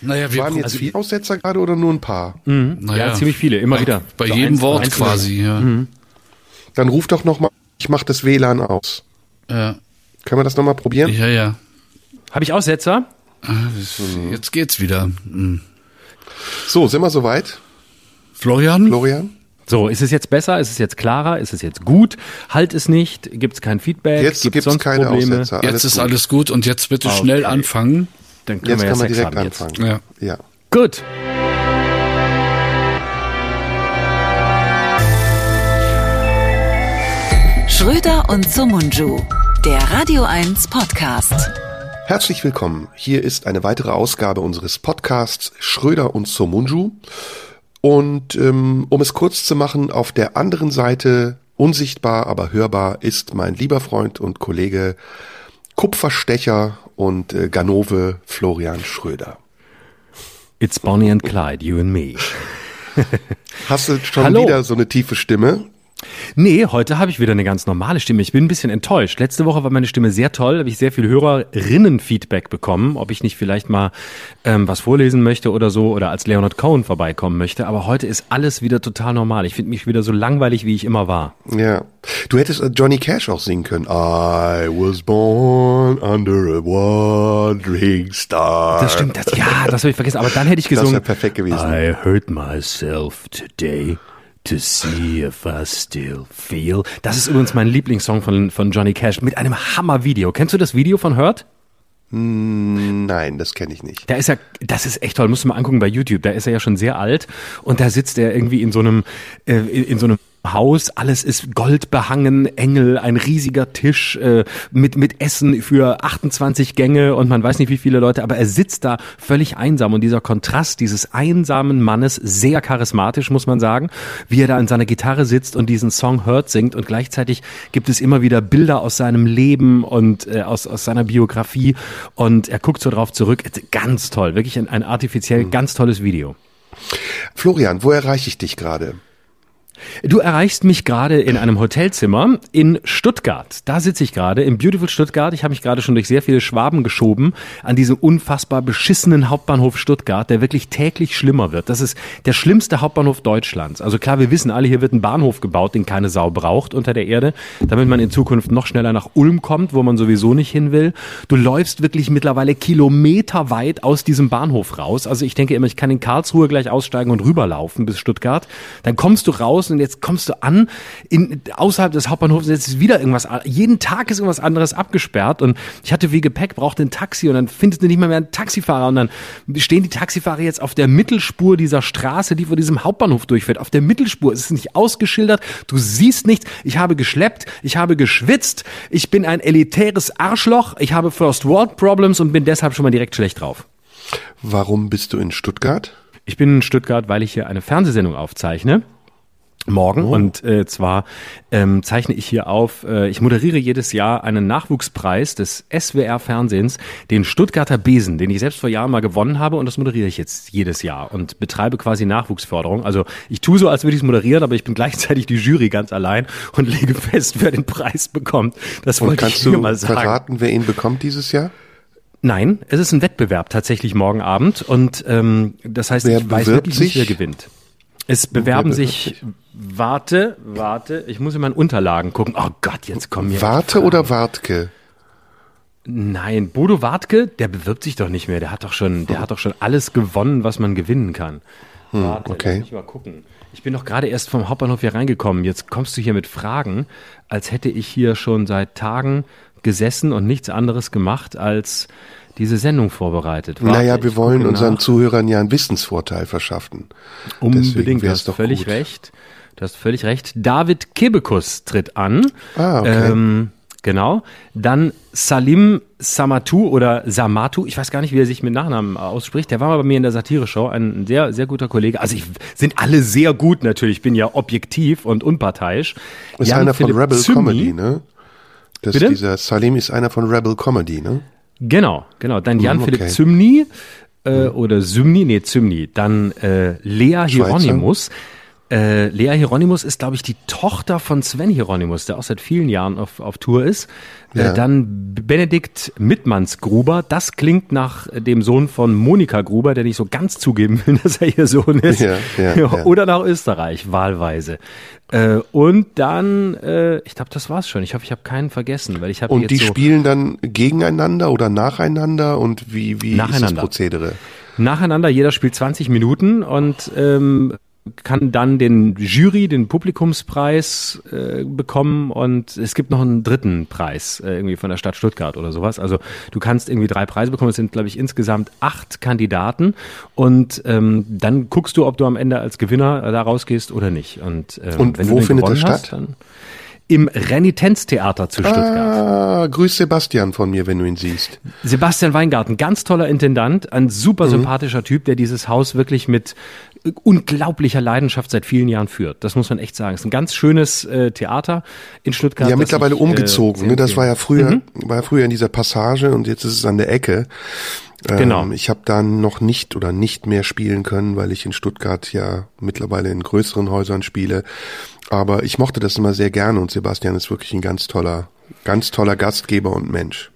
Naja, wir Waren jetzt also, viele Aussetzer gerade oder nur ein paar? naja, Ja, ziemlich viele, immer bei, wieder. Bei So jedem eins- Wort eins- quasi, ja. Dann ruf doch noch mal, ich mach das WLAN aus. Ja, Können wir das noch mal probieren? ja. ja. Habe ich Aussetzer? Jetzt geht's wieder. Hm. So, sind wir soweit, Florian? Florian? So, ist es jetzt besser? Ist es jetzt klarer? Ist es jetzt gut? Halt es nicht? Gibt es kein Feedback? Jetzt Gibt's gibt's sonst keine Probleme? Aussetzer. Jetzt alles ist gut. alles gut und jetzt bitte schnell Okay. anfangen. Dann können Jetzt wir kann man direkt anfangen. Ja. ja. Gut. Schröder und Sumunju, der Radio 1 Podcast. Herzlich willkommen. Hier ist eine weitere Ausgabe unseres Podcasts Schröder und Somunju. Und ähm, um es kurz zu machen, auf der anderen Seite, unsichtbar, aber hörbar, ist mein lieber Freund und Kollege Kupferstecher und äh, Ganove Florian Schröder. It's Bonnie and Clyde, you and me. Hast du schon Hallo. wieder so eine tiefe Stimme? Nee, heute habe ich wieder eine ganz normale Stimme. Ich bin ein bisschen enttäuscht. Letzte Woche war meine Stimme sehr toll, habe ich sehr viel Hörerinnen-Feedback bekommen, ob ich nicht vielleicht mal ähm, was vorlesen möchte oder so oder als Leonard Cohen vorbeikommen möchte. Aber heute ist alles wieder total normal. Ich finde mich wieder so langweilig, wie ich immer war. Ja. Du hättest äh, Johnny Cash auch singen können. I was born under a wandering star. Das stimmt, das, ja, das habe ich vergessen. Aber dann hätte ich Das gesungen. wäre perfekt gewesen. I hurt myself today to see if I still feel. Das ist übrigens mein Lieblingssong von, von Johnny Cash mit einem Hammer-Video. Kennst du das Video von Hurt? Nein, das kenne ich nicht. Da ist er, das ist echt toll, musst du mal angucken bei YouTube. Da ist er ja schon sehr alt und da sitzt er irgendwie in so einem, äh, in, in so einem Haus, alles ist goldbehangen, Engel, ein riesiger Tisch äh, mit mit Essen für 28 Gänge und man weiß nicht wie viele Leute, aber er sitzt da völlig einsam und dieser Kontrast dieses einsamen Mannes sehr charismatisch, muss man sagen, wie er da an seiner Gitarre sitzt und diesen Song hört singt und gleichzeitig gibt es immer wieder Bilder aus seinem Leben und äh, aus aus seiner Biografie und er guckt so drauf zurück, ganz toll, wirklich ein, ein artifiziell ganz tolles Video. Florian, wo erreiche ich dich gerade? Du erreichst mich gerade in einem Hotelzimmer in Stuttgart. Da sitze ich gerade im Beautiful Stuttgart. Ich habe mich gerade schon durch sehr viele Schwaben geschoben an diesem unfassbar beschissenen Hauptbahnhof Stuttgart, der wirklich täglich schlimmer wird. Das ist der schlimmste Hauptbahnhof Deutschlands. Also klar, wir wissen alle, hier wird ein Bahnhof gebaut, den keine Sau braucht unter der Erde, damit man in Zukunft noch schneller nach Ulm kommt, wo man sowieso nicht hin will. Du läufst wirklich mittlerweile kilometerweit aus diesem Bahnhof raus. Also ich denke immer, ich kann in Karlsruhe gleich aussteigen und rüberlaufen bis Stuttgart. Dann kommst du raus und jetzt kommst du an in, außerhalb des Hauptbahnhofs. Jetzt ist wieder irgendwas. Jeden Tag ist irgendwas anderes abgesperrt und ich hatte wie Gepäck, brauchte ein Taxi und dann findest du nicht mal mehr einen Taxifahrer und dann stehen die Taxifahrer jetzt auf der Mittelspur dieser Straße, die vor diesem Hauptbahnhof durchfährt. Auf der Mittelspur. Es ist nicht ausgeschildert. Du siehst nichts. Ich habe geschleppt. Ich habe geschwitzt. Ich bin ein elitäres Arschloch. Ich habe First World Problems und bin deshalb schon mal direkt schlecht drauf. Warum bist du in Stuttgart? Ich bin in Stuttgart, weil ich hier eine Fernsehsendung aufzeichne. Morgen und äh, zwar ähm, zeichne ich hier auf, äh, ich moderiere jedes Jahr einen Nachwuchspreis des SWR Fernsehens, den Stuttgarter Besen, den ich selbst vor Jahren mal gewonnen habe und das moderiere ich jetzt jedes Jahr und betreibe quasi Nachwuchsförderung. Also ich tue so, als würde ich es moderieren, aber ich bin gleichzeitig die Jury ganz allein und lege fest, wer den Preis bekommt. Das wollte kannst ich hier du mal sagen. verraten, wer ihn bekommt dieses Jahr? Nein, es ist ein Wettbewerb tatsächlich morgen Abend und ähm, das heißt, Wer ich weiß wirklich nicht, wer sich? gewinnt. Es bewerben bewirbt sich, warte, warte, ich muss in meinen Unterlagen gucken. Oh Gott, jetzt kommen hier. Warte oder Wartke? Nein, Bodo Wartke, der bewirbt sich doch nicht mehr. Der hat doch schon, der hat doch schon alles gewonnen, was man gewinnen kann. Warte, okay. mich mal gucken. Ich bin doch gerade erst vom Hauptbahnhof hier reingekommen. Jetzt kommst du hier mit Fragen, als hätte ich hier schon seit Tagen gesessen und nichts anderes gemacht, als diese Sendung vorbereitet. Warte, naja, ich wir wollen unseren nach. Zuhörern ja einen Wissensvorteil verschaffen. Unbedingt, du hast doch völlig gut. recht. Du hast völlig recht. David Kebekus tritt an. Ah, okay. Ähm, genau. Dann Salim Samatu oder Samatu, ich weiß gar nicht, wie er sich mit Nachnamen ausspricht. Der war mal bei mir in der Satire-Show, ein sehr, sehr guter Kollege. Also ich, sind alle sehr gut natürlich. Ich bin ja objektiv und unparteiisch. Ist Jan einer von Philipp Rebel Zymny. Comedy, ne? Das Bitte? dieser Salim ist einer von Rebel Comedy, ne? Genau, genau. Dann Jan Hm, Philipp okay. Zymny äh, oder Symni, nee, Zymni. Dann äh, Lea Hieronymus. Äh, Lea Hieronymus ist, glaube ich, die Tochter von Sven Hieronymus, der auch seit vielen Jahren auf, auf Tour ist. Ja. Äh, dann Benedikt Mittmanns-Gruber. Das klingt nach dem Sohn von Monika Gruber, der nicht so ganz zugeben will, dass er ihr Sohn ist. Ja, ja, ja. Oder nach Österreich, wahlweise. Äh, und dann, äh, ich glaube, das war's schon. Ich hoffe, ich habe keinen vergessen, weil ich habe Und die so spielen dann gegeneinander oder nacheinander und wie, wie ist das. Prozedere? nacheinander. Jeder spielt 20 Minuten und ähm, kann dann den Jury, den Publikumspreis äh, bekommen und es gibt noch einen dritten Preis äh, irgendwie von der Stadt Stuttgart oder sowas. Also du kannst irgendwie drei Preise bekommen. Es sind, glaube ich, insgesamt acht Kandidaten und ähm, dann guckst du, ob du am Ende als Gewinner äh, da rausgehst oder nicht. Und, ähm, Und wenn wo du findet das hast, statt? Dann Im Renitenztheater zu Stuttgart. Ah, grüß Sebastian von mir, wenn du ihn siehst. Sebastian Weingarten, ganz toller Intendant, ein super Mhm. sympathischer Typ, der dieses Haus wirklich mit unglaublicher Leidenschaft seit vielen Jahren führt. Das muss man echt sagen. Es ist ein ganz schönes äh, Theater in Stuttgart. Ja, mittlerweile ich, äh, umgezogen. sehr ne? Das war ja früher, war ja früher in dieser Passage und jetzt ist es an der Ecke. Ähm, Genau. Ich habe da noch nicht oder nicht mehr spielen können, weil ich in Stuttgart ja mittlerweile in größeren Häusern spiele. Aber ich mochte das immer sehr gerne und Sebastian ist wirklich ein ganz toller, ganz toller Gastgeber und Mensch.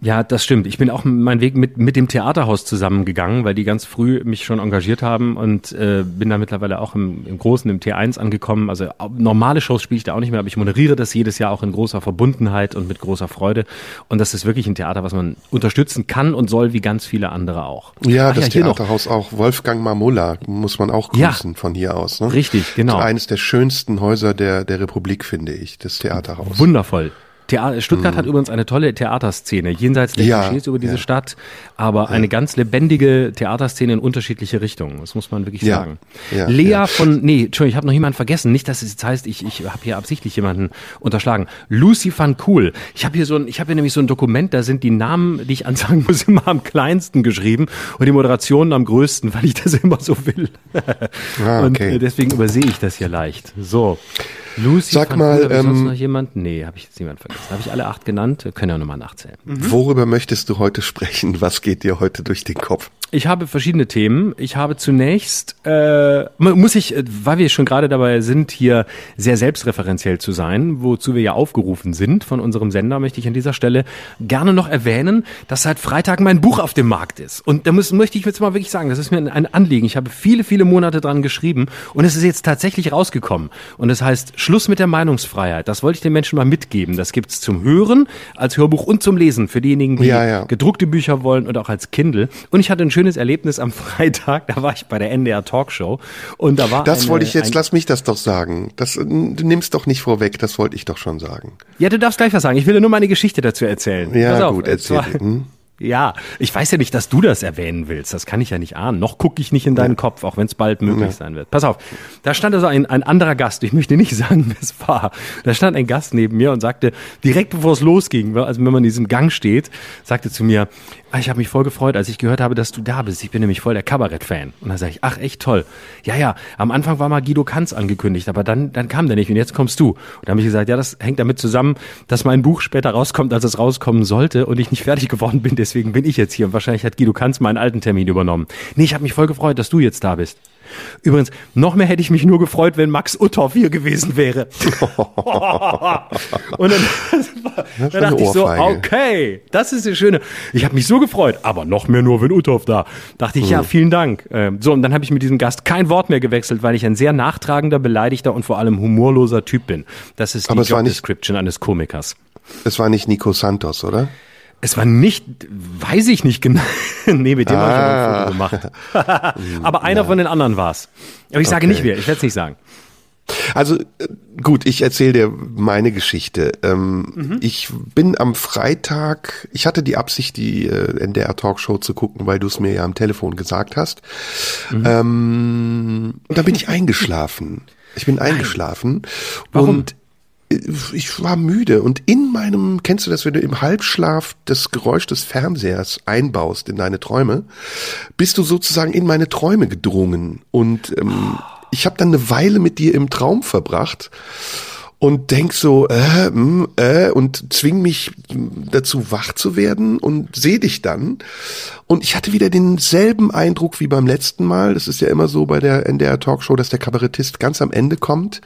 Ja, das stimmt. Ich bin auch meinen Weg mit, mit dem Theaterhaus zusammengegangen, weil die ganz früh mich schon engagiert haben und äh, bin da mittlerweile auch im, im Großen, im T1 angekommen. Also normale Shows spiele ich da auch nicht mehr, aber ich moderiere das jedes Jahr auch in großer Verbundenheit und mit großer Freude. Und das ist wirklich ein Theater, was man unterstützen kann und soll, wie ganz viele andere auch. Ja, Ach das noch. Theaterhaus auch. Wolfgang Mamulla muss man auch Ja. grüßen von hier aus. Ne? Richtig, genau. Eines der schönsten Häuser der, der Republik, finde ich, das Theaterhaus. Wundervoll. Thea Stuttgart hat übrigens eine tolle Theaterszene, jenseits der Mhm. Ja, Klischees über diese ja. Stadt, aber eine ganz lebendige Theaterszene in unterschiedliche Richtungen. Das muss man wirklich Ja, sagen. ja, Lea ja. von, nee, Entschuldigung, ich habe noch jemanden vergessen. Nicht, dass es jetzt heißt, ich, ich habe hier absichtlich jemanden unterschlagen. Lucy van Cool. Ich habe hier so ein, ich habe hier nämlich so ein Dokument, da sind die Namen, die ich ansagen muss, immer am kleinsten geschrieben und die Moderationen am größten, weil ich das immer so will. Ah, Und okay. äh, deswegen übersehe ich das hier leicht. So. Lucy Sag van mal, Cool, ähm, noch jemand? Nee, habe ich jetzt niemand vergessen. Habe ich alle acht genannt? Wir können ja nochmal nachzählen. Worüber möchtest du heute sprechen? Was geht dir heute durch den Kopf? Ich habe verschiedene Themen. Ich habe zunächst, äh, mu- muss ich, äh, weil wir schon gerade dabei sind, hier sehr selbstreferenziell zu sein, wozu wir ja aufgerufen sind von unserem Sender, möchte ich an dieser Stelle gerne noch erwähnen, dass seit Freitag mein Buch auf dem Markt ist. Und da muss, möchte ich jetzt mal wirklich sagen, das ist mir ein- Anliegen. Ich habe viele, viele Monate dran geschrieben und es ist jetzt tatsächlich rausgekommen. Und es heißt Schluss mit der Meinungsfreiheit. Das wollte ich den Menschen mal mitgeben. Das gibt's zum Hören, als Hörbuch und zum Lesen für diejenigen, die Ja, ja. gedruckte Bücher wollen und auch als Kindle. Und ich hatte ein schönes Erlebnis am Freitag, da war ich bei der NDR Talkshow und da war Das eine, wollte ich jetzt, ein, lass mich das doch sagen. Das, äh, du nimmst doch nicht vorweg, das wollte ich doch schon sagen. Ja, du darfst gleich was sagen. Ich will dir nur meine Geschichte dazu erzählen. Ja, auf, gut, es erzähl. war- Hm? Ja, ich weiß ja nicht, dass du das erwähnen willst. Das kann ich ja nicht ahnen. Noch gucke ich nicht in deinen Kopf, auch wenn es bald möglich sein wird. Pass auf, da stand also ein, ein anderer Gast. Ich möchte nicht sagen, wer es war. Da stand ein Gast neben mir und sagte, direkt bevor es losging, also wenn man in diesem Gang steht, sagte zu mir, ah, ich habe mich voll gefreut, als ich gehört habe, dass du da bist. Ich bin nämlich voll der Kabarett-Fan. Und dann sage ich, ach, echt toll. Ja, ja, am Anfang war mal Guido Kanz angekündigt, aber dann, dann kam der nicht und jetzt kommst du. Und da habe ich gesagt, ja, das hängt damit zusammen, dass mein Buch später rauskommt, als es rauskommen sollte und ich nicht fertig geworden bin. Deswegen bin ich jetzt hier und wahrscheinlich hat Guido Kanz meinen alten Termin übernommen. Nee, ich habe mich voll gefreut, dass du jetzt da bist. Übrigens, noch mehr hätte ich mich nur gefreut, wenn Max Uthoff hier gewesen wäre. und dann, dann dachte ich so, okay, das ist das Schöne. Ich habe mich so gefreut, aber noch mehr nur, wenn Uthoff da. Dachte ich, ja, Hm. vielen Dank. Ähm, so, und dann habe ich mit diesem Gast kein Wort mehr gewechselt, weil ich ein sehr nachtragender, beleidigter und vor allem humorloser Typ bin. Das ist die Job Description eines Komikers. Es war nicht Nico Santos, oder? Es war nicht, weiß ich nicht genau. nee, mit dem habe ich Ah. ein Foto gemacht. Aber einer von den anderen war's. Aber ich sage Okay. nicht wer, ich werde es nicht sagen. Also äh, gut, ich erzähle dir meine Geschichte. Ähm, Mhm. Ich bin am Freitag, ich hatte die Absicht, die äh, NDR Talkshow zu gucken, weil du es mir ja am Telefon gesagt hast. Mhm. Ähm, und da bin ich eingeschlafen. Ich bin eingeschlafen Warum? und ich war müde und in meinem, kennst du das, wenn du im Halbschlaf das Geräusch des Fernsehers einbaust in deine Träume, bist du sozusagen in meine Träume gedrungen und ähm, ich habe dann eine Weile mit dir im Traum verbracht und denk so, äh, mh, äh, und zwing mich dazu wach zu werden und sehe dich dann. Und ich hatte wieder denselben Eindruck wie beim letzten Mal. Das ist ja immer so bei der NDR Talkshow, dass der Kabarettist ganz am Ende kommt.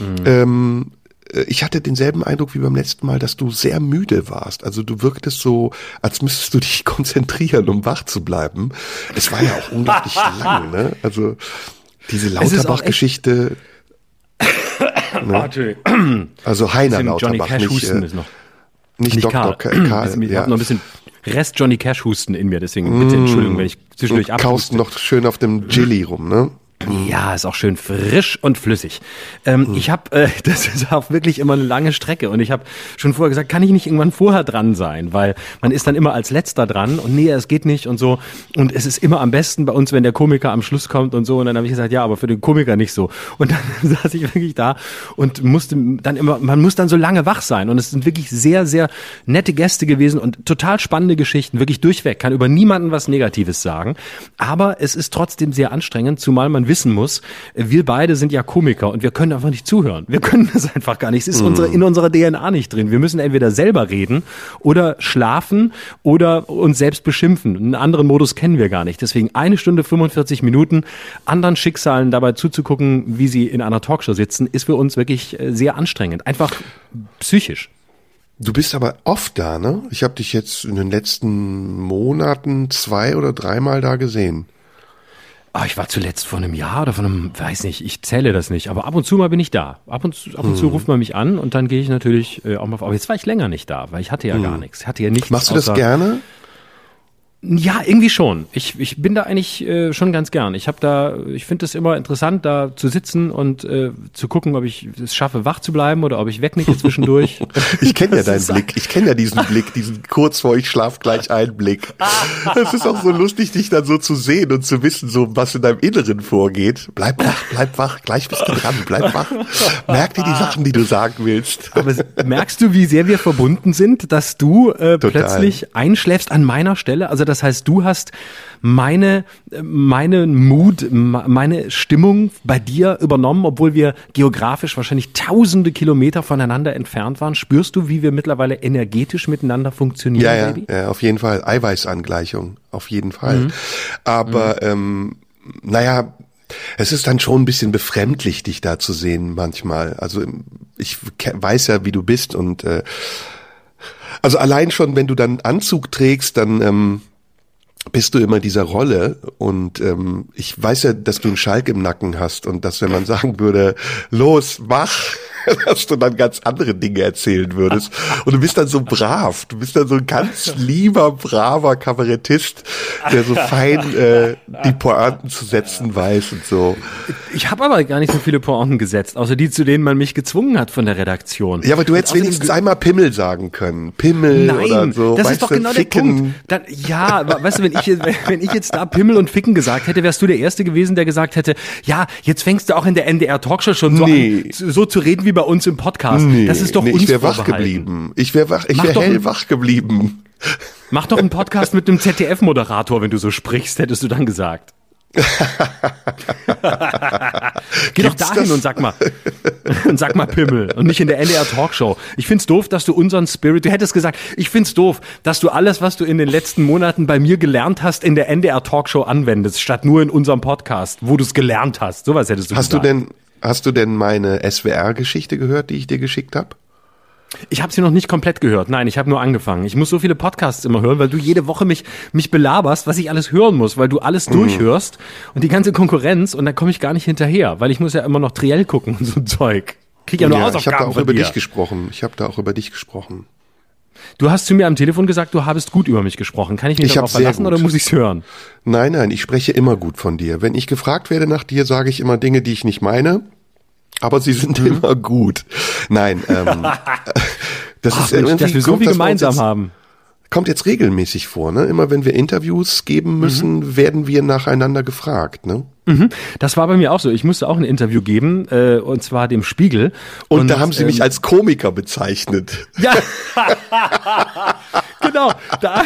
Mhm. Ähm, äh, ich hatte denselben Eindruck wie beim letzten Mal, dass du sehr müde warst. Also du wirktest so, als müsstest du dich konzentrieren, um wach zu bleiben. Es war ja auch unglaublich lang, ne? Also diese Lauterbach-Geschichte. ne? Also Heiner Lauterbach, Johnny Cash nicht, Husten äh, ist noch. nicht, Nicht Dr. Karl. Karl. Ich ja. habe noch ein bisschen Rest Johnny Cash Husten in mir, deswegen bitte Entschuldigung, wenn ich zwischendurch Und kaust abhuste. noch schön auf dem Jilly rum, ne? Ja, ist auch schön frisch und flüssig. Ähm, Hm. Ich habe, äh, das ist auch wirklich immer eine lange Strecke und ich habe schon vorher gesagt, kann ich nicht irgendwann vorher dran sein, weil man ist dann immer als letzter dran und nee, es geht nicht und so. Und es ist immer am besten bei uns, wenn der Komiker am Schluss kommt und so. Und dann habe ich gesagt, ja, aber für den Komiker nicht so. Und dann saß ich wirklich da und musste dann immer, man muss dann so lange wach sein. Und es sind wirklich sehr, sehr nette Gäste gewesen und total spannende Geschichten, wirklich durchweg, kann über niemanden was Negatives sagen, aber es ist trotzdem sehr anstrengend, zumal man wissen muss, wir beide sind ja Komiker und wir können einfach nicht zuhören. Wir können das einfach gar nicht. Es ist unsere, in unserer DNA nicht drin. Wir müssen entweder selber reden oder schlafen oder uns selbst beschimpfen. Einen anderen Modus kennen wir gar nicht. Deswegen eine Stunde 45 Minuten anderen Schicksalen dabei zuzugucken, wie sie in einer Talkshow sitzen, ist für uns wirklich äh, sehr anstrengend. Einfach psychisch. Du bist aber oft da, ne? Ich habe dich jetzt in den letzten Monaten zwei oder dreimal da gesehen. Ah, ich war zuletzt vor einem Jahr oder von einem, weiß nicht, ich zähle das nicht, aber ab und zu mal bin ich da. Ab und zu, ab und zu Hm. ruft man mich an und dann gehe ich natürlich äh, auch mal. Aber jetzt war ich länger nicht da, weil ich hatte ja gar nichts. Ich hatte ja nichts. Hm. Machst du das gerne? Ja, irgendwie schon. Ich, ich bin da eigentlich äh, schon ganz gern. Ich habe da, ich finde es immer interessant, da zu sitzen und äh, zu gucken, ob ich es schaffe, wach zu bleiben oder ob ich wegnicke zwischendurch. Ich kenne ja deinen Blick. Ich kenne ja diesen Blick, diesen kurz vor ich schlaf gleich ein Blick. Es ist auch so lustig, dich dann so zu sehen und zu wissen, so was in deinem Inneren vorgeht. Bleib wach, bleib wach, gleich bist du dran, bleib wach. Merk dir die Sachen, die du sagen willst. Aber merkst du, wie sehr wir verbunden sind, dass du äh, Total. plötzlich einschläfst an meiner Stelle? Also das heißt, du hast meine meine Mut, meine Stimmung bei dir übernommen, obwohl wir geografisch wahrscheinlich tausende Kilometer voneinander entfernt waren. Spürst du, wie wir mittlerweile energetisch miteinander funktionieren, Ja, ja, Baby? ja, auf jeden Fall. Eiweißangleichung, auf jeden Fall. Aber ähm, naja, es ist dann schon ein bisschen befremdlich, dich da zu sehen manchmal. Also ich weiß ja, wie du bist und äh, also allein schon, wenn du dann Anzug trägst, dann ähm, bist du immer dieser Rolle? Und ähm, ich weiß ja, dass du einen Schalk im Nacken hast und dass wenn man sagen würde, los, mach, dass du dann ganz andere Dinge erzählen würdest und du bist dann so brav, du bist dann so ein ganz lieber, braver Kabarettist, der so fein äh, die Pointen zu setzen weiß und so. Ich habe aber gar nicht so viele Pointen gesetzt, außer die, zu denen man mich gezwungen hat von der Redaktion. Ja, aber du hättest wenigstens einmal Pimmel sagen können. Pimmel oder Nein, so. das weißt ist doch du, genau Ficken. der Punkt. Dann, ja, weißt du, wenn ich, jetzt- wenn ich jetzt da Pimmel und Ficken gesagt hätte, wärst du der Erste gewesen, der gesagt hätte, ja, jetzt fängst du auch in der NDR Talkshow schon so Nee. an, so zu reden wie bei uns im Podcast. das ist doch nee, uns ich wäre wach geblieben. Ich wäre wach, ich wäre doch ein- hellwach geblieben. Mach doch einen Podcast mit einem ZDF-Moderator, wenn du so sprichst, hättest du dann gesagt. Geh doch Gibt's dahin das? und sag mal. Und sag mal Pimmel. Und nicht in der NDR Talkshow. Ich find's doof, dass du unseren Spirit, du hättest gesagt, ich find's doof, dass du alles, was du in den letzten Monaten bei mir gelernt hast, in der NDR Talkshow anwendest, statt nur in unserem Podcast, wo du es gelernt hast. Sowas hättest du Hast du gesagt. denn, hast du denn meine SWR-Geschichte gehört, die ich dir geschickt habe? Ich habe sie noch nicht komplett gehört. Nein, ich habe nur angefangen. Ich muss so viele Podcasts immer hören, weil du jede Woche mich mich belaberst, was ich alles hören muss, weil du alles Mhm. durchhörst und die ganze Konkurrenz und da komme ich gar nicht hinterher, weil ich muss ja immer noch Triell gucken und so ein Zeug. Krieg ja nur ich habe Hausaufgaben da auch über dir. dich gesprochen. Ich habe da auch über dich gesprochen. Du hast zu mir am Telefon gesagt, du habest gut über mich gesprochen. Kann ich mich Ich darauf verlassen oder muss ich's hören? Nein, nein, ich spreche immer gut von dir. Wenn ich gefragt werde nach dir, sage ich immer Dinge, die ich nicht meine, aber sie sind Mhm. immer gut. Nein, ähm, das Ach, ist Mensch, irgendwie dass wir so kommt viel gemeinsam jetzt, haben. Kommt jetzt regelmäßig vor, ne? Immer wenn wir Interviews geben müssen, Mhm. werden wir nacheinander gefragt, ne? Das war bei mir auch so. Ich musste auch ein Interview geben, äh, und zwar dem Spiegel. Und, da haben sie ähm, mich als Komiker bezeichnet. Ja, genau. Da,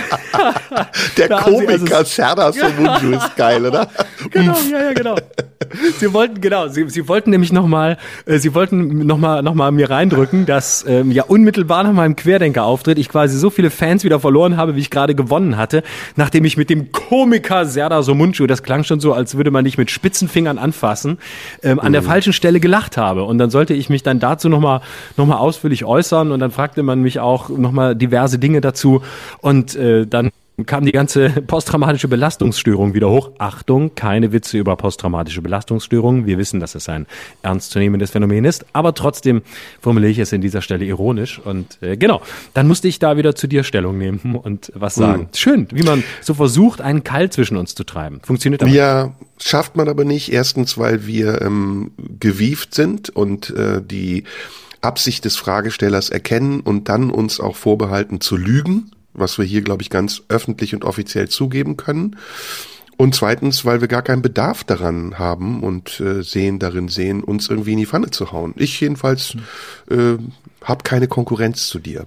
Der da Komiker also- Serdar Somunju ist geil, oder? genau, ja, ja, genau. Sie wollten genau, Sie, Sie wollten nämlich nochmal, äh, Sie wollten nochmal noch mal mir reindrücken, dass ähm, ja unmittelbar nach meinem Querdenker-Auftritt ich quasi so viele Fans wieder verloren habe, wie ich gerade gewonnen hatte, nachdem ich mit dem Komiker Serdar Somuncu, das klang schon so, als würde man dich mit Spitzenfingern anfassen, ähm, an der Mhm. falschen Stelle gelacht habe. Und dann sollte ich mich dann dazu nochmal noch mal ausführlich äußern und dann fragte man mich auch nochmal diverse Dinge dazu und äh, dann kam die ganze posttraumatische Belastungsstörung wieder hoch. Achtung, keine Witze über posttraumatische Belastungsstörungen. Wir wissen, dass es ein ernstzunehmendes Phänomen ist, aber trotzdem formuliere ich es in dieser Stelle ironisch. Und äh, genau, dann musste ich da wieder zu dir Stellung nehmen und was sagen. Schön, wie man so versucht, einen Keil zwischen uns zu treiben. Funktioniert aber. Ja, schafft man aber nicht. Erstens, weil wir ähm, gewieft sind und äh, die Absicht des Fragestellers erkennen und dann uns auch vorbehalten zu lügen, was wir hier, glaube ich, ganz öffentlich und offiziell zugeben können. Und zweitens, weil wir gar keinen Bedarf daran haben und äh, sehen darin sehen, uns irgendwie in die Pfanne zu hauen. Ich jedenfalls äh, habe keine Konkurrenz zu dir.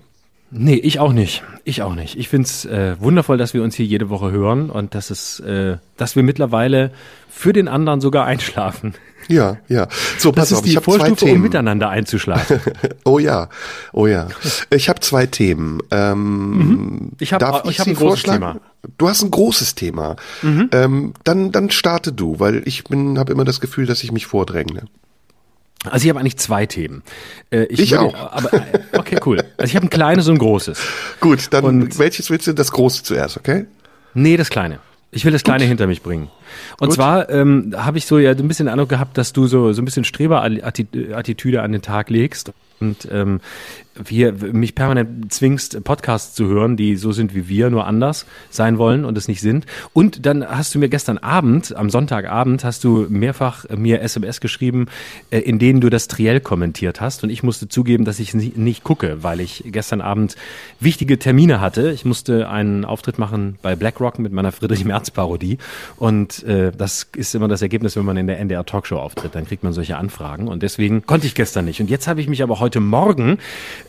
Nee, ich auch nicht. Ich auch nicht. Ich find's äh, wundervoll, dass wir uns hier jede Woche hören und dass es, äh, dass wir mittlerweile für den anderen sogar einschlafen. Ja, ja. So, Das pass ist auf, ich die habe zwei Vorstufe, um Themen. miteinander einzuschlafen. Oh ja, oh ja. Ich habe zwei Themen. Ähm, Ich hab- darf ich hab sie ein großes? Thema. Mhm. Du hast ein großes Thema. Ähm, dann, dann starte du, weil ich bin, habe immer das Gefühl, dass ich mich vordränge. Also ich habe eigentlich zwei Themen. Äh, Ich würde- auch. Aber, äh, okay, cool. Also ich habe ein kleines und ein großes. Gut, dann Und- welches willst du? Das große zuerst, okay? Nee, das Kleine. Ich will das Kleine hinter mich bringen. Und Gut. zwar ähm, habe ich so ja ein bisschen den Eindruck gehabt, dass du so so ein bisschen Streber-Attitüde an den Tag legst und ähm, wir mich permanent zwingst, Podcasts zu hören, die so sind wie wir, nur anders sein wollen und es nicht sind. Und dann hast du mir gestern Abend, am Sonntagabend, hast du mehrfach mir SMS geschrieben, äh, in denen du das Triell kommentiert hast. Und ich musste zugeben, dass ich nicht, nicht gucke, weil ich gestern Abend wichtige Termine hatte. Ich musste einen Auftritt machen bei BlackRock mit meiner Friedrich Merz Parodie. Und äh, das ist immer das Ergebnis, wenn man in der NDR Talkshow auftritt. Dann kriegt man solche Anfragen. Und deswegen konnte ich gestern nicht. Und jetzt habe ich mich aber heute Morgen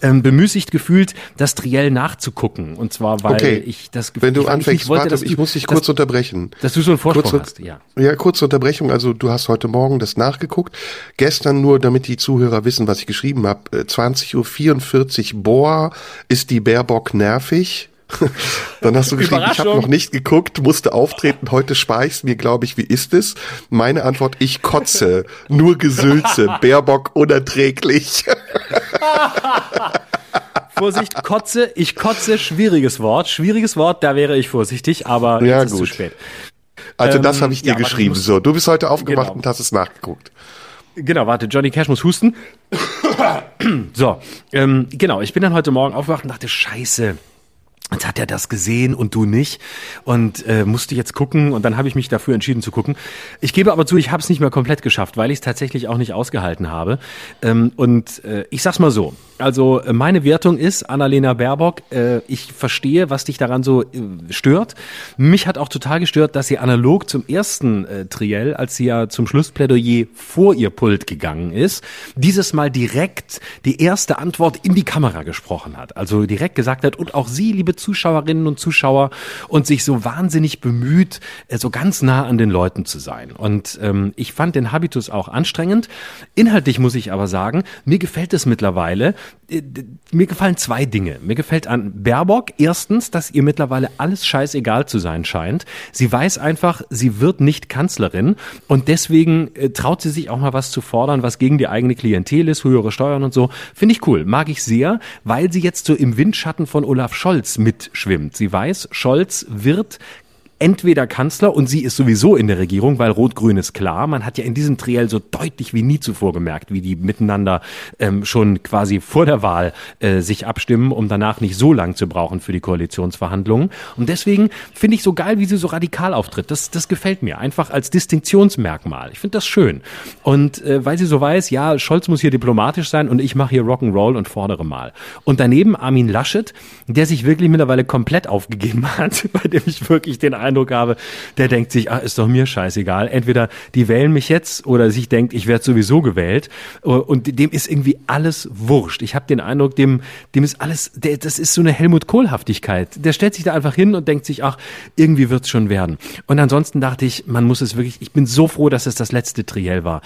ähm, bemüßigt gefühlt, das Triell nachzugucken. Und zwar, weil Okay. ich das Gefühl Wenn du ich, ich anfängst, nicht wollte, warte, dass ich muss dich dass, kurz unterbrechen. dass du so einen Vorsprung Kurze- hast. Ja. Ja, kurze Unterbrechung. Also du hast heute Morgen das nachgeguckt. Gestern nur, damit die Zuhörer wissen, was ich geschrieben habe. Äh, 20.44 Uhr, boah, ist die Baerbock nervig. Dann hast du geschrieben, ich habe noch nicht geguckt, musste auftreten, heute spare ich's mir, glaube ich, wie ist es? Meine Antwort, ich kotze, nur Gesülze, Baerbock unerträglich. Vorsicht, kotze, ich kotze, schwieriges Wort. Schwieriges Wort, da wäre ich vorsichtig, aber Ja, jetzt ist zu spät. Also das Ähm, habe ich dir ja, ich geschrieben. muss- So, du bist heute aufgewacht Genau. und hast es nachgeguckt. Genau, warte, Johnny Cash muss husten. so, ähm, genau, ich bin dann heute Morgen aufgewacht und dachte, scheiße. Hat er das gesehen und du nicht und äh, musste jetzt gucken und dann habe ich mich dafür entschieden zu gucken. Ich gebe aber zu, ich habe es nicht mehr komplett geschafft, weil ich es tatsächlich auch nicht ausgehalten habe. Ähm, und äh, ich sag's mal so, also äh, meine Wertung ist, Annalena Baerbock, äh, ich verstehe, was dich daran so äh, stört. Mich hat auch total gestört, dass sie analog zum ersten äh, Triell, als sie ja zum Schlussplädoyer vor ihr Pult gegangen ist, dieses Mal direkt die erste Antwort in die Kamera gesprochen hat. Also direkt gesagt hat, und auch Sie, liebe Zuschauerinnen und Zuschauer, und sich so wahnsinnig bemüht, äh, so ganz nah an den Leuten zu sein. Und ähm, ich fand den Habitus auch anstrengend. Inhaltlich muss ich aber sagen, mir gefällt es mittlerweile. äh, Mir gefallen zwei Dinge. Mir gefällt an Baerbock erstens, dass ihr mittlerweile alles scheißegal zu sein scheint. Sie weiß einfach, sie wird nicht Kanzlerin und deswegen äh, traut sie sich auch mal was zu fordern, was gegen die eigene Klientel ist, höhere Steuern und so. Finde ich cool, mag ich sehr, weil sie jetzt so im Windschatten von Olaf Scholz mitschwimmt. Sie weiß, Scholz wird entweder Kanzler und sie ist sowieso in der Regierung, weil Rot-Grün ist klar. Man hat ja in diesem Triell so deutlich wie nie zuvor gemerkt, wie die miteinander ähm, schon quasi vor der Wahl äh, sich abstimmen, um danach nicht so lang zu brauchen für die Koalitionsverhandlungen. Und deswegen finde ich so geil, wie sie so radikal auftritt. Das, das gefällt mir einfach als Distinktionsmerkmal. Ich finde das schön. Und äh, weil sie so weiß, ja, Scholz muss hier diplomatisch sein und ich mache hier Rock'n'Roll und fordere mal. Und daneben Armin Laschet, der sich wirklich mittlerweile komplett aufgegeben hat, bei dem ich wirklich den Eindruck Eindruck habe, der denkt sich, ah, ist doch mir scheißegal. Entweder die wählen mich jetzt oder sich denkt, ich werde sowieso gewählt. Und dem ist irgendwie alles wurscht. Ich habe den Eindruck, dem, dem ist alles, der, das ist so eine Helmut Kohl-Haftigkeit. Der stellt sich da einfach hin und denkt sich, ach, irgendwie wird's schon werden. Und ansonsten dachte ich, man muss es wirklich, ich bin so froh, dass es das letzte Triell war.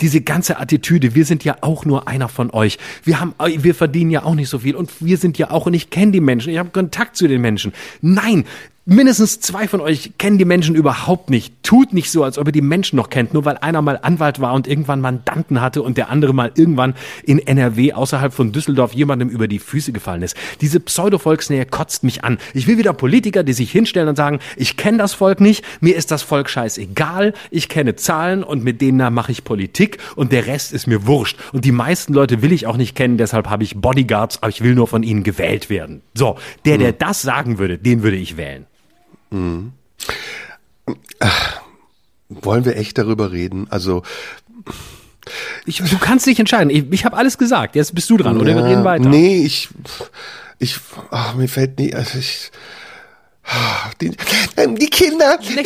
Diese ganze Attitüde, wir sind ja auch nur einer von euch. Wir haben, wir verdienen ja auch nicht so viel und wir sind ja auch, und ich kenne die Menschen, ich habe Kontakt zu den Menschen. Nein, Mindestens zwei von euch kennen die Menschen überhaupt nicht. Tut nicht so, als ob ihr die Menschen noch kennt, nur weil einer mal Anwalt war und irgendwann Mandanten hatte und der andere mal irgendwann in NRW außerhalb von Düsseldorf jemandem über die Füße gefallen ist. Diese Pseudo-Volksnähe kotzt mich an. Ich will wieder Politiker, die sich hinstellen und sagen, ich kenne das Volk nicht, mir ist das Volk scheißegal, ich kenne Zahlen und mit denen mache ich Politik und der Rest ist mir wurscht. Und die meisten Leute will ich auch nicht kennen, deshalb habe ich Bodyguards, aber ich will nur von ihnen gewählt werden. So, der, der das sagen würde, den würde ich wählen. Mhm. Ach, wollen wir echt darüber reden? Also ich, du kannst dich entscheiden. Ich, ich habe alles gesagt. Jetzt bist du dran, oder wir reden weiter. Nee, ich, ich, ach, mir fällt nie, also ich, die, ähm, die Kinder, die, die,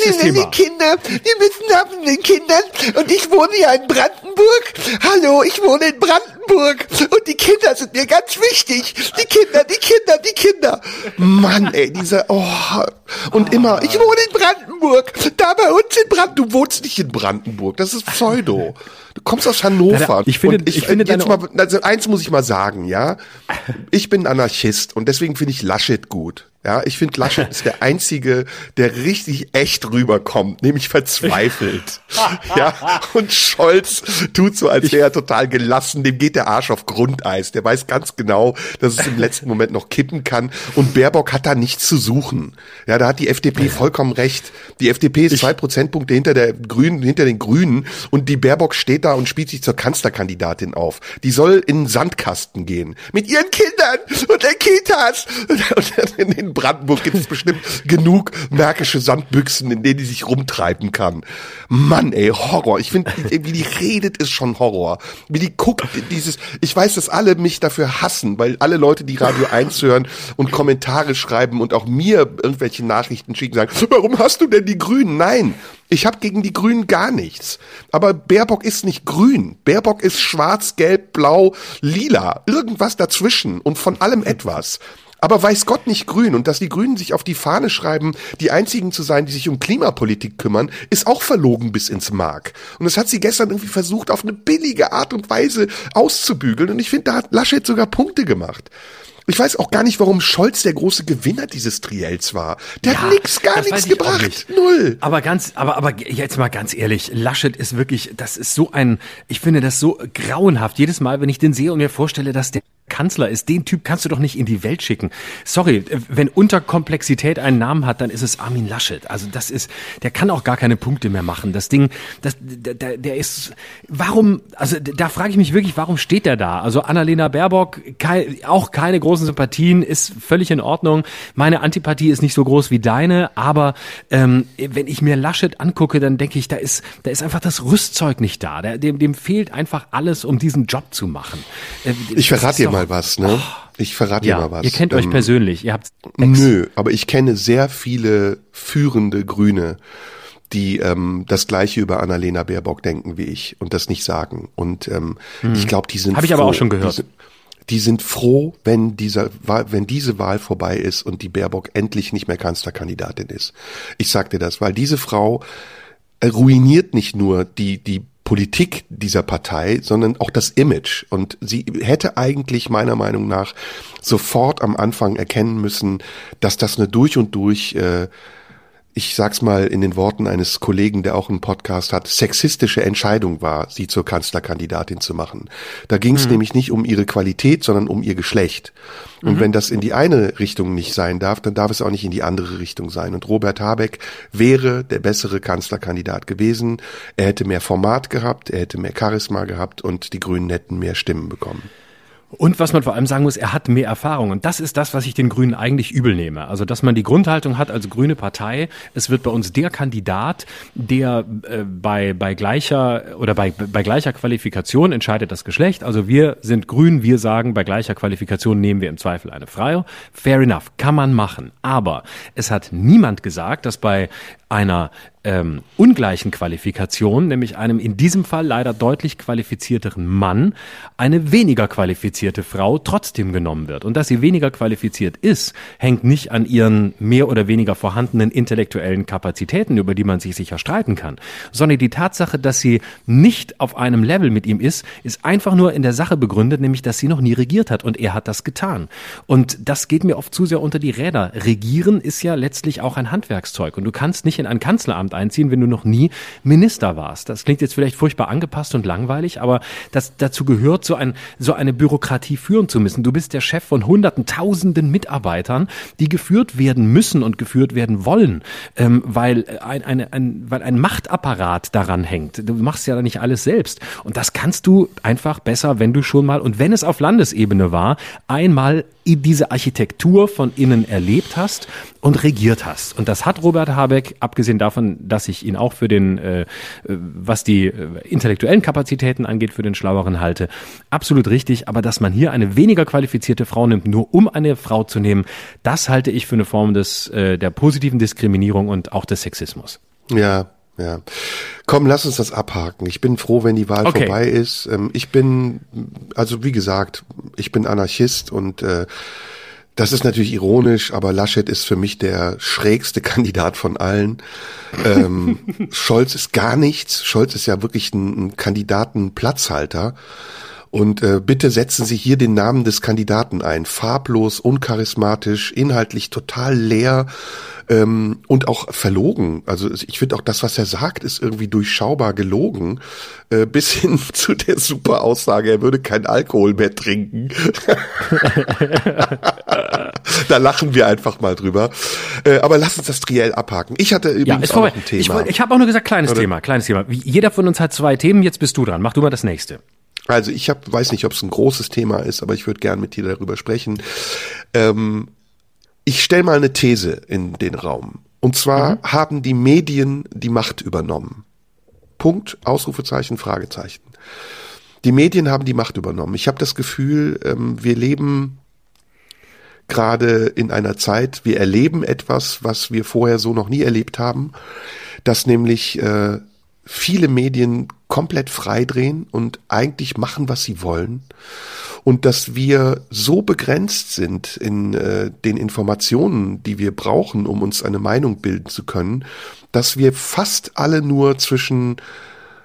Kinder, wir müssen haben den Kindern und ich wohne ja in Brandenburg. Hallo, ich wohne in Brandenburg und die Kinder sind mir ganz wichtig. Die Kinder, die Kinder, die Kinder. Mann, ey, dieser, oh, und immer, ich wohne in Brandenburg. Da bei uns in Brandenburg. Du wohnst nicht in Brandenburg, das ist Pseudo. Du kommst aus Hannover. Ich finde, ich, ich finde jetzt mal, also eins muss ich mal sagen, ja. Ich bin Anarchist und deswegen finde ich Laschet gut. Ja, ich finde, Laschet ist der einzige, der richtig echt rüberkommt, nämlich verzweifelt. ja, und Scholz tut so, als wäre er total gelassen. Dem geht der Arsch auf Grundeis. Der weiß ganz genau, dass es im letzten Moment noch kippen kann. Und Baerbock hat da nichts zu suchen. Ja, da hat die FDP vollkommen recht. Die FDP ist zwei Prozentpunkte hinter der Grünen, hinter den Grünen. Und die Baerbock steht da und spielt sich zur Kanzlerkandidatin auf. Die soll in den Sandkasten gehen. Mit ihren Kindern und den Kitas. Und in Brandenburg gibt es bestimmt genug märkische Sandbüchsen, in denen die sich rumtreiben kann. Mann, ey, Horror. Ich finde, wie die redet, ist schon Horror. Wie die guckt, dieses, ich weiß, dass alle mich dafür hassen, weil alle Leute, die Radio 1 hören und Kommentare schreiben und auch mir irgendwelche Nachrichten schicken, sagen, warum hast du denn die Grünen? Nein, ich habe gegen die Grünen gar nichts. Aber Baerbock ist nicht grün. Baerbock ist schwarz, gelb, blau, lila. Irgendwas dazwischen und von allem etwas aber weiß Gott nicht grün. Und dass die Grünen sich auf die Fahne schreiben, die einzigen zu sein, die sich um Klimapolitik kümmern, ist auch verlogen bis ins Mark. Und das hat sie gestern irgendwie versucht, auf eine billige Art und Weise auszubügeln. Und ich finde, da hat Laschet sogar Punkte gemacht. Ich weiß auch gar nicht, warum Scholz der große Gewinner dieses Triels war. Der ja, hat nix, gar nichts gebracht. Null. Aber ganz, aber, aber jetzt mal ganz ehrlich, Laschet ist wirklich, das ist so ein, ich finde das so grauenhaft. Jedes Mal, wenn ich den sehe und mir vorstelle, dass der Kanzler ist. Den Typ kannst du doch nicht in die Welt schicken. Sorry, wenn Unterkomplexität einen Namen hat, dann ist es Armin Laschet. Also das ist, der kann auch gar keine Punkte mehr machen. Das Ding, das, der, der ist, warum, also da frage ich mich wirklich, warum steht der da? Also Annalena Baerbock, kein, auch keine großen Sympathien, ist völlig in Ordnung. Meine Antipathie ist nicht so groß wie deine, aber ähm, wenn ich mir Laschet angucke, dann denke ich, da ist, da ist einfach das Rüstzeug nicht da. Der, dem, dem fehlt einfach alles, um diesen Job zu machen. Äh, ich verrate dir mal was, ne? Ich verrate ja, dir mal was. Ihr kennt ähm, euch persönlich. Ihr habt Nö, aber ich kenne sehr viele führende Grüne, die ähm, das gleiche über Annalena Baerbock denken wie ich und das nicht sagen. Und ähm, hm. ich glaube, die sind. Habe ich aber auch schon gehört. Die sind, die sind froh, wenn dieser, wenn diese Wahl vorbei ist und die Baerbock endlich nicht mehr Kanzlerkandidatin ist. Ich sag dir das, weil diese Frau ruiniert nicht nur die, die Politik dieser Partei, sondern auch das Image. Und sie hätte eigentlich meiner Meinung nach sofort am Anfang erkennen müssen, dass das eine durch und durch äh, ich sag's mal in den Worten eines Kollegen, der auch einen Podcast hat, sexistische Entscheidung war, sie zur Kanzlerkandidatin zu machen. Da ging es mhm. nämlich nicht um ihre Qualität, sondern um ihr Geschlecht. Und mhm. wenn das in die eine Richtung nicht sein darf, dann darf es auch nicht in die andere Richtung sein. Und Robert Habeck wäre der bessere Kanzlerkandidat gewesen. Er hätte mehr Format gehabt, er hätte mehr Charisma gehabt und die Grünen hätten mehr Stimmen bekommen. Und was man vor allem sagen muss, er hat mehr Erfahrung. Und das ist das, was ich den Grünen eigentlich übel nehme. Also, dass man die Grundhaltung hat als grüne Partei, es wird bei uns der Kandidat, der äh, bei, bei gleicher oder bei, bei gleicher Qualifikation entscheidet das Geschlecht. Also wir sind grün, wir sagen, bei gleicher Qualifikation nehmen wir im Zweifel eine Freie. Fair enough, kann man machen. Aber es hat niemand gesagt, dass bei einer ähm, ungleichen Qualifikation, nämlich einem in diesem Fall leider deutlich qualifizierteren Mann, eine weniger qualifizierte Frau trotzdem genommen wird. Und dass sie weniger qualifiziert ist, hängt nicht an ihren mehr oder weniger vorhandenen intellektuellen Kapazitäten, über die man sich sicher streiten kann, sondern die Tatsache, dass sie nicht auf einem Level mit ihm ist, ist einfach nur in der Sache begründet, nämlich dass sie noch nie regiert hat und er hat das getan. Und das geht mir oft zu sehr unter die Räder. Regieren ist ja letztlich auch ein Handwerkszeug und du kannst nicht in ein Kanzleramt einziehen, wenn du noch nie Minister warst. Das klingt jetzt vielleicht furchtbar angepasst und langweilig, aber das, dazu gehört, so, ein, so eine Bürokratie führen zu müssen. Du bist der Chef von hunderten, tausenden Mitarbeitern, die geführt werden müssen und geführt werden wollen, ähm, weil, ein, eine, ein, weil ein Machtapparat daran hängt. Du machst ja nicht alles selbst. Und das kannst du einfach besser, wenn du schon mal, und wenn es auf Landesebene war, einmal diese Architektur von innen erlebt hast und regiert hast. Und das hat Robert Habeck, abgesehen davon, dass ich ihn auch für den, äh, was die äh, intellektuellen Kapazitäten angeht, für den Schlaueren halte, absolut richtig. Aber dass man hier eine weniger qualifizierte Frau nimmt, nur um eine Frau zu nehmen, das halte ich für eine Form des, äh, der positiven Diskriminierung und auch des Sexismus. Ja, ja. Komm, lass uns das abhaken. Ich bin froh, wenn die Wahl okay. vorbei ist. Ähm, ich bin, also wie gesagt, ich bin Anarchist und äh, das ist natürlich ironisch, aber Laschet ist für mich der schrägste Kandidat von allen. Ähm, Scholz ist gar nichts. Scholz ist ja wirklich ein, ein Kandidatenplatzhalter. Und äh, bitte setzen Sie hier den Namen des Kandidaten ein. Farblos, uncharismatisch, inhaltlich total leer ähm, und auch verlogen. Also ich finde auch das, was er sagt, ist irgendwie durchschaubar gelogen. Äh, bis hin zu der super Aussage, er würde kein Alkohol mehr trinken. da lachen wir einfach mal drüber. Äh, aber lass uns das Triell abhaken. Ich hatte übrigens ja, auch ein Thema. Ich, ich habe auch nur gesagt, kleines Oder? Thema, kleines Thema. Jeder von uns hat zwei Themen, jetzt bist du dran. Mach du mal das nächste. Also ich hab, weiß nicht, ob es ein großes Thema ist, aber ich würde gern mit dir darüber sprechen. Ähm, ich stelle mal eine These in den Raum. Und zwar mhm. haben die Medien die Macht übernommen. Punkt, Ausrufezeichen, Fragezeichen. Die Medien haben die Macht übernommen. Ich habe das Gefühl, ähm, wir leben gerade in einer Zeit, wir erleben etwas, was wir vorher so noch nie erlebt haben, dass nämlich äh, viele Medien komplett freidrehen und eigentlich machen, was sie wollen. Und dass wir so begrenzt sind in äh, den Informationen, die wir brauchen, um uns eine Meinung bilden zu können, dass wir fast alle nur zwischen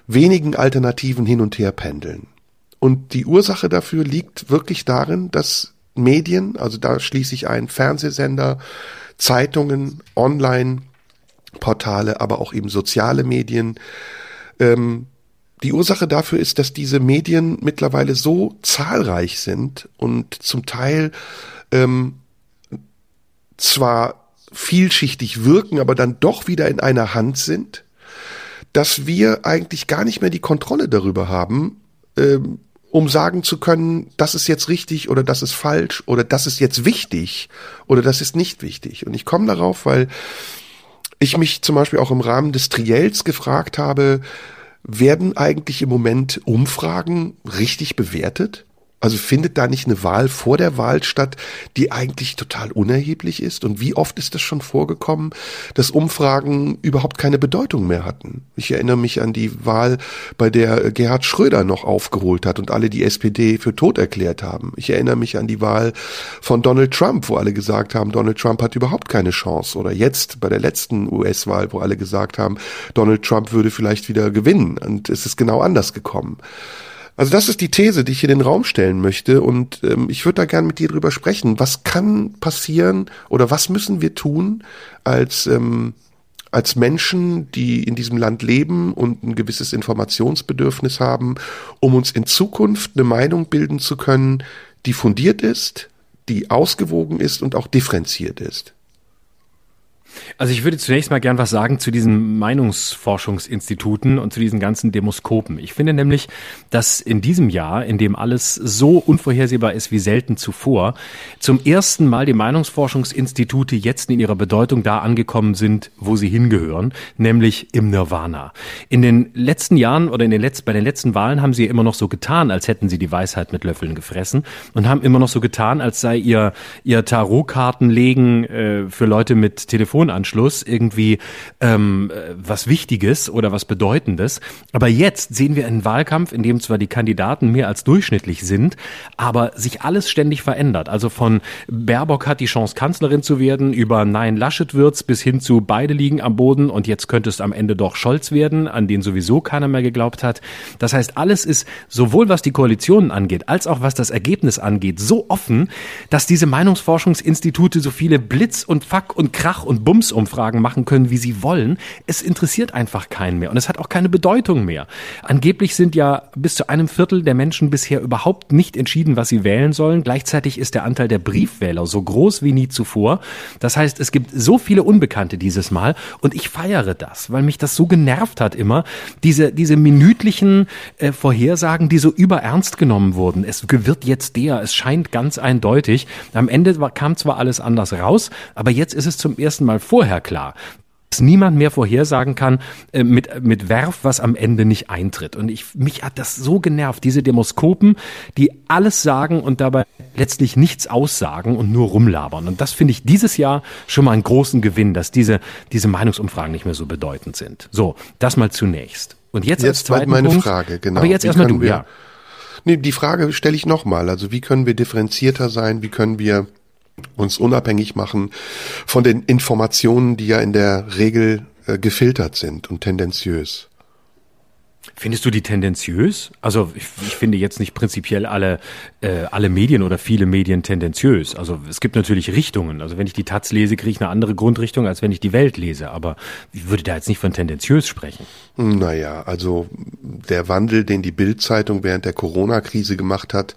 wenigen Alternativen hin und her pendeln. Und die Ursache dafür liegt wirklich darin, dass Medien, also da schließe ich ein Fernsehsender, Zeitungen, Online-Portale, aber auch eben soziale Medien, ähm, die Ursache dafür ist, dass diese Medien mittlerweile so zahlreich sind und zum Teil ähm, zwar vielschichtig wirken, aber dann doch wieder in einer Hand sind, dass wir eigentlich gar nicht mehr die Kontrolle darüber haben, ähm, um sagen zu können, das ist jetzt richtig oder das ist falsch oder das ist jetzt wichtig oder das ist nicht wichtig. Und ich komme darauf, weil ich mich zum Beispiel auch im Rahmen des Triels gefragt habe, werden eigentlich im Moment Umfragen richtig bewertet? Also findet da nicht eine Wahl vor der Wahl statt, die eigentlich total unerheblich ist? Und wie oft ist das schon vorgekommen, dass Umfragen überhaupt keine Bedeutung mehr hatten? Ich erinnere mich an die Wahl, bei der Gerhard Schröder noch aufgeholt hat und alle die SPD für tot erklärt haben. Ich erinnere mich an die Wahl von Donald Trump, wo alle gesagt haben, Donald Trump hat überhaupt keine Chance. Oder jetzt bei der letzten US-Wahl, wo alle gesagt haben, Donald Trump würde vielleicht wieder gewinnen. Und es ist genau anders gekommen. Also das ist die These, die ich hier in den Raum stellen möchte und ähm, ich würde da gern mit dir drüber sprechen. Was kann passieren oder was müssen wir tun als ähm, als Menschen, die in diesem Land leben und ein gewisses Informationsbedürfnis haben, um uns in Zukunft eine Meinung bilden zu können, die fundiert ist, die ausgewogen ist und auch differenziert ist. Also ich würde zunächst mal gern was sagen zu diesen Meinungsforschungsinstituten und zu diesen ganzen Demoskopen. Ich finde nämlich, dass in diesem Jahr, in dem alles so unvorhersehbar ist wie selten zuvor, zum ersten Mal die Meinungsforschungsinstitute jetzt in ihrer Bedeutung da angekommen sind, wo sie hingehören, nämlich im Nirvana. In den letzten Jahren oder in den letzten, bei den letzten Wahlen haben sie immer noch so getan, als hätten sie die Weisheit mit Löffeln gefressen und haben immer noch so getan, als sei ihr, ihr Tarotkartenlegen äh, für Leute mit Telefon Telefonanschluss irgendwie ähm, was Wichtiges oder was Bedeutendes. Aber jetzt sehen wir einen Wahlkampf, in dem zwar die Kandidaten mehr als durchschnittlich sind, aber sich alles ständig verändert. Also von Baerbock hat die Chance, Kanzlerin zu werden, über Nein Laschet wird's, bis hin zu beide liegen am Boden und jetzt könnte es am Ende doch Scholz werden, an den sowieso keiner mehr geglaubt hat. Das heißt, alles ist sowohl was die Koalitionen angeht, als auch was das Ergebnis angeht, so offen, dass diese Meinungsforschungsinstitute so viele Blitz und Fuck und Krach und Bumsumfragen machen können, wie sie wollen. Es interessiert einfach keinen mehr und es hat auch keine Bedeutung mehr. Angeblich sind ja bis zu einem Viertel der Menschen bisher überhaupt nicht entschieden, was sie wählen sollen. Gleichzeitig ist der Anteil der Briefwähler so groß wie nie zuvor. Das heißt, es gibt so viele Unbekannte dieses Mal und ich feiere das, weil mich das so genervt hat immer, diese, diese minütlichen äh, Vorhersagen, die so überernst genommen wurden. Es wird jetzt der, es scheint ganz eindeutig. Am Ende kam zwar alles anders raus, aber jetzt ist es zum ersten Mal vorher klar dass niemand mehr vorhersagen kann äh, mit, mit Werf, was am Ende nicht eintritt. Und ich, mich hat das so genervt, diese Demoskopen, die alles sagen und dabei letztlich nichts aussagen und nur rumlabern. Und das finde ich dieses Jahr schon mal einen großen Gewinn, dass diese, diese Meinungsumfragen nicht mehr so bedeutend sind. So, das mal zunächst. Und jetzt, jetzt als zweiten meine Punkt, Frage, genau. Aber jetzt erstmal du, wir, ja. Nee, die Frage stelle ich nochmal. Also wie können wir differenzierter sein? Wie können wir uns unabhängig machen von den Informationen, die ja in der Regel äh, gefiltert sind und tendenziös. Findest du die tendenziös? Also ich, ich finde jetzt nicht prinzipiell alle, äh, alle Medien oder viele Medien tendenziös. Also es gibt natürlich Richtungen. Also wenn ich die Taz lese, kriege ich eine andere Grundrichtung, als wenn ich die Welt lese. Aber ich würde da jetzt nicht von tendenziös sprechen. Naja, also der Wandel, den die Bild-Zeitung während der Corona-Krise gemacht hat,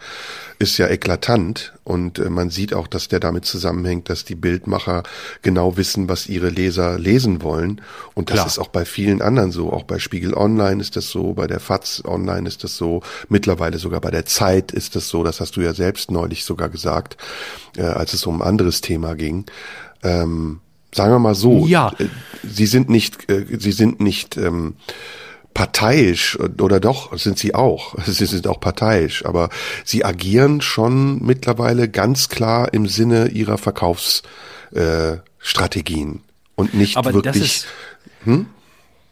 ist ja eklatant und äh, man sieht auch, dass der damit zusammenhängt, dass die Bildmacher genau wissen, was ihre Leser lesen wollen und das Klar. ist auch bei vielen anderen so, auch bei Spiegel Online ist das so, bei der FAZ Online ist das so, mittlerweile sogar bei der Zeit ist das so, das hast du ja selbst neulich sogar gesagt, äh, als es um ein anderes Thema ging. Ähm, sagen wir mal so, ja. Äh, sie sind nicht, äh, sie sind nicht ähm, parteiisch oder doch sind sie auch. Sie sind auch parteiisch, aber sie agieren schon mittlerweile ganz klar im Sinne ihrer Verkaufsstrategien äh, und nicht aber wirklich. hm?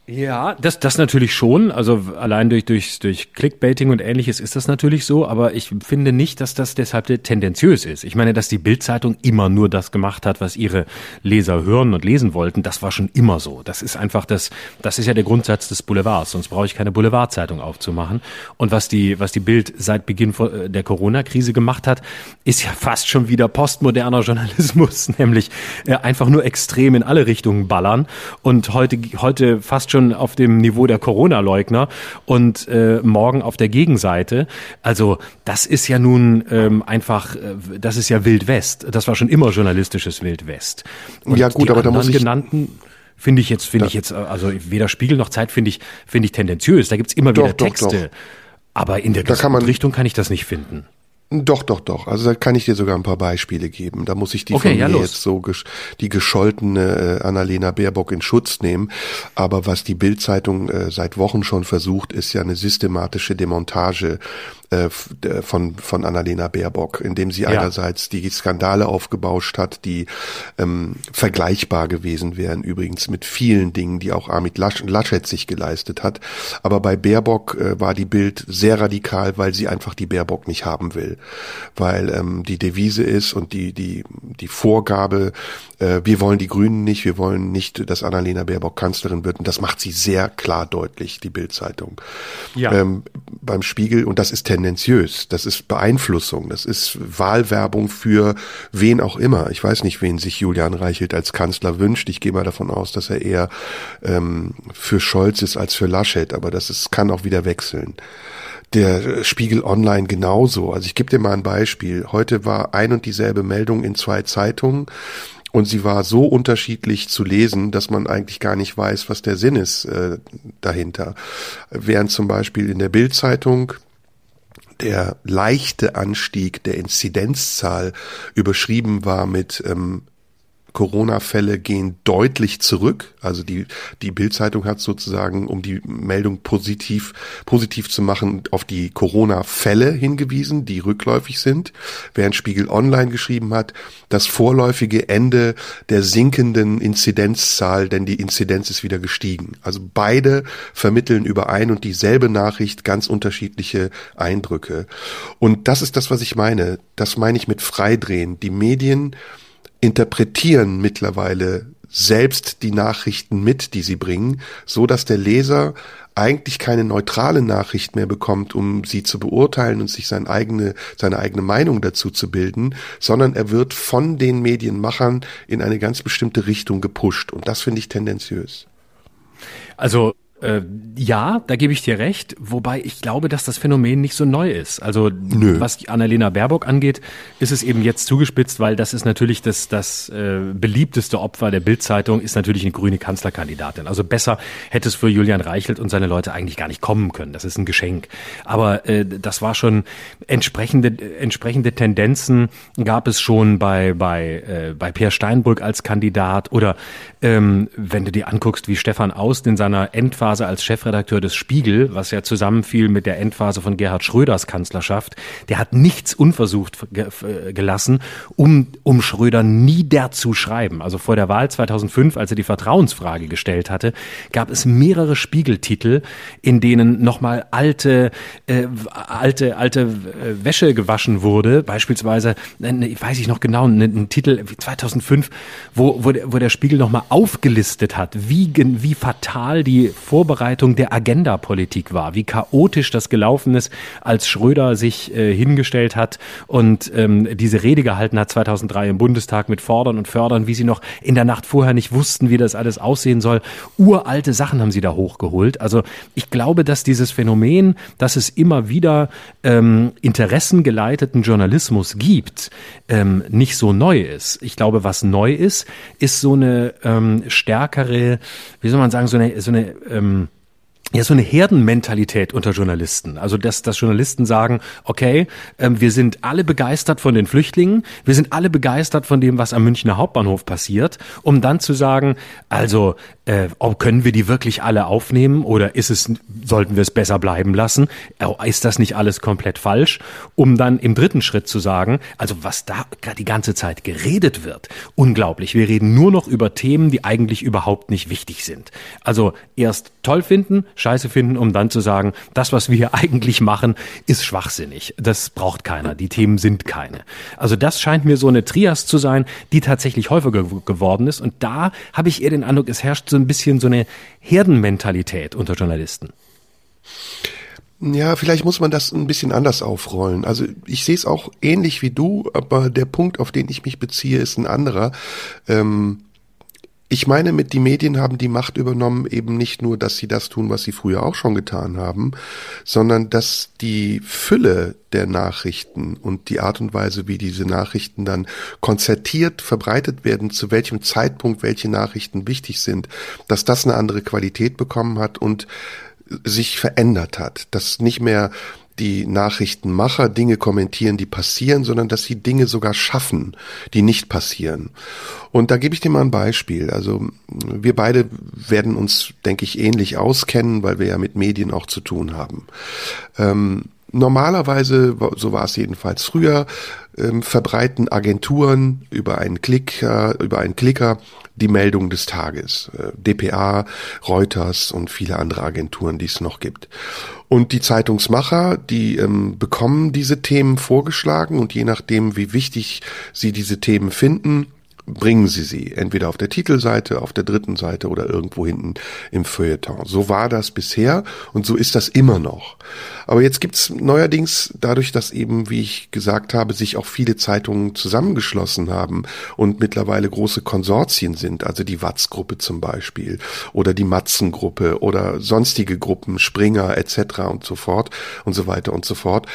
Ja, das, das natürlich schon. Also allein durch, durch, durch Clickbaiting und ähnliches ist das natürlich so, aber ich finde nicht, dass das deshalb tendenziös ist. Ich meine, dass die Bildzeitung immer nur das gemacht hat, was ihre Leser hören und lesen wollten, das war schon immer so. Das ist einfach das, das ist ja der Grundsatz des Boulevards, sonst brauche ich keine Boulevardzeitung aufzumachen. Und was die, was die Bild seit Beginn äh, der Corona-Krise gemacht hat, ist ja fast schon wieder postmoderner Journalismus, nämlich äh, einfach nur extrem in alle Richtungen ballern und heute, heute fast schon schon auf dem Niveau der Corona-Leugner und äh, morgen auf der Gegenseite. Also das ist ja nun ähm, einfach, äh, das ist ja Wild West. Das war schon immer journalistisches Wild West. Und ja gut, aber da muss ich genannten finde ich jetzt, finde ich jetzt, also weder Spiegel noch Zeit finde ich, finde ich tendenziös. Da gibt's immer wieder doch, Texte. Doch, doch. Aber in der Richtung kann ich das nicht finden. Doch, doch, doch. Also da kann ich dir sogar ein paar Beispiele geben. Da muss ich die okay, von ja, mir los. jetzt so die gescholtene äh, Annalena Baerbock in Schutz nehmen. Aber was die Bildzeitung äh, seit Wochen schon versucht, ist ja eine systematische Demontage äh, von, von Annalena Baerbock, indem sie ja. einerseits die Skandale aufgebauscht hat, die ähm, vergleichbar gewesen wären, übrigens mit vielen Dingen, die auch Armin Lasch, Laschet sich geleistet hat. Aber bei Baerbock äh, war die Bild sehr radikal, weil sie einfach die Baerbock nicht haben will. Weil ähm, die Devise ist und die, die, die Vorgabe, äh, wir wollen die Grünen nicht, wir wollen nicht, dass Annalena Baerbock Kanzlerin wird. Und das macht sie sehr klar deutlich, die Bildzeitung. Ja. Ähm, beim Spiegel, und das ist tendenziös, das ist Beeinflussung, das ist Wahlwerbung für wen auch immer. Ich weiß nicht, wen sich Julian Reichelt als Kanzler wünscht. Ich gehe mal davon aus, dass er eher ähm, für Scholz ist als für Laschet, aber das ist, kann auch wieder wechseln der Spiegel Online genauso. Also ich gebe dir mal ein Beispiel. Heute war ein und dieselbe Meldung in zwei Zeitungen und sie war so unterschiedlich zu lesen, dass man eigentlich gar nicht weiß, was der Sinn ist äh, dahinter. Während zum Beispiel in der Bildzeitung der leichte Anstieg der Inzidenzzahl überschrieben war mit ähm, Corona-Fälle gehen deutlich zurück. Also die, die Bild-Zeitung hat sozusagen, um die Meldung positiv, positiv zu machen, auf die Corona-Fälle hingewiesen, die rückläufig sind, während Spiegel Online geschrieben hat, das vorläufige Ende der sinkenden Inzidenzzahl, denn die Inzidenz ist wieder gestiegen. Also beide vermitteln über ein und dieselbe Nachricht ganz unterschiedliche Eindrücke. Und das ist das, was ich meine. Das meine ich mit Freidrehen. Die Medien interpretieren mittlerweile selbst die Nachrichten mit, die sie bringen, so dass der Leser eigentlich keine neutrale Nachricht mehr bekommt, um sie zu beurteilen und sich seine eigene, seine eigene Meinung dazu zu bilden, sondern er wird von den Medienmachern in eine ganz bestimmte Richtung gepusht. Und das finde ich tendenziös. Also äh, ja, da gebe ich dir recht, wobei ich glaube, dass das Phänomen nicht so neu ist. Also Nö. was Annalena Baerbock angeht, ist es eben jetzt zugespitzt, weil das ist natürlich das, das äh, beliebteste Opfer der Bildzeitung, ist natürlich eine grüne Kanzlerkandidatin. Also besser hätte es für Julian Reichelt und seine Leute eigentlich gar nicht kommen können. Das ist ein Geschenk. Aber äh, das war schon entsprechende, entsprechende Tendenzen gab es schon bei, bei, äh, bei Peer Steinbrück als Kandidat oder ähm, wenn du dir anguckst, wie Stefan Aust in seiner Endphase Endphase als Chefredakteur des Spiegel, was ja zusammenfiel mit der Endphase von Gerhard Schröders Kanzlerschaft, der hat nichts unversucht gelassen, um, um Schröder zu schreiben. Also vor der Wahl 2005, als er die Vertrauensfrage gestellt hatte, gab es mehrere Spiegeltitel, in denen nochmal alte, äh, alte, alte äh, Wäsche gewaschen wurde. Beispielsweise, äh, weiß ich noch genau, ein Titel 2005, wo, wo, der, wo der Spiegel nochmal aufgelistet hat, wie, wie fatal die Vor Vorbereitung der Agenda-Politik war, wie chaotisch das gelaufen ist, als Schröder sich äh, hingestellt hat und ähm, diese Rede gehalten hat 2003 im Bundestag mit Fordern und Fördern, wie sie noch in der Nacht vorher nicht wussten, wie das alles aussehen soll. Uralte Sachen haben sie da hochgeholt. Also ich glaube, dass dieses Phänomen, dass es immer wieder ähm, interessengeleiteten Journalismus gibt, ähm, nicht so neu ist. Ich glaube, was neu ist, ist so eine ähm, stärkere, wie soll man sagen, so eine, so eine ähm, ähm, ja so eine Herdenmentalität unter Journalisten. Also dass, dass Journalisten sagen, okay, ähm, wir sind alle begeistert von den Flüchtlingen, wir sind alle begeistert von dem, was am Münchner Hauptbahnhof passiert, um dann zu sagen, also äh, können wir die wirklich alle aufnehmen oder ist es, sollten wir es besser bleiben lassen? Äh, ist das nicht alles komplett falsch? Um dann im dritten Schritt zu sagen, also was da die ganze Zeit geredet wird, unglaublich. Wir reden nur noch über Themen, die eigentlich überhaupt nicht wichtig sind. Also erst toll finden, scheiße finden, um dann zu sagen, das, was wir hier eigentlich machen, ist schwachsinnig. Das braucht keiner. Die Themen sind keine. Also das scheint mir so eine Trias zu sein, die tatsächlich häufiger geworden ist. Und da habe ich eher den Eindruck, es herrscht so ein bisschen so eine Herdenmentalität unter Journalisten. Ja, vielleicht muss man das ein bisschen anders aufrollen. Also ich sehe es auch ähnlich wie du, aber der Punkt, auf den ich mich beziehe, ist ein anderer. Ähm, ich meine, mit die Medien haben die Macht übernommen, eben nicht nur, dass sie das tun, was sie früher auch schon getan haben, sondern dass die Fülle der Nachrichten und die Art und Weise, wie diese Nachrichten dann konzertiert verbreitet werden, zu welchem Zeitpunkt welche Nachrichten wichtig sind, dass das eine andere Qualität bekommen hat und sich verändert hat, dass nicht mehr die Nachrichtenmacher Dinge kommentieren, die passieren, sondern dass sie Dinge sogar schaffen, die nicht passieren. Und da gebe ich dir mal ein Beispiel. Also wir beide werden uns, denke ich, ähnlich auskennen, weil wir ja mit Medien auch zu tun haben. Ähm, normalerweise, so war es jedenfalls früher, ähm, verbreiten Agenturen über einen Klicker, über einen Klicker die Meldung des Tages. Äh, DPA, Reuters und viele andere Agenturen, die es noch gibt. Und die Zeitungsmacher, die ähm, bekommen diese Themen vorgeschlagen und je nachdem, wie wichtig sie diese Themen finden, bringen Sie sie, entweder auf der Titelseite, auf der dritten Seite oder irgendwo hinten im Feuilleton. So war das bisher und so ist das immer noch. Aber jetzt gibt's neuerdings, dadurch, dass eben, wie ich gesagt habe, sich auch viele Zeitungen zusammengeschlossen haben und mittlerweile große Konsortien sind, also die Watz-Gruppe zum Beispiel oder die Matzen-Gruppe oder sonstige Gruppen, Springer etc. und so fort und so weiter und so fort.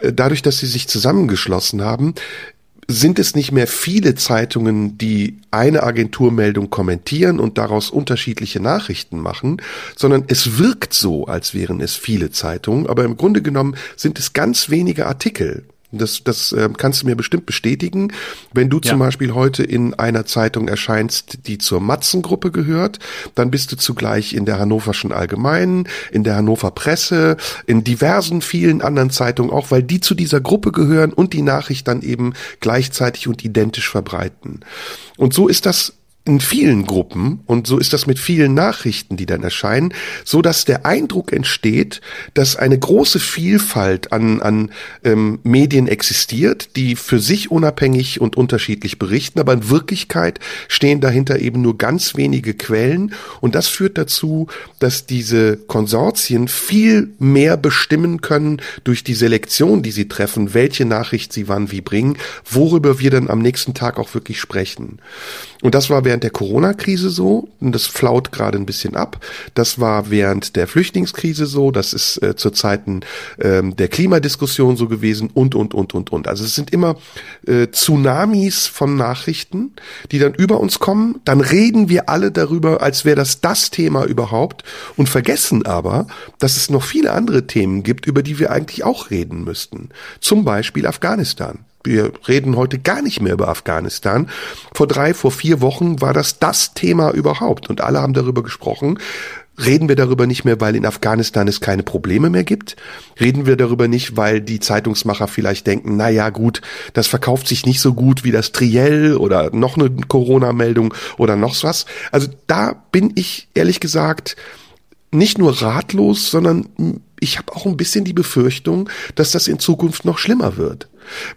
Äh, dadurch, dass sie sich zusammengeschlossen haben, sind es nicht mehr viele Zeitungen, die eine Agenturmeldung kommentieren und daraus unterschiedliche Nachrichten machen, sondern es wirkt so, als wären es viele Zeitungen, aber im Grunde genommen sind es ganz wenige Artikel. Das, das äh, kannst du mir bestimmt bestätigen. Wenn du ja. zum Beispiel heute in einer Zeitung erscheinst, die zur Matzengruppe gehört, dann bist du zugleich in der Hannoverschen Allgemeinen, in der Hannover Presse, in diversen vielen anderen Zeitungen auch, weil die zu dieser Gruppe gehören und die Nachricht dann eben gleichzeitig und identisch verbreiten. Und so ist das in vielen Gruppen und so ist das mit vielen Nachrichten, die dann erscheinen, so dass der Eindruck entsteht, dass eine große Vielfalt an, an ähm, Medien existiert, die für sich unabhängig und unterschiedlich berichten, aber in Wirklichkeit stehen dahinter eben nur ganz wenige Quellen und das führt dazu, dass diese Konsortien viel mehr bestimmen können durch die Selektion, die sie treffen, welche Nachricht sie wann wie bringen, worüber wir dann am nächsten Tag auch wirklich sprechen. Und das war während der Corona-Krise so, und das flaut gerade ein bisschen ab. Das war während der Flüchtlingskrise so, das ist äh, zu Zeiten ähm, der Klimadiskussion so gewesen und, und, und, und, und. Also es sind immer äh, Tsunamis von Nachrichten, die dann über uns kommen. Dann reden wir alle darüber, als wäre das das Thema überhaupt und vergessen aber, dass es noch viele andere Themen gibt, über die wir eigentlich auch reden müssten. Zum Beispiel Afghanistan. Wir reden heute gar nicht mehr über Afghanistan. Vor drei, vor vier Wochen war das das Thema überhaupt und alle haben darüber gesprochen. Reden wir darüber nicht mehr, weil in Afghanistan es keine Probleme mehr gibt? Reden wir darüber nicht, weil die Zeitungsmacher vielleicht denken, na ja, gut, das verkauft sich nicht so gut wie das Triell oder noch eine Corona-Meldung oder noch was? Also da bin ich ehrlich gesagt nicht nur ratlos, sondern ich habe auch ein bisschen die Befürchtung, dass das in Zukunft noch schlimmer wird.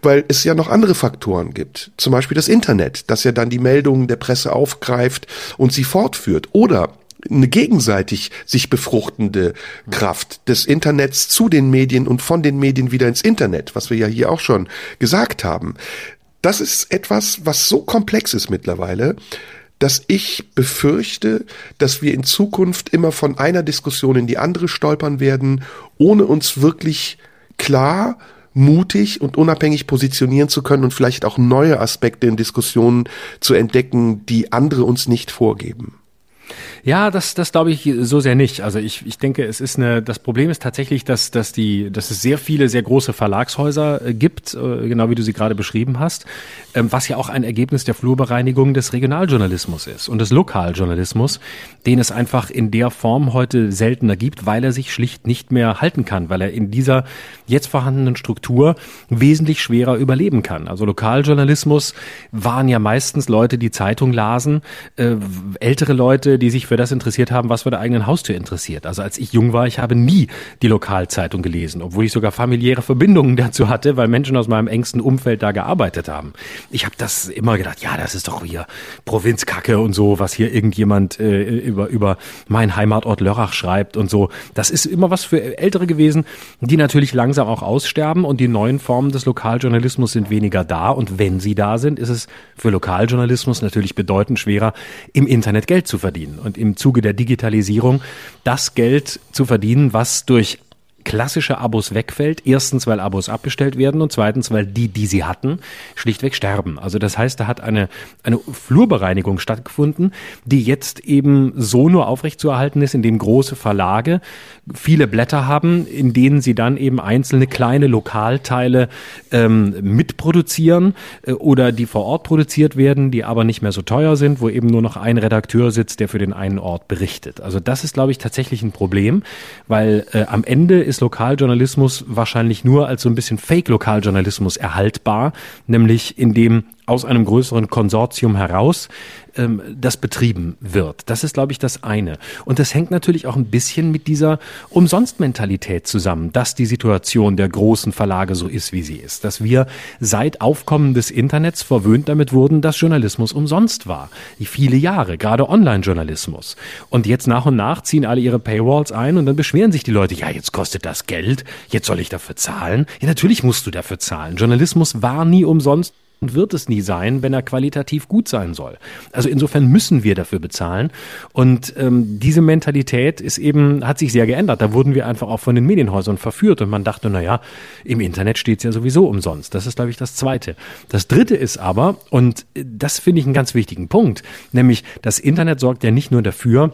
Weil es ja noch andere Faktoren gibt. Zum Beispiel das Internet, das ja dann die Meldungen der Presse aufgreift und sie fortführt. Oder eine gegenseitig sich befruchtende Kraft des Internets zu den Medien und von den Medien wieder ins Internet, was wir ja hier auch schon gesagt haben. Das ist etwas, was so komplex ist mittlerweile, dass ich befürchte, dass wir in Zukunft immer von einer Diskussion in die andere stolpern werden, ohne uns wirklich klar mutig und unabhängig positionieren zu können und vielleicht auch neue Aspekte in Diskussionen zu entdecken, die andere uns nicht vorgeben. Ja, das, das glaube ich so sehr nicht. Also ich, ich denke, es ist eine, das Problem ist tatsächlich, dass, dass die, dass es sehr viele, sehr große Verlagshäuser äh, gibt, äh, genau wie du sie gerade beschrieben hast, ähm, was ja auch ein Ergebnis der Flurbereinigung des Regionaljournalismus ist und des Lokaljournalismus, den es einfach in der Form heute seltener gibt, weil er sich schlicht nicht mehr halten kann, weil er in dieser jetzt vorhandenen Struktur wesentlich schwerer überleben kann. Also Lokaljournalismus waren ja meistens Leute, die Zeitung lasen, äh, ältere Leute, die sich für das interessiert haben, was für der eigenen Haustür interessiert. Also als ich jung war, ich habe nie die Lokalzeitung gelesen, obwohl ich sogar familiäre Verbindungen dazu hatte, weil Menschen aus meinem engsten Umfeld da gearbeitet haben. Ich habe das immer gedacht, ja, das ist doch hier Provinzkacke und so, was hier irgendjemand äh, über, über mein Heimatort Lörrach schreibt und so. Das ist immer was für Ältere gewesen, die natürlich langsam auch aussterben und die neuen Formen des Lokaljournalismus sind weniger da. Und wenn sie da sind, ist es für Lokaljournalismus natürlich bedeutend schwerer, im Internet Geld zu verdienen. Und im Zuge der Digitalisierung das Geld zu verdienen, was durch klassische Abos wegfällt. Erstens, weil Abos abbestellt werden und zweitens, weil die, die sie hatten, schlichtweg sterben. Also das heißt, da hat eine, eine Flurbereinigung stattgefunden, die jetzt eben so nur aufrechtzuerhalten ist, indem große Verlage viele Blätter haben, in denen sie dann eben einzelne kleine Lokalteile ähm, mitproduzieren äh, oder die vor Ort produziert werden, die aber nicht mehr so teuer sind, wo eben nur noch ein Redakteur sitzt, der für den einen Ort berichtet. Also das ist, glaube ich, tatsächlich ein Problem, weil äh, am Ende ist Lokaljournalismus wahrscheinlich nur als so ein bisschen Fake-Lokaljournalismus erhaltbar, nämlich indem aus einem größeren Konsortium heraus ähm, das betrieben wird. Das ist, glaube ich, das eine. Und das hängt natürlich auch ein bisschen mit dieser Umsonstmentalität zusammen, dass die Situation der großen Verlage so ist, wie sie ist. Dass wir seit Aufkommen des Internets verwöhnt damit wurden, dass Journalismus umsonst war. Die viele Jahre, gerade Online-Journalismus. Und jetzt nach und nach ziehen alle ihre Paywalls ein und dann beschweren sich die Leute, ja, jetzt kostet das Geld, jetzt soll ich dafür zahlen. Ja, natürlich musst du dafür zahlen. Journalismus war nie umsonst und wird es nie sein, wenn er qualitativ gut sein soll. Also insofern müssen wir dafür bezahlen. Und ähm, diese Mentalität ist eben, hat sich sehr geändert. Da wurden wir einfach auch von den Medienhäusern verführt und man dachte, na ja, im Internet steht es ja sowieso umsonst. Das ist, glaube ich, das Zweite. Das Dritte ist aber, und das finde ich einen ganz wichtigen Punkt, nämlich das Internet sorgt ja nicht nur dafür,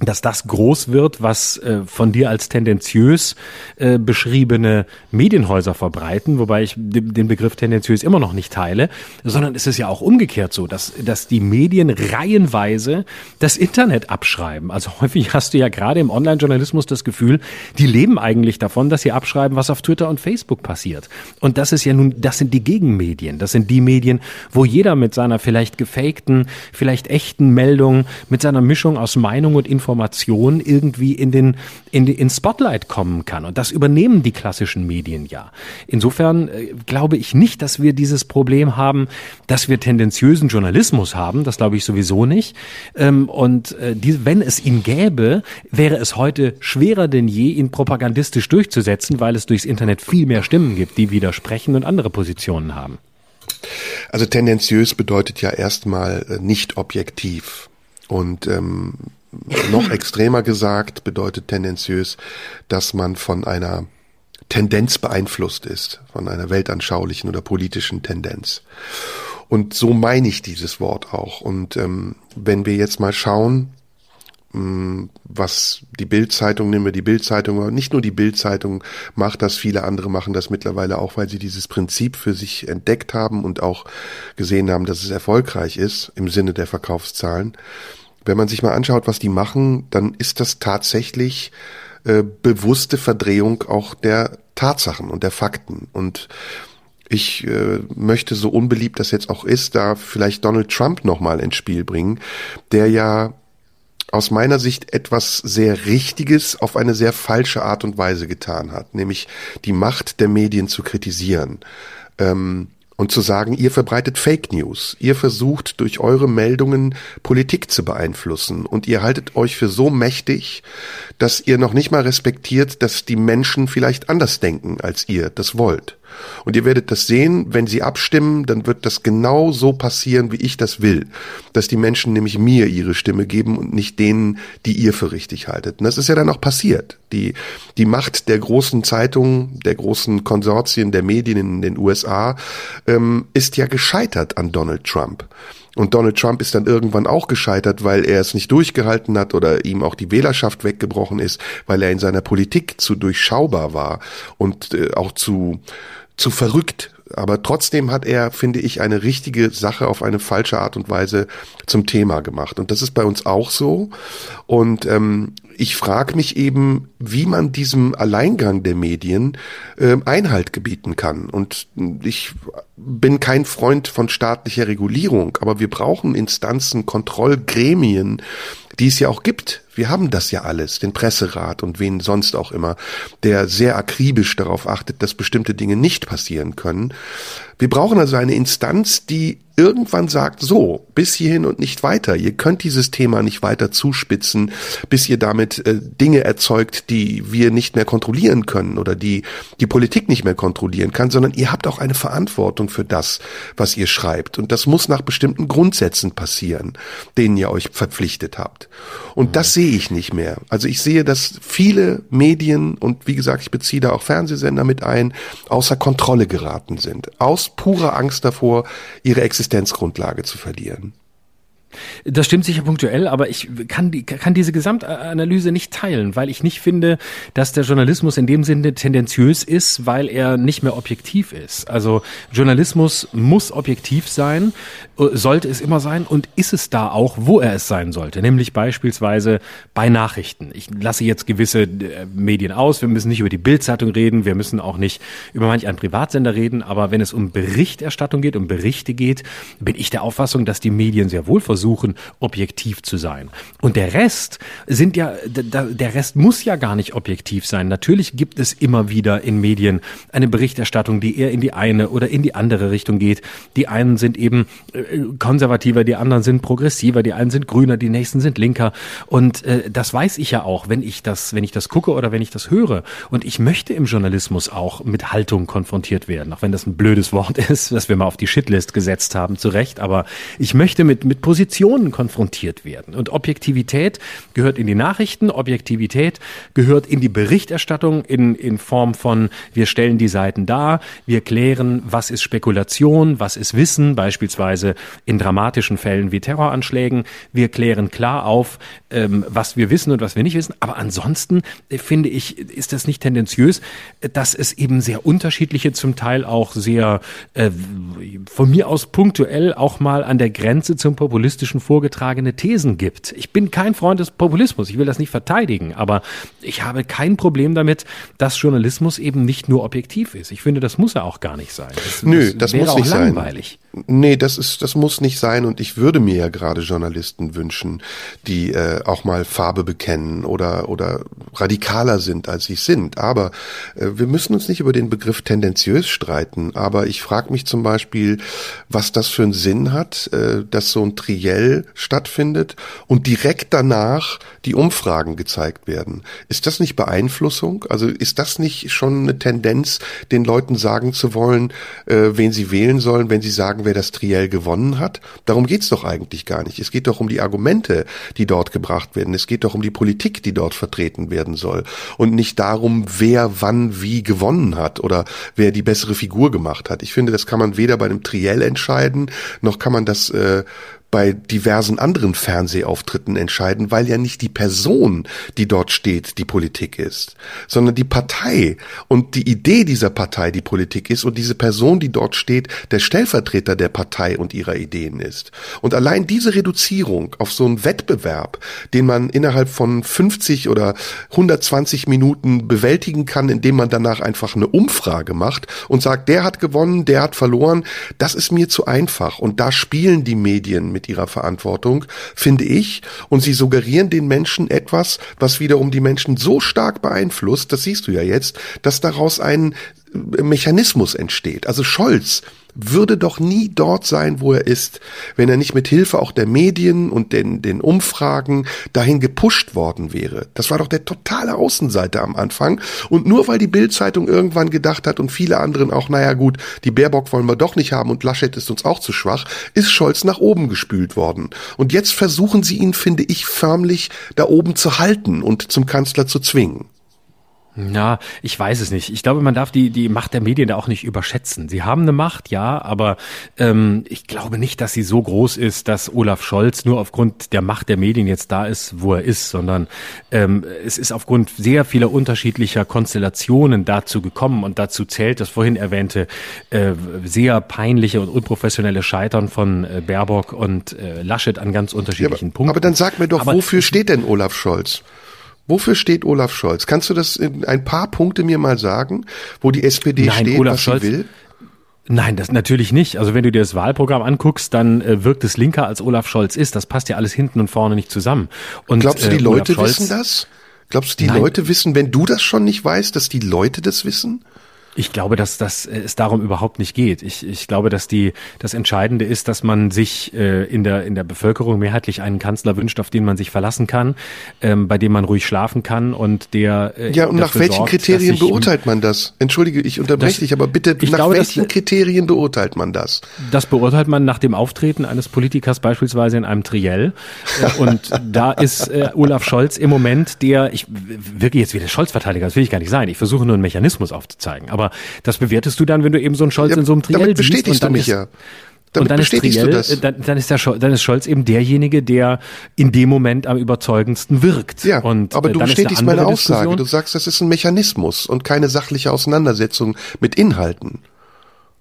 dass das groß wird, was äh, von dir als tendenziös äh, beschriebene Medienhäuser verbreiten, wobei ich den Begriff tendenziös immer noch nicht teile, sondern es ist ja auch umgekehrt so, dass, dass die Medien reihenweise das Internet abschreiben. Also häufig hast du ja gerade im Online-Journalismus das Gefühl, die leben eigentlich davon, dass sie abschreiben, was auf Twitter und Facebook passiert. Und das ist ja nun, das sind die Gegenmedien. Das sind die Medien, wo jeder mit seiner vielleicht gefakten, vielleicht echten Meldung, mit seiner Mischung aus Meinung und Information Information irgendwie in den, in den in Spotlight kommen kann. Und das übernehmen die klassischen Medien ja. Insofern äh, glaube ich nicht, dass wir dieses Problem haben, dass wir tendenziösen Journalismus haben. Das glaube ich sowieso nicht. Ähm, und äh, wenn es ihn gäbe, wäre es heute schwerer denn je, ihn propagandistisch durchzusetzen, weil es durchs Internet viel mehr Stimmen gibt, die widersprechen und andere Positionen haben. Also tendenziös bedeutet ja erstmal äh, nicht objektiv. Und ähm, noch extremer gesagt bedeutet tendenziös, dass man von einer Tendenz beeinflusst ist, von einer weltanschaulichen oder politischen Tendenz. Und so meine ich dieses Wort auch. Und ähm, wenn wir jetzt mal schauen, mh, hm, was die Bildzeitung, nehmen wir die Bildzeitung, nicht nur die Bildzeitung macht das, viele andere machen das mittlerweile auch, weil sie dieses Prinzip für sich entdeckt haben und auch gesehen haben, dass es erfolgreich ist im Sinne der Verkaufszahlen wenn man sich mal anschaut, was die machen, dann ist das tatsächlich äh, bewusste Verdrehung auch der Tatsachen und der Fakten. Und ich äh, möchte so unbeliebt das jetzt auch ist, da vielleicht Donald Trump nochmal ins Spiel bringen, der ja aus meiner Sicht etwas sehr Richtiges auf eine sehr falsche Art und Weise getan hat, nämlich die Macht der Medien zu kritisieren. Ähm, und zu sagen, ihr verbreitet Fake News, ihr versucht durch eure Meldungen Politik zu beeinflussen und ihr haltet euch für so mächtig, dass ihr noch nicht mal respektiert, dass die Menschen vielleicht anders denken, als ihr das wollt. Und ihr werdet das sehen, wenn sie abstimmen, dann wird das genau so passieren, wie ich das will. Dass die Menschen nämlich mir ihre Stimme geben und nicht denen, die ihr für richtig haltet. Und das ist ja dann auch passiert. Die, die Macht der großen Zeitungen, der großen Konsortien, der Medien in den USA ähm, ist ja gescheitert an Donald Trump. Und Donald Trump ist dann irgendwann auch gescheitert, weil er es nicht durchgehalten hat oder ihm auch die Wählerschaft weggebrochen ist, weil er in seiner Politik zu durchschaubar war und äh, auch zu zu verrückt. Aber trotzdem hat er, finde ich, eine richtige Sache auf eine falsche Art und Weise zum Thema gemacht. Und das ist bei uns auch so. Und ähm, ich frage mich eben, wie man diesem Alleingang der Medien äh, Einhalt gebieten kann. Und ich bin kein Freund von staatlicher Regulierung, aber wir brauchen Instanzen, Kontrollgremien, die es ja auch gibt. Wir haben das ja alles, den Presserat und wen sonst auch immer, der sehr akribisch darauf achtet, dass bestimmte Dinge nicht passieren können. Wir brauchen also eine Instanz, die irgendwann sagt, so, bis hierhin und nicht weiter. Ihr könnt dieses Thema nicht weiter zuspitzen, bis ihr damit äh, Dinge erzeugt, die wir nicht mehr kontrollieren können oder die die Politik nicht mehr kontrollieren kann, sondern ihr habt auch eine Verantwortung für das, was ihr schreibt. Und das muss nach bestimmten Grundsätzen passieren, denen ihr euch verpflichtet habt. Und das sehe ich nicht mehr. Also ich sehe, dass viele Medien und wie gesagt, ich beziehe da auch Fernsehsender mit ein, außer Kontrolle geraten sind. Aus purer Angst davor, ihre Existenzgrundlage zu verlieren. Das stimmt sicher punktuell, aber ich kann, die, kann diese Gesamtanalyse nicht teilen, weil ich nicht finde, dass der Journalismus in dem Sinne tendenziös ist, weil er nicht mehr objektiv ist. Also Journalismus muss objektiv sein, äh, sollte es immer sein und ist es da auch, wo er es sein sollte, nämlich beispielsweise bei Nachrichten. Ich lasse jetzt gewisse äh, Medien aus, wir müssen nicht über die Bildzeitung reden, wir müssen auch nicht über manch einen Privatsender reden, aber wenn es um Berichterstattung geht, um Berichte geht, bin ich der Auffassung, dass die Medien sehr wohl versuchen, versuchen, objektiv zu sein. Und der Rest sind ja, der Rest muss ja gar nicht objektiv sein. Natürlich gibt es immer wieder in Medien eine Berichterstattung, die eher in die eine oder in die andere Richtung geht. Die einen sind eben äh, konservativer, die anderen sind progressiver, die einen sind grüner, die nächsten sind linker. Und äh, das weiß ich ja auch, wenn ich das, wenn ich das gucke oder wenn ich das höre. Und ich möchte im Journalismus auch mit Haltung konfrontiert werden, auch wenn das ein blödes Wort ist, was wir mal auf die Shitlist gesetzt haben, zu Recht. Aber ich möchte mit, mit Positionen konfrontiert werden. Und Objektivität gehört in die Nachrichten, Objektivität gehört in die Berichterstattung in, in Form von, wir stellen die Seiten dar, wir klären, was ist Spekulation, was ist Wissen, beispielsweise in dramatischen Fällen wie Terroranschlägen. Wir klären klar auf, ähm, was wir wissen und was wir nicht wissen. Aber ansonsten äh, finde ich, ist das nicht tendenziös, dass es eben sehr unterschiedliche, zum Teil auch sehr äh, von mir aus punktuell auch mal an der Grenze zum populistischen vorgetragene Thesen gibt. Ich bin kein Freund des Populismus, ich will das nicht verteidigen, aber ich habe kein Problem damit, dass Journalismus eben nicht nur objektiv ist. Ich finde, das muss er auch gar nicht sein. Das, Nö, das, das muss nicht langweilig. sein. Nee, das ist, das muss nicht sein und ich würde mir ja gerade Journalisten wünschen, die äh, auch mal Farbe bekennen oder oder radikaler sind, als sie sind. Aber äh, wir müssen uns nicht über den Begriff tendenziös streiten. Aber ich frage mich zum Beispiel, was das für einen Sinn hat, äh, dass so ein Triell stattfindet und direkt danach die Umfragen gezeigt werden. Ist das nicht Beeinflussung? Also ist das nicht schon eine Tendenz, den Leuten sagen zu wollen, äh, wen sie wählen sollen, wenn sie sagen, wer das Triell gewonnen hat? Darum geht's doch eigentlich gar nicht. Es geht doch um die Argumente, die dort gebracht werden. Es geht doch um die Politik, die dort vertreten werden soll. Und nicht darum, wer wann wie gewonnen hat oder wer die bessere Figur gemacht hat. Ich finde, das kann man weder bei einem Triell entscheiden, noch kann man das äh, bei diversen anderen Fernsehauftritten entscheiden, weil ja nicht die Person, die dort steht, die Politik ist, sondern die Partei und die Idee dieser Partei die Politik ist und diese Person, die dort steht, der Stellvertreter der Partei und ihrer Ideen ist. Und allein diese Reduzierung auf so einen Wettbewerb, den man innerhalb von 50 oder 120 Minuten bewältigen kann, indem man danach einfach eine Umfrage macht und sagt, der hat gewonnen, der hat verloren, das ist mir zu einfach und da spielen die Medien mit ihrer Verantwortung, finde ich. Und sie suggerieren den Menschen etwas, was wiederum die Menschen so stark beeinflusst, das siehst du ja jetzt, dass daraus ein Mechanismus entsteht. Also Scholz würde doch nie dort sein, wo er ist, wenn er nicht mit Hilfe auch der Medien und den, den Umfragen dahin gepusht worden wäre. Das war doch der totale Außenseiter am Anfang. Und nur weil die Bildzeitung irgendwann gedacht hat und viele anderen auch, naja gut, die Baerbock wollen wir doch nicht haben und Laschet ist uns auch zu schwach, ist Scholz nach oben gespült worden. Und jetzt versuchen sie ihn, finde ich, förmlich da oben zu halten und zum Kanzler zu zwingen. Ja, ich weiß es nicht. Ich glaube, man darf die, die Macht der Medien da auch nicht überschätzen. Sie haben eine Macht, ja, aber ähm, ich glaube nicht, dass sie so groß ist, dass Olaf Scholz nur aufgrund der Macht der Medien jetzt da ist, wo er ist, sondern ähm, es ist aufgrund sehr vieler unterschiedlicher Konstellationen dazu gekommen und dazu zählt das vorhin erwähnte äh, sehr peinliche und unprofessionelle Scheitern von äh, Baerbock und äh, Laschet an ganz unterschiedlichen ja, aber, Punkten. Aber dann sag mir doch, aber wofür steht denn Olaf Scholz? Wofür steht Olaf Scholz? Kannst du das in ein paar Punkte mir mal sagen, wo die SPD Nein, steht, Olaf was Scholz, sie will? Nein, das natürlich nicht. Also wenn du dir das Wahlprogramm anguckst, dann äh, wirkt es linker als Olaf Scholz ist. Das passt ja alles hinten und vorne nicht zusammen. Und, Glaubst du, die äh, Leute wissen das? Glaubst du, die Nein. Leute wissen, wenn du das schon nicht weißt, dass die Leute das wissen? Ich glaube, dass, dass es darum überhaupt nicht geht. Ich, ich glaube, dass die, das Entscheidende ist, dass man sich äh, in, der, in der Bevölkerung mehrheitlich einen Kanzler wünscht, auf den man sich verlassen kann, ähm, bei dem man ruhig schlafen kann und der. Äh, ja, und nach welchen sorgt, Kriterien beurteilt man das? Entschuldige, ich unterbreche das, dich, aber bitte, nach glaube, welchen dass, Kriterien beurteilt man das? Das beurteilt man nach dem Auftreten eines Politikers beispielsweise in einem Triell. Äh, und da ist äh, Olaf Scholz im Moment der, ich wirklich jetzt wieder Scholz-Verteidiger, das will ich gar nicht sein. Ich versuche nur einen Mechanismus aufzuzeigen. Aber das bewertest du dann, wenn du eben so einen Scholz ja, in so einem Triell damit bestätigst du mich ja. Damit und dann ist, Triell, äh, dann, dann, ist der Scholz, dann ist Scholz eben derjenige, der in dem Moment am überzeugendsten wirkt. Ja, und, aber äh, du bestätigst meine Aussage. Diskussion. Du sagst, das ist ein Mechanismus und keine sachliche Auseinandersetzung mit Inhalten.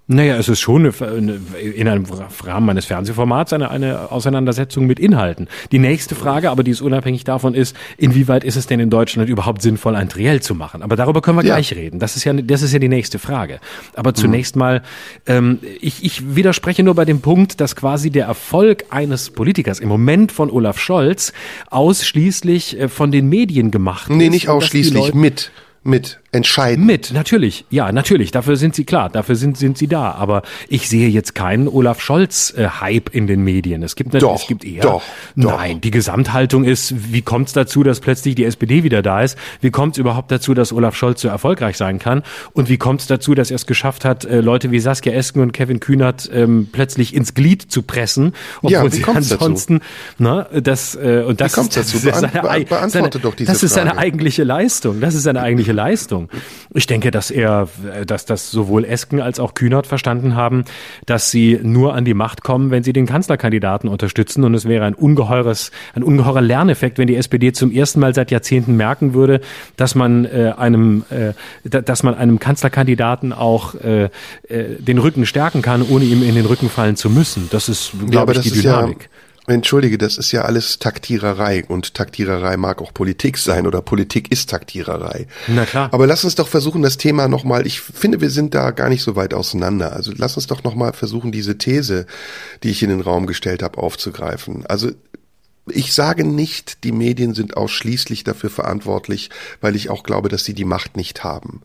Naja, es ist schon eine, in einem Rahmen meines Fernsehformats eine, eine Auseinandersetzung mit Inhalten. Die nächste Frage, aber die ist unabhängig davon, ist, inwieweit ist es denn in Deutschland überhaupt sinnvoll, ein Triell zu machen? Aber darüber können wir ja. gleich reden. Das ist ja, das ist ja die nächste Frage. Aber zunächst mhm. mal, ähm, ich, ich widerspreche nur bei dem Punkt, dass quasi der Erfolg eines Politikers im Moment von Olaf Scholz ausschließlich äh, von den Medien gemacht nee, ist. Nee, nicht ausschließlich, mit mit entscheiden. Mit, natürlich, ja, natürlich. Dafür sind sie klar, dafür sind, sind sie da. Aber ich sehe jetzt keinen Olaf Scholz-Hype äh, in den Medien. Es gibt natürlich, doch, es gibt eher. Doch, nein, doch. die Gesamthaltung ist, wie kommt es dazu, dass plötzlich die SPD wieder da ist? Wie kommt es überhaupt dazu, dass Olaf Scholz so erfolgreich sein kann? Und wie kommt es dazu, dass er es geschafft hat, äh, Leute wie Saskia Esken und Kevin Kühnert ähm, plötzlich ins Glied zu pressen? Obwohl ja, wie sie ansonsten, dazu? Ne, das, äh, und das, ist, dazu? das, ist seine, Beantworte seine, doch diese das ist seine eigentliche Leistung. Das ist seine eigentliche Leistung. Ich denke, dass er, dass das sowohl Esken als auch Kühnert verstanden haben, dass sie nur an die Macht kommen, wenn sie den Kanzlerkandidaten unterstützen. Und es wäre ein ungeheures, ein ungeheurer Lerneffekt, wenn die SPD zum ersten Mal seit Jahrzehnten merken würde, dass man äh, einem, äh, dass man einem Kanzlerkandidaten auch äh, äh, den Rücken stärken kann, ohne ihm in den Rücken fallen zu müssen. Das ist, glaube ich, die Dynamik. Ja Entschuldige, das ist ja alles Taktiererei und Taktiererei mag auch Politik sein oder Politik ist Taktiererei. Na klar. Aber lass uns doch versuchen, das Thema nochmal, ich finde, wir sind da gar nicht so weit auseinander. Also lass uns doch nochmal versuchen, diese These, die ich in den Raum gestellt habe, aufzugreifen. Also ich sage nicht, die Medien sind ausschließlich dafür verantwortlich, weil ich auch glaube, dass sie die Macht nicht haben.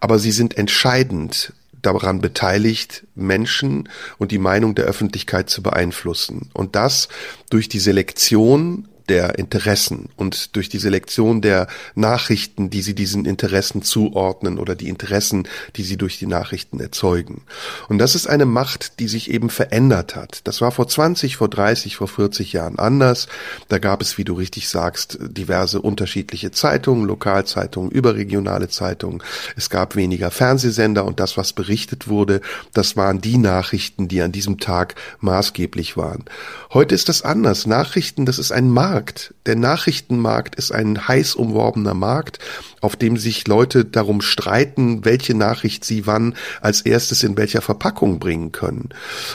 Aber sie sind entscheidend daran beteiligt, Menschen und die Meinung der Öffentlichkeit zu beeinflussen. Und das durch die Selektion der Interessen und durch die Selektion der Nachrichten, die sie diesen Interessen zuordnen oder die Interessen, die sie durch die Nachrichten erzeugen. Und das ist eine Macht, die sich eben verändert hat. Das war vor 20, vor 30, vor 40 Jahren anders. Da gab es, wie du richtig sagst, diverse unterschiedliche Zeitungen, Lokalzeitungen, überregionale Zeitungen. Es gab weniger Fernsehsender und das, was berichtet wurde, das waren die Nachrichten, die an diesem Tag maßgeblich waren. Heute ist das anders. Nachrichten, das ist ein Markt. Markt, der Nachrichtenmarkt ist ein heiß umworbener Markt, auf dem sich Leute darum streiten, welche Nachricht sie wann als erstes in welcher Verpackung bringen können.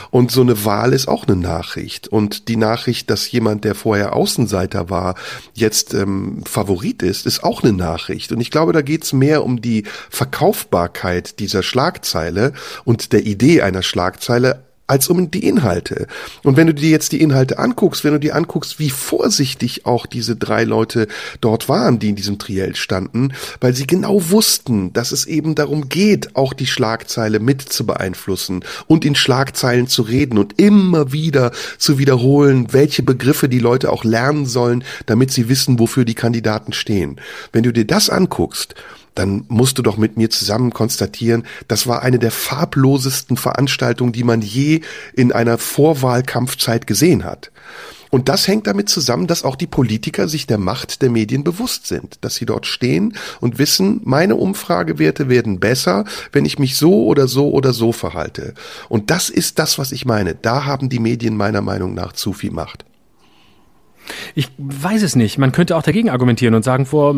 Und so eine Wahl ist auch eine Nachricht. Und die Nachricht, dass jemand, der vorher Außenseiter war, jetzt ähm, Favorit ist, ist auch eine Nachricht. Und ich glaube, da geht's mehr um die Verkaufbarkeit dieser Schlagzeile und der Idee einer Schlagzeile als um die Inhalte. Und wenn du dir jetzt die Inhalte anguckst, wenn du dir anguckst, wie vorsichtig auch diese drei Leute dort waren, die in diesem Triell standen, weil sie genau wussten, dass es eben darum geht, auch die Schlagzeile mit zu beeinflussen und in Schlagzeilen zu reden und immer wieder zu wiederholen, welche Begriffe die Leute auch lernen sollen, damit sie wissen, wofür die Kandidaten stehen. Wenn du dir das anguckst, dann musst du doch mit mir zusammen konstatieren, das war eine der farblosesten Veranstaltungen, die man je in einer Vorwahlkampfzeit gesehen hat. Und das hängt damit zusammen, dass auch die Politiker sich der Macht der Medien bewusst sind, dass sie dort stehen und wissen, meine Umfragewerte werden besser, wenn ich mich so oder so oder so verhalte. Und das ist das, was ich meine. Da haben die Medien meiner Meinung nach zu viel Macht. Ich weiß es nicht. Man könnte auch dagegen argumentieren und sagen, vor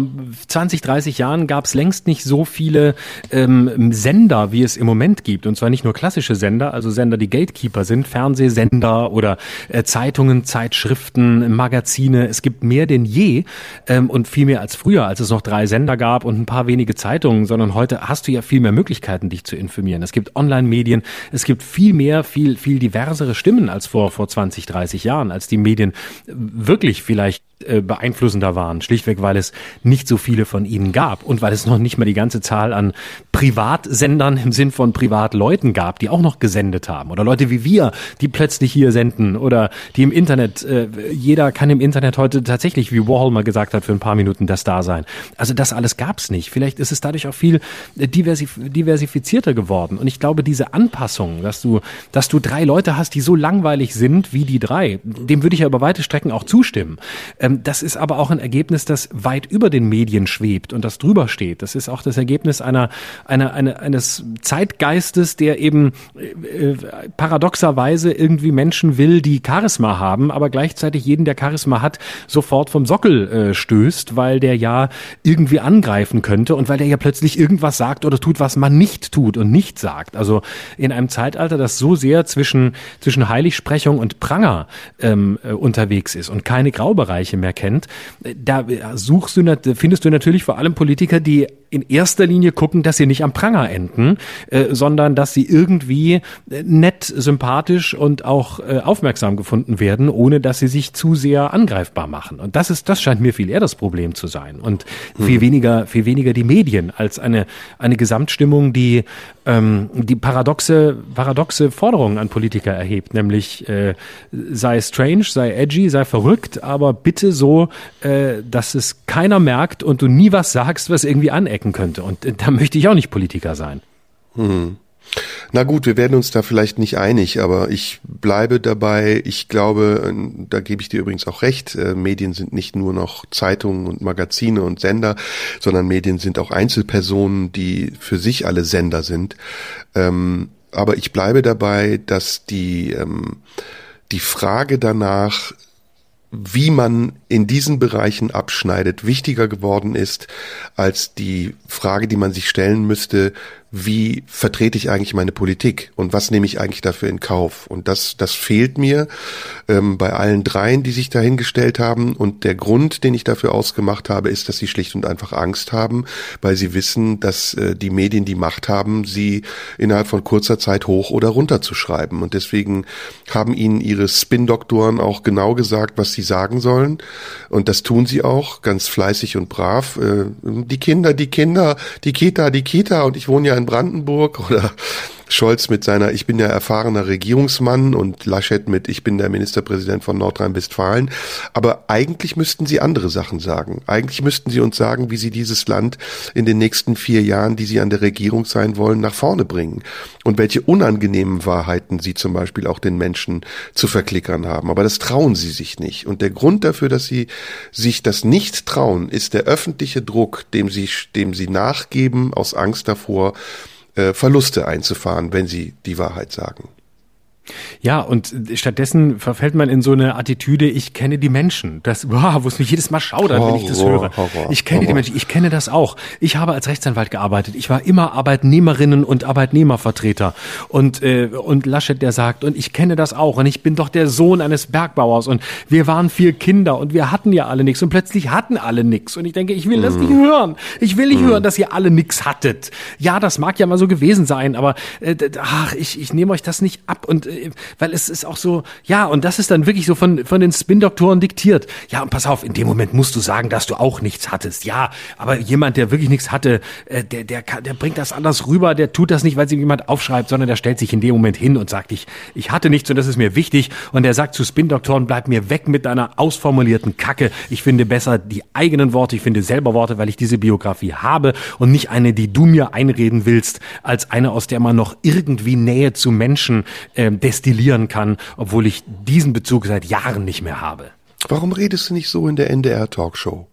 20, 30 Jahren gab es längst nicht so viele ähm, Sender, wie es im Moment gibt. Und zwar nicht nur klassische Sender, also Sender, die Gatekeeper sind, Fernsehsender oder äh, Zeitungen, Zeitschriften, Magazine. Es gibt mehr denn je ähm, und viel mehr als früher, als es noch drei Sender gab und ein paar wenige Zeitungen, sondern heute hast du ja viel mehr Möglichkeiten, dich zu informieren. Es gibt Online-Medien, es gibt viel mehr, viel, viel diversere Stimmen als vor, vor 20, 30 Jahren, als die Medien wirklich wirklich vielleicht äh, beeinflussender waren, schlichtweg weil es nicht so viele von ihnen gab und weil es noch nicht mal die ganze Zahl an Privatsendern im Sinn von Privatleuten gab, die auch noch gesendet haben oder Leute wie wir, die plötzlich hier senden oder die im Internet, äh, jeder kann im Internet heute tatsächlich, wie Warhol mal gesagt hat, für ein paar Minuten das da sein. Also das alles gab es nicht. Vielleicht ist es dadurch auch viel äh, diversif diversifizierter geworden und ich glaube, diese Anpassung, dass du, dass du drei Leute hast, die so langweilig sind wie die drei, dem würde ich ja über weite Strecken auch zustimmen. Ähm, das ist aber auch ein Ergebnis, das weit über den Medien schwebt und das drüber steht. Das ist auch das Ergebnis einer, einer, einer eines Zeitgeistes, der eben äh, äh, paradoxerweise irgendwie Menschen will, die Charisma haben, aber gleichzeitig jeden, der Charisma hat, sofort vom Sockel äh, stößt, weil der ja irgendwie angreifen könnte und weil der ja plötzlich irgendwas sagt oder tut, was man nicht tut und nicht sagt. Also in einem Zeitalter, das so sehr zwischen, zwischen Heiligsprechung und Pranger ähm, äh, unterwegs ist und keine Graubereiche mehr kennt, da suchst du, findest du natürlich vor allem Politiker, die in erster Linie gucken, dass sie nicht am Pranger enden, äh, sondern dass sie irgendwie äh, nett, sympathisch und auch äh, aufmerksam gefunden werden, ohne dass sie sich zu sehr angreifbar machen. Und das ist, das scheint mir viel eher das Problem zu sein. Und mhm. viel weniger, viel weniger die Medien als eine, eine Gesamtstimmung, die, ähm, die paradoxe, paradoxe Forderungen an Politiker erhebt, nämlich äh, sei strange, sei edgy, sei verrückt, aber bitte so, äh, dass es keiner merkt und du nie was sagst, was irgendwie aneckt stecken könnte. Und äh, da möchte ich auch nicht Politiker sein. Hm. Na gut, wir werden uns da vielleicht nicht einig, aber ich bleibe dabei. Ich glaube, äh, da gebe ich dir übrigens auch recht, äh, Medien sind nicht nur noch Zeitungen und Magazine und Sender, sondern Medien sind auch Einzelpersonen, die für sich alle Sender sind. Ähm, aber ich bleibe dabei, dass die, ähm, die Frage danach, wie man in diesen Bereichen abschneidet, wichtiger geworden ist als die Frage, die man sich stellen müsste, wie vertrete ich eigentlich meine Politik und was nehme ich eigentlich dafür in Kauf? Und das, das fehlt mir ähm, bei allen dreien, die sich dahingestellt haben. Und der Grund, den ich dafür ausgemacht habe, ist, dass sie schlicht und einfach Angst haben, weil sie wissen, dass äh, die Medien die Macht haben, sie innerhalb von kurzer Zeit hoch oder runter zu schreiben. Und deswegen haben ihnen ihre Spin-Doktoren auch genau gesagt, was sie sagen sollen. Und das tun sie auch ganz fleißig und brav. Äh, die Kinder, die Kinder, die Kita, die Kita. Und ich wohne ja in in Brandenburg oder Scholz mit seiner Ich bin ja erfahrener Regierungsmann und Laschet mit Ich bin der Ministerpräsident von Nordrhein-Westfalen. Aber eigentlich müssten sie andere Sachen sagen. Eigentlich müssten sie uns sagen, wie sie dieses Land in den nächsten vier Jahren, die sie an der Regierung sein wollen, nach vorne bringen. Und welche unangenehmen Wahrheiten sie zum Beispiel auch den Menschen zu verklickern haben. Aber das trauen sie sich nicht. Und der Grund dafür, dass sie sich das nicht trauen, ist der öffentliche Druck, dem sie, dem sie nachgeben aus Angst davor, äh, Verluste einzufahren, wenn sie die Wahrheit sagen. Ja, und stattdessen verfällt man in so eine Attitüde, ich kenne die Menschen. Das, wow, wo es mich jedes Mal schaudert, wenn ich das höre. Ich kenne die Menschen, ich kenne das auch. Ich habe als Rechtsanwalt gearbeitet. Ich war immer Arbeitnehmerinnen und Arbeitnehmervertreter. Und, äh, und Laschet, der sagt, und ich kenne das auch. Und ich bin doch der Sohn eines Bergbauers. Und wir waren vier Kinder und wir hatten ja alle nichts. Und plötzlich hatten alle nichts. Und ich denke, ich will das nicht mhm. hören. Ich will nicht mm. hören, dass ihr alle nichts hattet. Ja, das mag ja mal so gewesen sein, aber äh, ach, ich, ich nehme euch das nicht ab. Und äh, weil es ist auch so, ja, und das ist dann wirklich so von, von den Spin-Doktoren diktiert. Ja, und pass auf, in dem Moment musst du sagen, dass du auch nichts hattest. Ja, aber jemand, der wirklich nichts hatte, äh, der, der, der bringt das anders rüber, der tut das nicht, weil sich jemand aufschreibt, sondern der stellt sich in dem Moment hin und sagt, ich, ich hatte nichts und das ist mir wichtig. Und der sagt zu Spin-Doktoren, bleib mir weg mit deiner ausformulierten Kacke. Ich finde besser die eigenen Worte, ich finde selber Worte, weil ich diese Biografie habe und nicht eine, die du mir einreden willst, als eine, aus der man noch irgendwie Nähe zu Menschen äh, destillieren kann, obwohl ich diesen Bezug seit Jahren nicht mehr habe. Warum redest du nicht so in der NDR-Talkshow?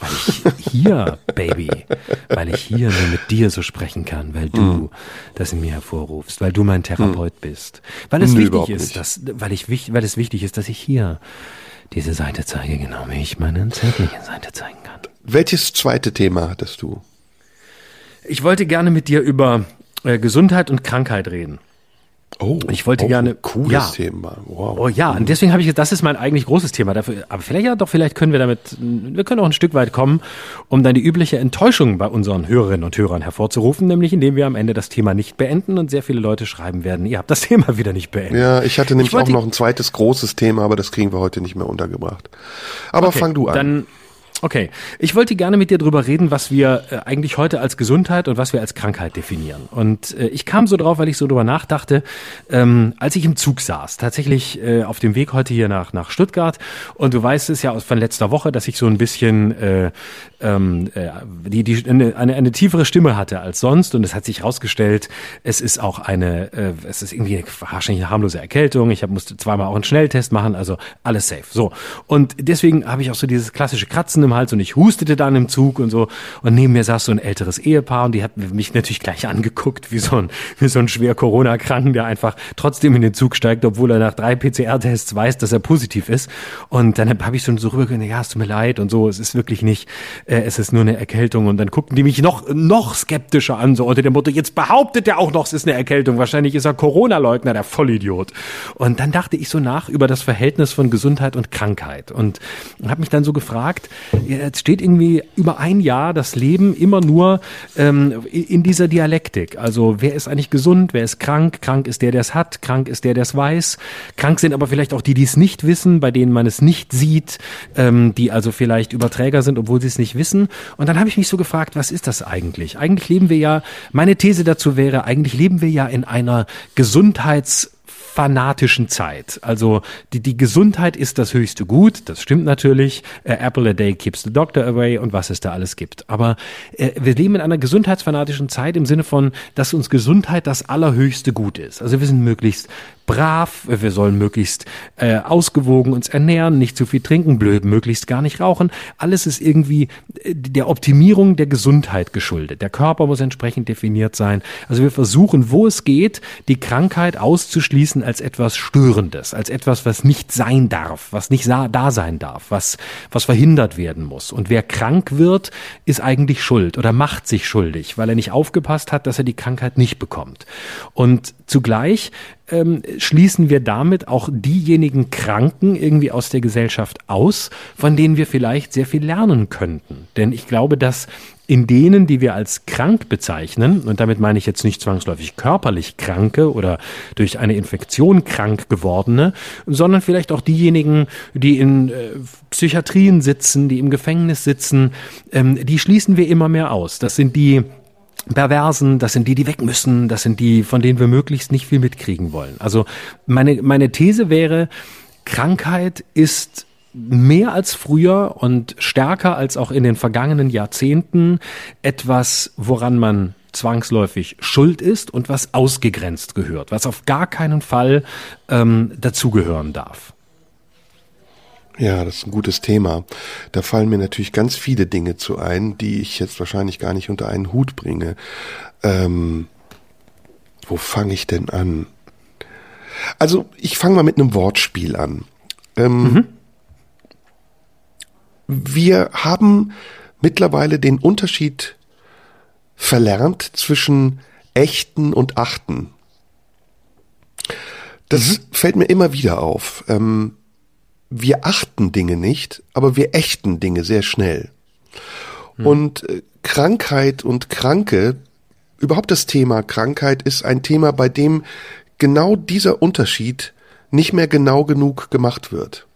Weil ich hier, Baby, weil ich hier nur mit dir so sprechen kann, weil du mm. das in mir hervorrufst, weil du mein Therapeut mm. bist, weil es nee, wichtig ist, dass, weil ich, weil es wichtig ist, dass ich hier diese Seite zeige, genau wie ich meine zärtliche Seite zeigen kann. Welches zweite Thema hattest du? Ich wollte gerne mit dir über äh, Gesundheit und Krankheit reden. Oh, ich wollte oh, gerne cooles ja. Thema. Wow. Oh ja, und deswegen habe ich das ist mein eigentlich großes Thema dafür. Aber vielleicht ja doch, vielleicht können wir damit, wir können auch ein Stück weit kommen, um dann die übliche Enttäuschung bei unseren Hörerinnen und Hörern hervorzurufen, nämlich indem wir am Ende das Thema nicht beenden und sehr viele Leute schreiben werden, ihr habt das Thema wieder nicht beendet. Ja, ich hatte nämlich ich auch noch ein zweites großes Thema, aber das kriegen wir heute nicht mehr untergebracht. Aber okay, fang du an. Dann Okay, ich wollte gerne mit dir drüber reden, was wir äh, eigentlich heute als Gesundheit und was wir als Krankheit definieren. Und äh, ich kam so drauf, weil ich so drüber nachdachte, ähm, als ich im Zug saß, tatsächlich äh, auf dem Weg heute hier nach, nach Stuttgart. Und du weißt es ja von letzter Woche, dass ich so ein bisschen äh, ähm, äh, die, die, eine, eine, eine tiefere Stimme hatte als sonst. Und es hat sich herausgestellt, es ist auch eine, äh, es ist irgendwie eine, wahrscheinlich eine harmlose Erkältung. Ich hab, musste zweimal auch einen Schnelltest machen, also alles safe. So. Und deswegen habe ich auch so dieses klassische Kratzen im Hals und ich hustete dann im Zug und so. Und neben mir saß so ein älteres Ehepaar und die hat mich natürlich gleich angeguckt, wie so ein, wie so ein schwer Corona-Kranken, der einfach trotzdem in den Zug steigt, obwohl er nach drei PCR-Tests weiß, dass er positiv ist. Und dann habe ich so, so rübergegangen, ja, es tut mir leid und so, es ist wirklich nicht, äh, es ist nur eine Erkältung. Und dann guckten die mich noch, noch skeptischer an, so unter dem Motto, jetzt behauptet er auch noch, es ist eine Erkältung. Wahrscheinlich ist er Corona-Leugner, der Vollidiot. Und dann dachte ich so nach über das Verhältnis von Gesundheit und Krankheit und habe mich dann so gefragt, jetzt steht irgendwie über ein Jahr das Leben immer nur ähm, in dieser Dialektik. Also wer ist eigentlich gesund, wer ist krank? Krank ist der, der es hat, krank ist der, der es weiß. Krank sind aber vielleicht auch die, die es nicht wissen, bei denen man es nicht sieht, ähm, die also vielleicht Überträger sind, obwohl sie es nicht wissen. Und dann habe ich mich so gefragt, was ist das eigentlich? Eigentlich leben wir ja, meine These dazu wäre, eigentlich leben wir ja in einer Gesundheits- fanatischen Zeit. Also die, die Gesundheit ist das höchste Gut, das stimmt natürlich. Äh, Apple a day keeps the doctor away und was es da alles gibt. Aber äh, wir leben in einer gesundheitsfanatischen Zeit im Sinne von, dass uns Gesundheit das allerhöchste Gut ist. Also wir sind möglichst brav, wir sollen möglichst äh, ausgewogen uns ernähren, nicht zu viel trinken, blöd, möglichst gar nicht rauchen. Alles ist irgendwie äh, der Optimierung der Gesundheit geschuldet. Der Körper muss entsprechend definiert sein. Also wir versuchen, wo es geht, die Krankheit auszuschließen als etwas Störendes, als etwas, was nicht sein darf, was nicht da sein darf, was, was verhindert werden muss. Und wer krank wird, ist eigentlich schuld oder macht sich schuldig, weil er nicht aufgepasst hat, dass er die Krankheit nicht bekommt. Und zugleich ähm, schließen wir damit auch diejenigen Kranken irgendwie aus der Gesellschaft aus, von denen wir vielleicht sehr viel lernen könnten. Denn ich glaube, dass in denen, die wir als krank bezeichnen, und damit meine ich jetzt nicht zwangsläufig körperlich Kranke oder durch eine Infektion krank gewordene, sondern vielleicht auch diejenigen, die in äh, Psychiatrien sitzen, die im Gefängnis sitzen, ähm, die schließen wir immer mehr aus. Das sind die Perversen, das sind die, die weg müssen, das sind die, von denen wir möglichst nicht viel mitkriegen wollen. Also meine, meine These wäre, Krankheit ist mehr als früher und stärker als auch in den vergangenen Jahrzehnten etwas, woran man zwangsläufig schuld ist und was ausgegrenzt gehört, was auf gar keinen Fall ähm, dazugehören darf. Ja, das ist ein gutes Thema. Da fallen mir natürlich ganz viele Dinge zu ein, die ich jetzt wahrscheinlich gar nicht unter einen Hut bringe. Ähm, wo fange ich denn an? Also, ich fange mal mit einem Wortspiel an. Ähm, mhm. Wir haben mittlerweile den Unterschied verlernt zwischen echten und achten. Das mhm. fällt mir immer wieder auf. Ähm, wir achten Dinge nicht, aber wir ächten Dinge sehr schnell. Hm. Und äh, Krankheit und Kranke, überhaupt das Thema Krankheit ist ein Thema, bei dem genau dieser Unterschied nicht mehr genau genug gemacht wird.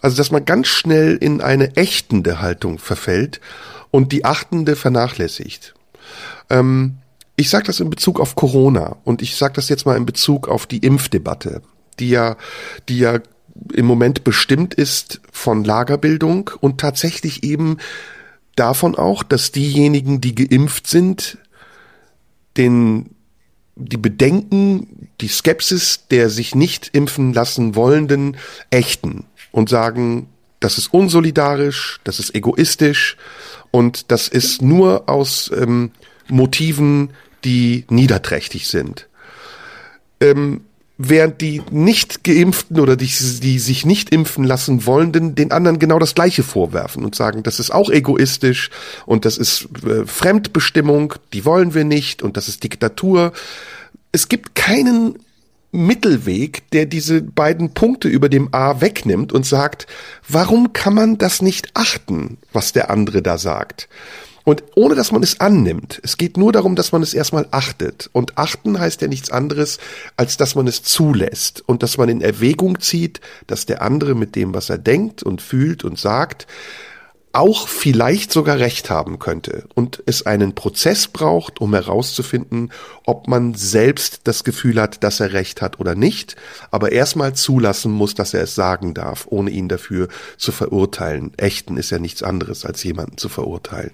Also, dass man ganz schnell in eine ächtende Haltung verfällt und die achtende vernachlässigt. Ähm, ich sage das in Bezug auf Corona und ich sage das jetzt mal in Bezug auf die Impfdebatte, die ja, die ja im Moment bestimmt ist von Lagerbildung und tatsächlich eben davon auch, dass diejenigen, die geimpft sind, den die Bedenken, die Skepsis der sich nicht impfen lassen wollenden ächten und sagen, das ist unsolidarisch, das ist egoistisch und das ist nur aus ähm, Motiven, die niederträchtig sind. Ähm, während die nicht geimpften oder die, die sich nicht impfen lassen wollenden den anderen genau das gleiche vorwerfen und sagen, das ist auch egoistisch und das ist äh, Fremdbestimmung, die wollen wir nicht und das ist Diktatur. Es gibt keinen Mittelweg, der diese beiden Punkte über dem A wegnimmt und sagt, warum kann man das nicht achten, was der andere da sagt? Und ohne dass man es annimmt. Es geht nur darum, dass man es erstmal achtet. Und achten heißt ja nichts anderes, als dass man es zulässt und dass man in Erwägung zieht, dass der andere mit dem, was er denkt und fühlt und sagt, auch vielleicht sogar recht haben könnte und es einen Prozess braucht, um herauszufinden, ob man selbst das Gefühl hat, dass er recht hat oder nicht, aber erstmal zulassen muss, dass er es sagen darf, ohne ihn dafür zu verurteilen. Echten ist ja nichts anderes, als jemanden zu verurteilen.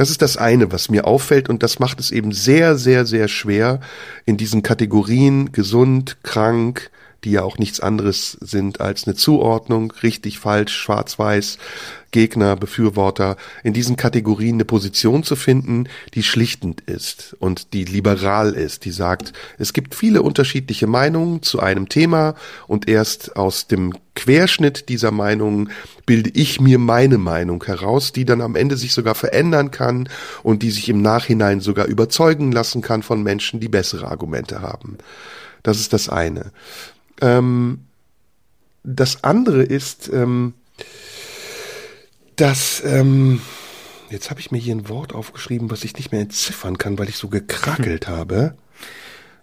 Das ist das eine, was mir auffällt und das macht es eben sehr, sehr, sehr schwer, in diesen Kategorien gesund, krank, die ja auch nichts anderes sind als eine Zuordnung, richtig, falsch, schwarz-weiß, Gegner, Befürworter, in diesen Kategorien eine Position zu finden, die schlichtend ist und die liberal ist, die sagt, es gibt viele unterschiedliche Meinungen zu einem Thema und erst aus dem Querschnitt dieser Meinungen bilde ich mir meine Meinung heraus, die dann am Ende sich sogar verändern kann und die sich im Nachhinein sogar überzeugen lassen kann von Menschen, die bessere Argumente haben. Das ist das eine. Ähm, das andere ist, ähm, dass, ähm, jetzt habe ich mir hier ein Wort aufgeschrieben, was ich nicht mehr entziffern kann, weil ich so gekrackelt hm. habe.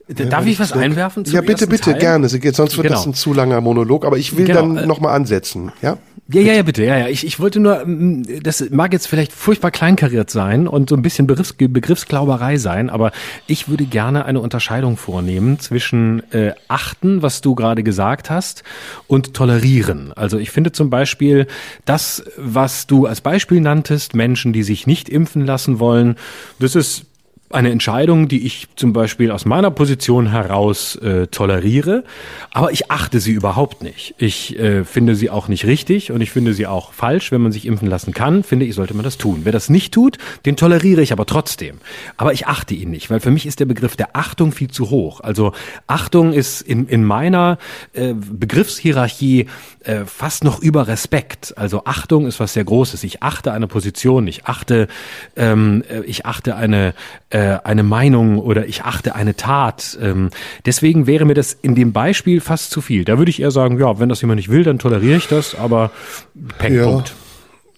Darf ich was einwerfen? ja, bitte, bitte, Teil? gerne. Sonst wird genau. das ein zu langer Monolog, aber ich will genau. dann äh, nochmal ansetzen, ja? Ja, ja, ja, bitte. Ja, ja. Ich, ich wollte nur, mm, das mag jetzt vielleicht furchtbar kleinkariert sein und so ein bisschen Begriffs, Begriffsglauberei sein, aber ich würde gerne eine Unterscheidung vornehmen zwischen äh, achten, was du gerade gesagt hast, und tolerieren. Also ich finde zum Beispiel das, was du als Beispiel nanntest, Menschen, die sich nicht impfen lassen wollen, das ist eine Entscheidung, die ich zum Beispiel aus meiner Position heraus äh, toleriere, aber ich achte sie überhaupt nicht. Ich äh, finde sie auch nicht richtig und ich finde sie auch falsch. Wenn man sich impfen lassen kann, finde ich, sollte man das tun. Wer das nicht tut, den toleriere ich aber trotzdem. Aber ich achte ihn nicht, weil für mich ist der Begriff der Achtung viel zu hoch. Also Achtung ist in, in meiner äh, Begriffshierarchie äh, fast noch über Respekt. Also Achtung ist was sehr Großes. Ich achte eine Position, ich achte, ähm, äh, ich achte eine äh, eine Meinung oder ich achte eine Tat. Ähm, deswegen wäre mir das in dem Beispiel fast zu viel. Da würde ich eher sagen, ja, wenn das jemand nicht will, dann toleriere ich das, aber Peng, ja. Punkt.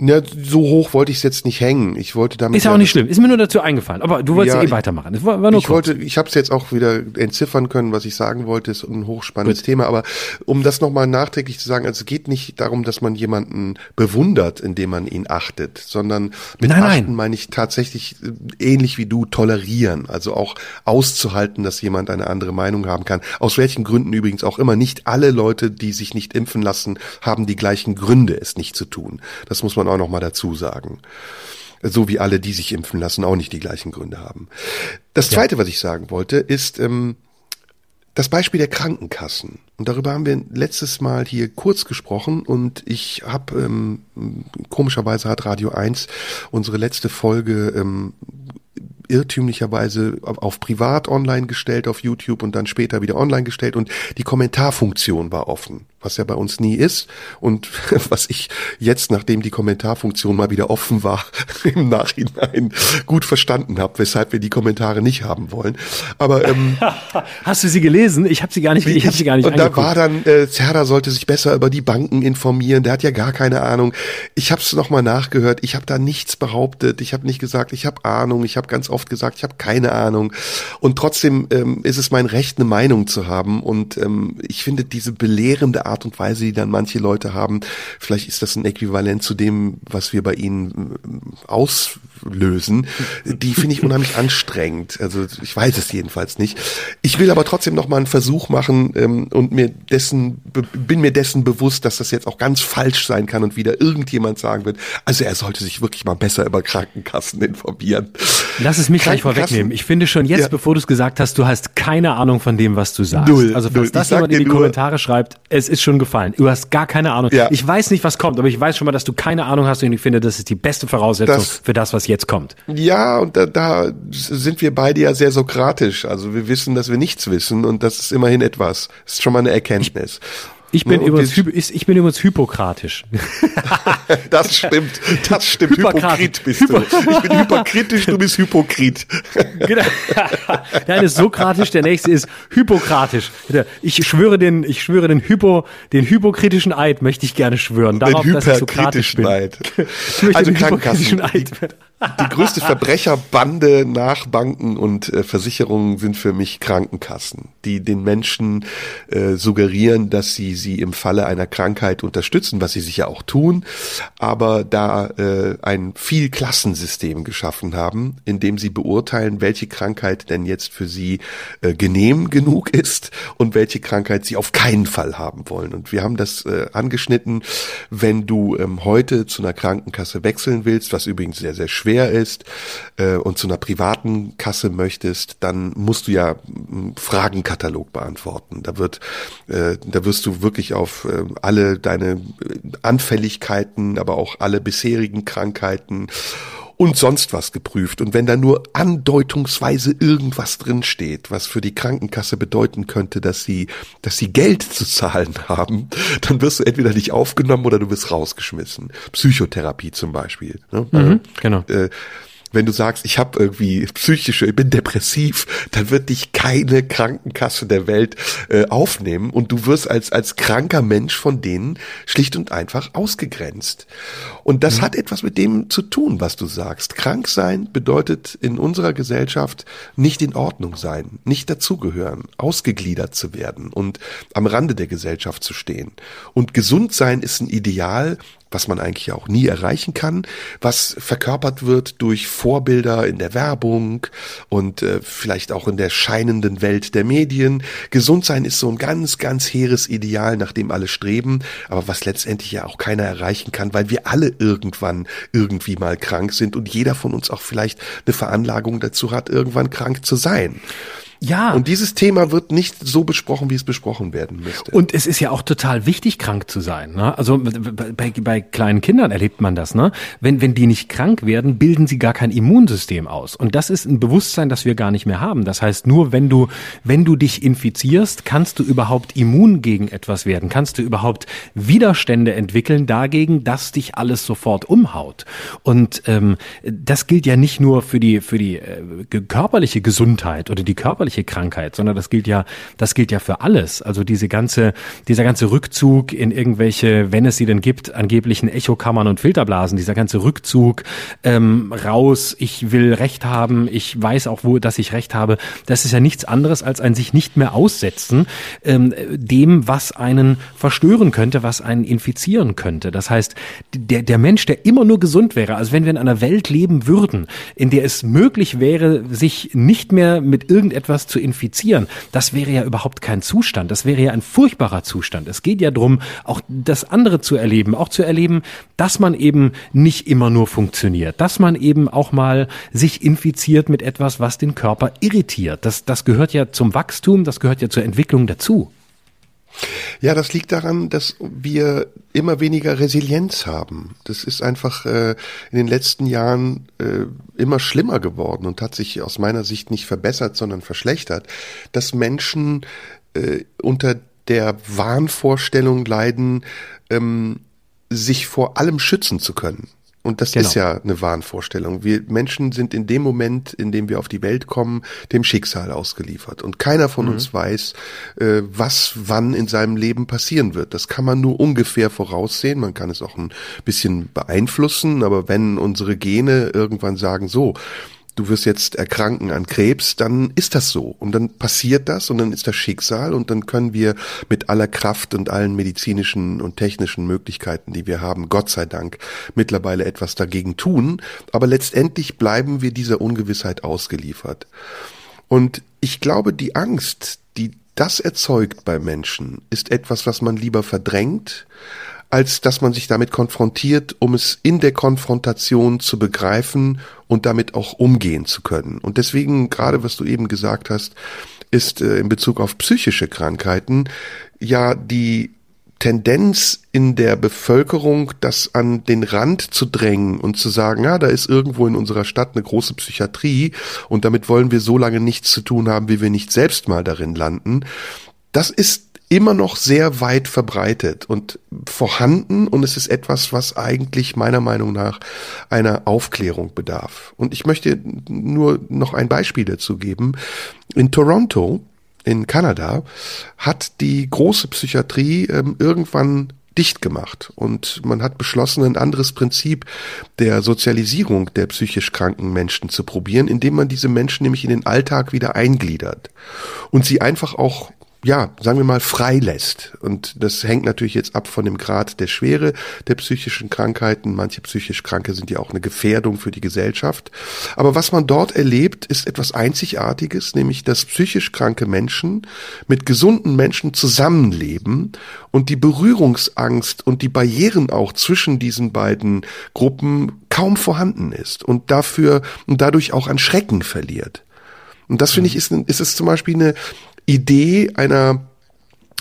Ja, so hoch wollte ich es jetzt nicht hängen. Ich wollte damit. Ist ja auch nicht schlimm. Ist mir nur dazu eingefallen. Aber du wolltest ja, eh weitermachen. Das war, war nur ich kurz. wollte, ich habe es jetzt auch wieder entziffern können, was ich sagen wollte. Ist ein hochspannendes Gut. Thema. Aber um das nochmal nachträglich zu sagen, also es geht nicht darum, dass man jemanden bewundert, indem man ihn achtet, sondern mit nein, achten nein. meine ich tatsächlich äh, ähnlich wie du tolerieren. Also auch auszuhalten, dass jemand eine andere Meinung haben kann. Aus welchen Gründen übrigens auch immer. Nicht alle Leute, die sich nicht impfen lassen, haben die gleichen Gründe, es nicht zu tun. Das muss man auch noch mal dazu sagen. So wie alle, die sich impfen lassen, auch nicht die gleichen Gründe haben. Das Zweite, ja. was ich sagen wollte, ist ähm, das Beispiel der Krankenkassen. Und darüber haben wir letztes Mal hier kurz gesprochen und ich habe, ähm, komischerweise hat Radio 1 unsere letzte Folge ähm, irrtümlicherweise auf privat online gestellt auf YouTube und dann später wieder online gestellt und die Kommentarfunktion war offen was ja bei uns nie ist und was ich jetzt, nachdem die Kommentarfunktion mal wieder offen war, im Nachhinein gut verstanden habe, weshalb wir die Kommentare nicht haben wollen. Aber ähm, hast du sie gelesen? Ich habe sie gar nicht. Ich, ich habe sie gar nicht. Und angeguckt. da war dann, äh, Zerda sollte sich besser über die Banken informieren. Der hat ja gar keine Ahnung. Ich habe es nochmal nachgehört. Ich habe da nichts behauptet. Ich habe nicht gesagt, ich habe Ahnung. Ich habe ganz oft gesagt, ich habe keine Ahnung. Und trotzdem ähm, ist es mein Recht, eine Meinung zu haben. Und ähm, ich finde diese belehrende Art und Weise, die dann manche Leute haben. Vielleicht ist das ein Äquivalent zu dem, was wir bei ihnen äh, auslösen. Die finde ich unheimlich anstrengend. Also ich weiß es jedenfalls nicht. Ich will aber trotzdem noch mal einen Versuch machen ähm, und mir dessen bin mir dessen bewusst, dass das jetzt auch ganz falsch sein kann und wieder irgendjemand sagen wird, also er sollte sich wirklich mal besser über Krankenkassen informieren. Lass es mich gleich vorwegnehmen. Ich finde schon jetzt, ja. bevor du es gesagt hast, du hast keine Ahnung von dem, was du sagst. Null, also falls null. das jemand in die Kommentare schreibt, es ist ist schon gefallen. Du hast gar keine Ahnung. Ja. Ich weiß nicht, was kommt, aber ich weiß schon mal, dass du keine Ahnung hast und ich finde, das ist die beste Voraussetzung das, für das, was jetzt kommt. Ja, und da, da sind wir beide ja sehr sokratisch. Also wir wissen, dass wir nichts wissen und das ist immerhin etwas. Das ist schon mal eine Erkenntnis. Ich ich bin, übrigens, ich bin übrigens hypokratisch. das stimmt. Das stimmt. Hypokrit bist du. Ich bin hyperkritisch, du bist Hypokrit. genau. Der eine ist sokratisch, der nächste ist hypokratisch. Ich schwöre den, ich schwöre den Hypo, den hypokritischen Eid möchte ich gerne schwören. Darauf, den dass ich sokratisch bin. Eid. Ich möchte also den hypokritischen Eid. Die größte Verbrecherbande nach Banken und äh, Versicherungen sind für mich Krankenkassen, die den Menschen äh, suggerieren, dass sie sie im Falle einer Krankheit unterstützen, was sie sicher auch tun, aber da äh, ein viel Klassensystem geschaffen haben, in dem sie beurteilen, welche Krankheit denn jetzt für sie äh, genehm genug ist und welche Krankheit sie auf keinen Fall haben wollen. Und wir haben das äh, angeschnitten, wenn du ähm, heute zu einer Krankenkasse wechseln willst, was übrigens sehr, sehr schwer ist, äh, und zu einer privaten Kasse möchtest, dann musst du ja einen Fragenkatalog beantworten. Da wird, äh, da wirst du wirklich auf äh, alle deine Anfälligkeiten, aber auch alle bisherigen Krankheiten und sonst was geprüft. Und wenn da nur andeutungsweise irgendwas drin steht, was für die Krankenkasse bedeuten könnte, dass sie, dass sie Geld zu zahlen haben, dann wirst du entweder nicht aufgenommen oder du wirst rausgeschmissen. Psychotherapie zum Beispiel. Ne? Mhm, genau. Äh, wenn du sagst, ich habe irgendwie psychische, ich bin depressiv, dann wird dich keine Krankenkasse der Welt äh, aufnehmen und du wirst als als kranker Mensch von denen schlicht und einfach ausgegrenzt. Und das mhm. hat etwas mit dem zu tun, was du sagst. Krank sein bedeutet in unserer Gesellschaft nicht in Ordnung sein, nicht dazugehören, ausgegliedert zu werden und am Rande der Gesellschaft zu stehen. Und gesund sein ist ein Ideal, was man eigentlich auch nie erreichen kann, was verkörpert wird durch Vorbilder in der Werbung und äh, vielleicht auch in der scheinenden Welt der Medien. Gesund sein ist so ein ganz, ganz hehres Ideal, nach dem alle streben, aber was letztendlich ja auch keiner erreichen kann, weil wir alle irgendwann irgendwie mal krank sind und jeder von uns auch vielleicht eine Veranlagung dazu hat, irgendwann krank zu sein. Ja. Und dieses Thema wird nicht so besprochen, wie es besprochen werden müsste. Und es ist ja auch total wichtig, krank zu sein. Ne? Also bei, bei kleinen Kindern erlebt man das. Ne? Wenn, wenn die nicht krank werden, bilden sie gar kein Immunsystem aus. Und das ist ein Bewusstsein, das wir gar nicht mehr haben. Das heißt, nur wenn du, wenn du dich infizierst, kannst du überhaupt immun gegen etwas werden. Kannst du überhaupt Widerstände entwickeln dagegen, dass dich alles sofort umhaut. Und ähm, das gilt ja nicht nur für die, für die äh, körperliche Gesundheit oder die körperliche körperliche Krankheit, sondern das gilt ja, das gilt ja für alles. Also diese ganze, dieser ganze Rückzug in irgendwelche, wenn es sie denn gibt, angeblichen Echokammern und Filterblasen, dieser ganze Rückzug ähm, raus, ich will Recht haben, ich weiß auch, wo, dass ich Recht habe, das ist ja nichts anderes als ein sich nicht mehr aussetzen ähm, dem, was einen verstören könnte, was einen infizieren könnte. Das heißt, der, der Mensch, der immer nur gesund wäre, also wenn wir in einer Welt leben würden, in der es möglich wäre, sich nicht mehr mit irgendetwas etwas zu infizieren, das wäre ja überhaupt kein Zustand. Das wäre ja ein furchtbarer Zustand. Es geht ja darum, auch das andere zu erleben, auch zu erleben, dass man eben nicht immer nur funktioniert, dass man eben auch mal sich infiziert mit etwas, was den Körper irritiert. Das, das gehört ja zum Wachstum, das gehört ja zur Entwicklung dazu. Ja, das liegt daran, dass wir immer weniger Resilienz haben. Das ist einfach äh, in den letzten Jahren äh, immer schlimmer geworden und hat sich aus meiner Sicht nicht verbessert, sondern verschlechtert, dass Menschen äh, unter der Wahnvorstellung leiden, ähm, sich vor allem schützen zu können. Und das genau. ist ja eine Wahnvorstellung. Wir Menschen sind in dem Moment, in dem wir auf die Welt kommen, dem Schicksal ausgeliefert. Und keiner von mhm. uns weiß, äh, was wann in seinem Leben passieren wird. Das kann man nur ungefähr voraussehen. Man kann es auch ein bisschen beeinflussen. Aber wenn unsere Gene irgendwann sagen, so, du wirst jetzt erkranken an Krebs, dann ist das so. Und dann passiert das und dann ist das Schicksal und dann können wir mit aller Kraft und allen medizinischen und technischen Möglichkeiten, die wir haben, Gott sei Dank, mittlerweile etwas dagegen tun. Aber letztendlich bleiben wir dieser Ungewissheit ausgeliefert. Und ich glaube, die Angst, die das erzeugt bei Menschen, ist etwas, was man lieber verdrängt, als dass man sich damit konfrontiert, um es in der Konfrontation zu begreifen und damit auch umgehen zu können. Und deswegen, gerade was du eben gesagt hast, ist äh, in Bezug auf psychische Krankheiten ja die Tendenz in der Bevölkerung, das an den Rand zu drängen und zu sagen, ja, da ist irgendwo in unserer Stadt eine große Psychiatrie und damit wollen wir so lange nichts zu tun haben, wie wir nicht selbst mal darin landen. Das ist immer noch sehr weit verbreitet und vorhanden und es ist etwas, was eigentlich meiner Meinung nach einer Aufklärung bedarf. Und ich möchte nur noch ein Beispiel dazu geben. In Toronto in Kanada hat die große Psychiatrie ähm, irgendwann dicht gemacht. Und man hat beschlossen, ein anderes Prinzip der Sozialisierung der psychisch kranken Menschen zu probieren, indem man diese Menschen nämlich in den Alltag wieder eingliedert und sie einfach auch ja, sagen wir mal, freilässt. Und das hängt natürlich jetzt ab von dem Grad der Schwere der psychischen Krankheiten. Manche psychisch Kranke sind ja auch eine Gefährdung für die Gesellschaft. Aber was man dort erlebt, ist etwas Einzigartiges, nämlich dass psychisch kranke Menschen mit gesunden Menschen zusammenleben und die Berührungsangst und die Barrieren auch zwischen diesen beiden Gruppen kaum vorhanden ist und dafür und dadurch auch an Schrecken verliert. Und das finde ich ist, ist es zum Beispiel eine, Idee einer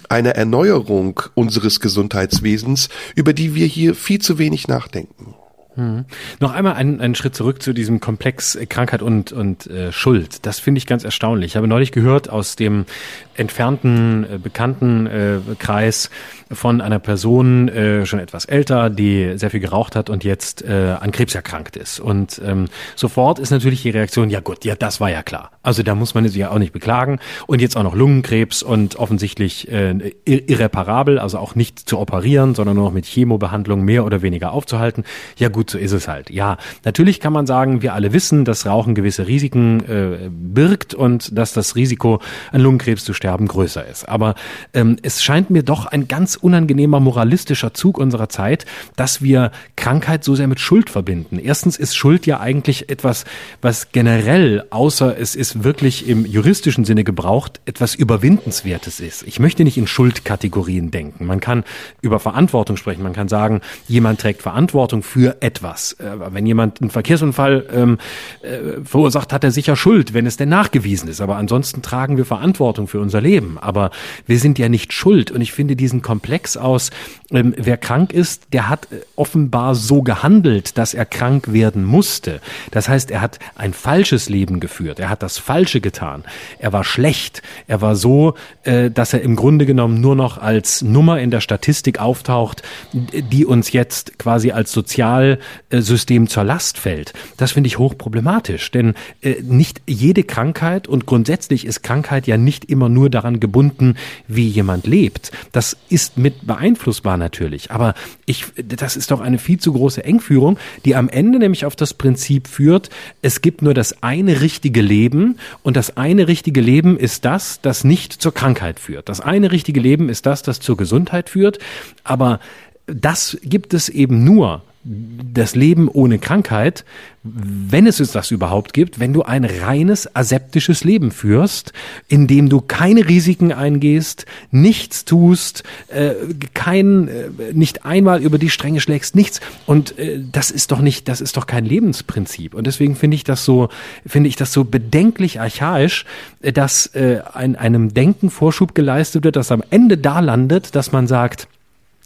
einer Erneuerung unseres Gesundheitswesens, über die wir hier viel zu wenig nachdenken. Hm. Noch einmal einen, einen Schritt zurück zu diesem Komplex äh, Krankheit und, und äh, Schuld. Das finde ich ganz erstaunlich. Ich habe neulich gehört aus dem entfernten äh, bekannten äh, Kreis von einer Person äh, schon etwas älter, die sehr viel geraucht hat und jetzt äh, an Krebs erkrankt ist. Und ähm, sofort ist natürlich die Reaktion, ja gut, ja, das war ja klar. Also da muss man sich ja auch nicht beklagen. Und jetzt auch noch Lungenkrebs und offensichtlich äh, irreparabel, also auch nicht zu operieren, sondern nur noch mit Chemobehandlung mehr oder weniger aufzuhalten. Ja gut, so ist es halt. Ja, natürlich kann man sagen, wir alle wissen, dass Rauchen gewisse Risiken äh, birgt und dass das Risiko, an Lungenkrebs zu sterben, größer ist. Aber ähm, es scheint mir doch ein ganz unangenehmer moralistischer Zug unserer Zeit, dass wir Krankheit so sehr mit Schuld verbinden. Erstens ist Schuld ja eigentlich etwas, was generell, außer es ist wirklich im juristischen Sinne gebraucht, etwas Überwindenswertes ist. Ich möchte nicht in Schuldkategorien denken. Man kann über Verantwortung sprechen. Man kann sagen, jemand trägt Verantwortung für etwas. Äh, wenn jemand einen Verkehrsunfall ähm, äh, verursacht, hat er sicher Schuld, wenn es denn nachgewiesen ist. Aber ansonsten tragen wir Verantwortung für unser Leben. Aber wir sind ja nicht schuld. Und ich finde diesen Komplex aus, ähm, wer krank ist, der hat äh, offenbar so gehandelt, dass er krank werden musste. Das heißt, er hat ein falsches Leben geführt, er hat das Falsche getan, er war schlecht, er war so, äh, dass er im Grunde genommen nur noch als Nummer in der Statistik auftaucht, die uns jetzt quasi als Sozialsystem zur Last fällt. Das finde ich hochproblematisch, denn äh, nicht jede Krankheit und grundsätzlich ist Krankheit ja nicht immer nur daran gebunden, wie jemand lebt. Das ist mit beeinflussbar natürlich. Aber ich, das ist doch eine viel zu große Engführung, die am Ende nämlich auf das Prinzip führt, es gibt nur das eine richtige Leben und das eine richtige Leben ist das, das nicht zur Krankheit führt. Das eine richtige Leben ist das, das zur Gesundheit führt. Aber das gibt es eben nur, das Leben ohne Krankheit, wenn es das überhaupt gibt, wenn du ein reines aseptisches Leben führst, in dem du keine Risiken eingehst, nichts tust, äh, kein, äh, nicht einmal über die Stränge schlägst, nichts. Und äh, das ist doch nicht, das ist doch kein Lebensprinzip. Und deswegen finde ich das so, finde ich das so bedenklich archaisch, dass äh, ein, einem Denken Vorschub geleistet wird, das am Ende da landet, dass man sagt,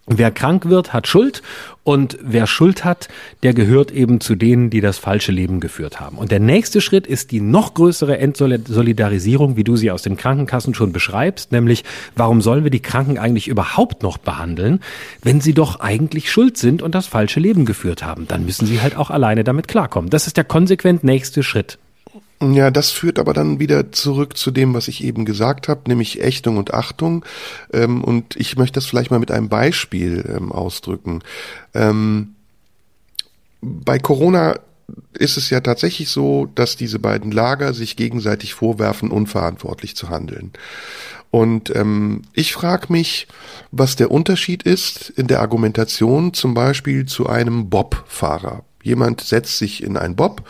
Wer krank wird, hat Schuld und wer Schuld hat, der gehört eben zu denen, die das falsche Leben geführt haben. Und der nächste Schritt ist die noch größere Entsolidarisierung, wie du sie aus den Krankenkassen schon beschreibst, nämlich warum sollen wir die Kranken eigentlich überhaupt noch behandeln, wenn sie doch eigentlich schuld sind und das falsche Leben geführt haben? Dann müssen sie halt auch alleine damit klarkommen. Das ist der konsequent nächste Schritt. Ja, das führt aber dann wieder zurück zu dem, was ich eben gesagt habe, nämlich Ächtung und Achtung. Ähm, und ich möchte das vielleicht mal mit einem Beispiel ähm, ausdrücken. Ähm, bei Corona ist es ja tatsächlich so, dass diese beiden Lager sich gegenseitig vorwerfen, unverantwortlich zu handeln. Und ähm, ich frage mich, was der Unterschied ist in der Argumentation zum Beispiel zu einem Bob-Fahrer. Jemand setzt sich in ein Bob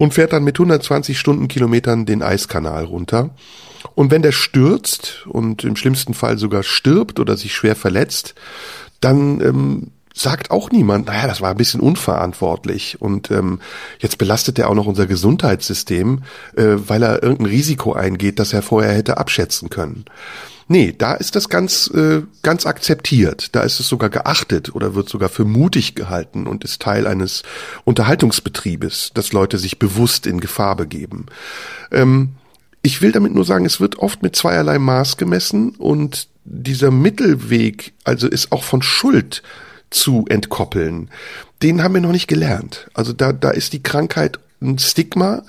und fährt dann mit 120 Stundenkilometern den Eiskanal runter. Und wenn der stürzt und im schlimmsten Fall sogar stirbt oder sich schwer verletzt, dann ähm, sagt auch niemand, naja, das war ein bisschen unverantwortlich und ähm, jetzt belastet er auch noch unser Gesundheitssystem, äh, weil er irgendein Risiko eingeht, das er vorher hätte abschätzen können. Nee, da ist das ganz, äh, ganz akzeptiert. Da ist es sogar geachtet oder wird sogar für mutig gehalten und ist Teil eines Unterhaltungsbetriebes, dass Leute sich bewusst in Gefahr begeben. Ähm, ich will damit nur sagen, es wird oft mit zweierlei Maß gemessen und dieser Mittelweg, also ist auch von Schuld zu entkoppeln, den haben wir noch nicht gelernt. Also da, da ist die Krankheit ein Stigma,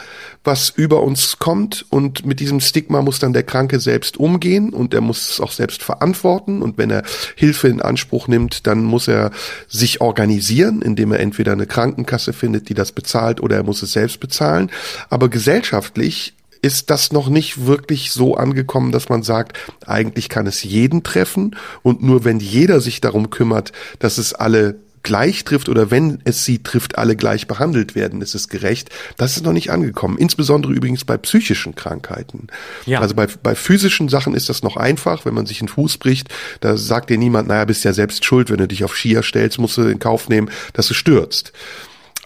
was über uns kommt und mit diesem Stigma muss dann der Kranke selbst umgehen und er muss es auch selbst verantworten und wenn er Hilfe in Anspruch nimmt, dann muss er sich organisieren, indem er entweder eine Krankenkasse findet, die das bezahlt oder er muss es selbst bezahlen. Aber gesellschaftlich ist das noch nicht wirklich so angekommen, dass man sagt, eigentlich kann es jeden treffen und nur wenn jeder sich darum kümmert, dass es alle gleich trifft oder wenn es sie trifft, alle gleich behandelt werden, ist es gerecht. Das ist noch nicht angekommen. Insbesondere übrigens bei psychischen Krankheiten. Ja. Also bei, bei physischen Sachen ist das noch einfach. Wenn man sich einen Fuß bricht, da sagt dir niemand, naja, bist ja selbst schuld, wenn du dich auf Skier stellst, musst du in Kauf nehmen, dass du stürzt.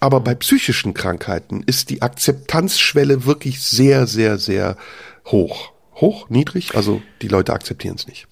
Aber bei psychischen Krankheiten ist die Akzeptanzschwelle wirklich sehr, sehr, sehr hoch. Hoch, niedrig, also die Leute akzeptieren es nicht.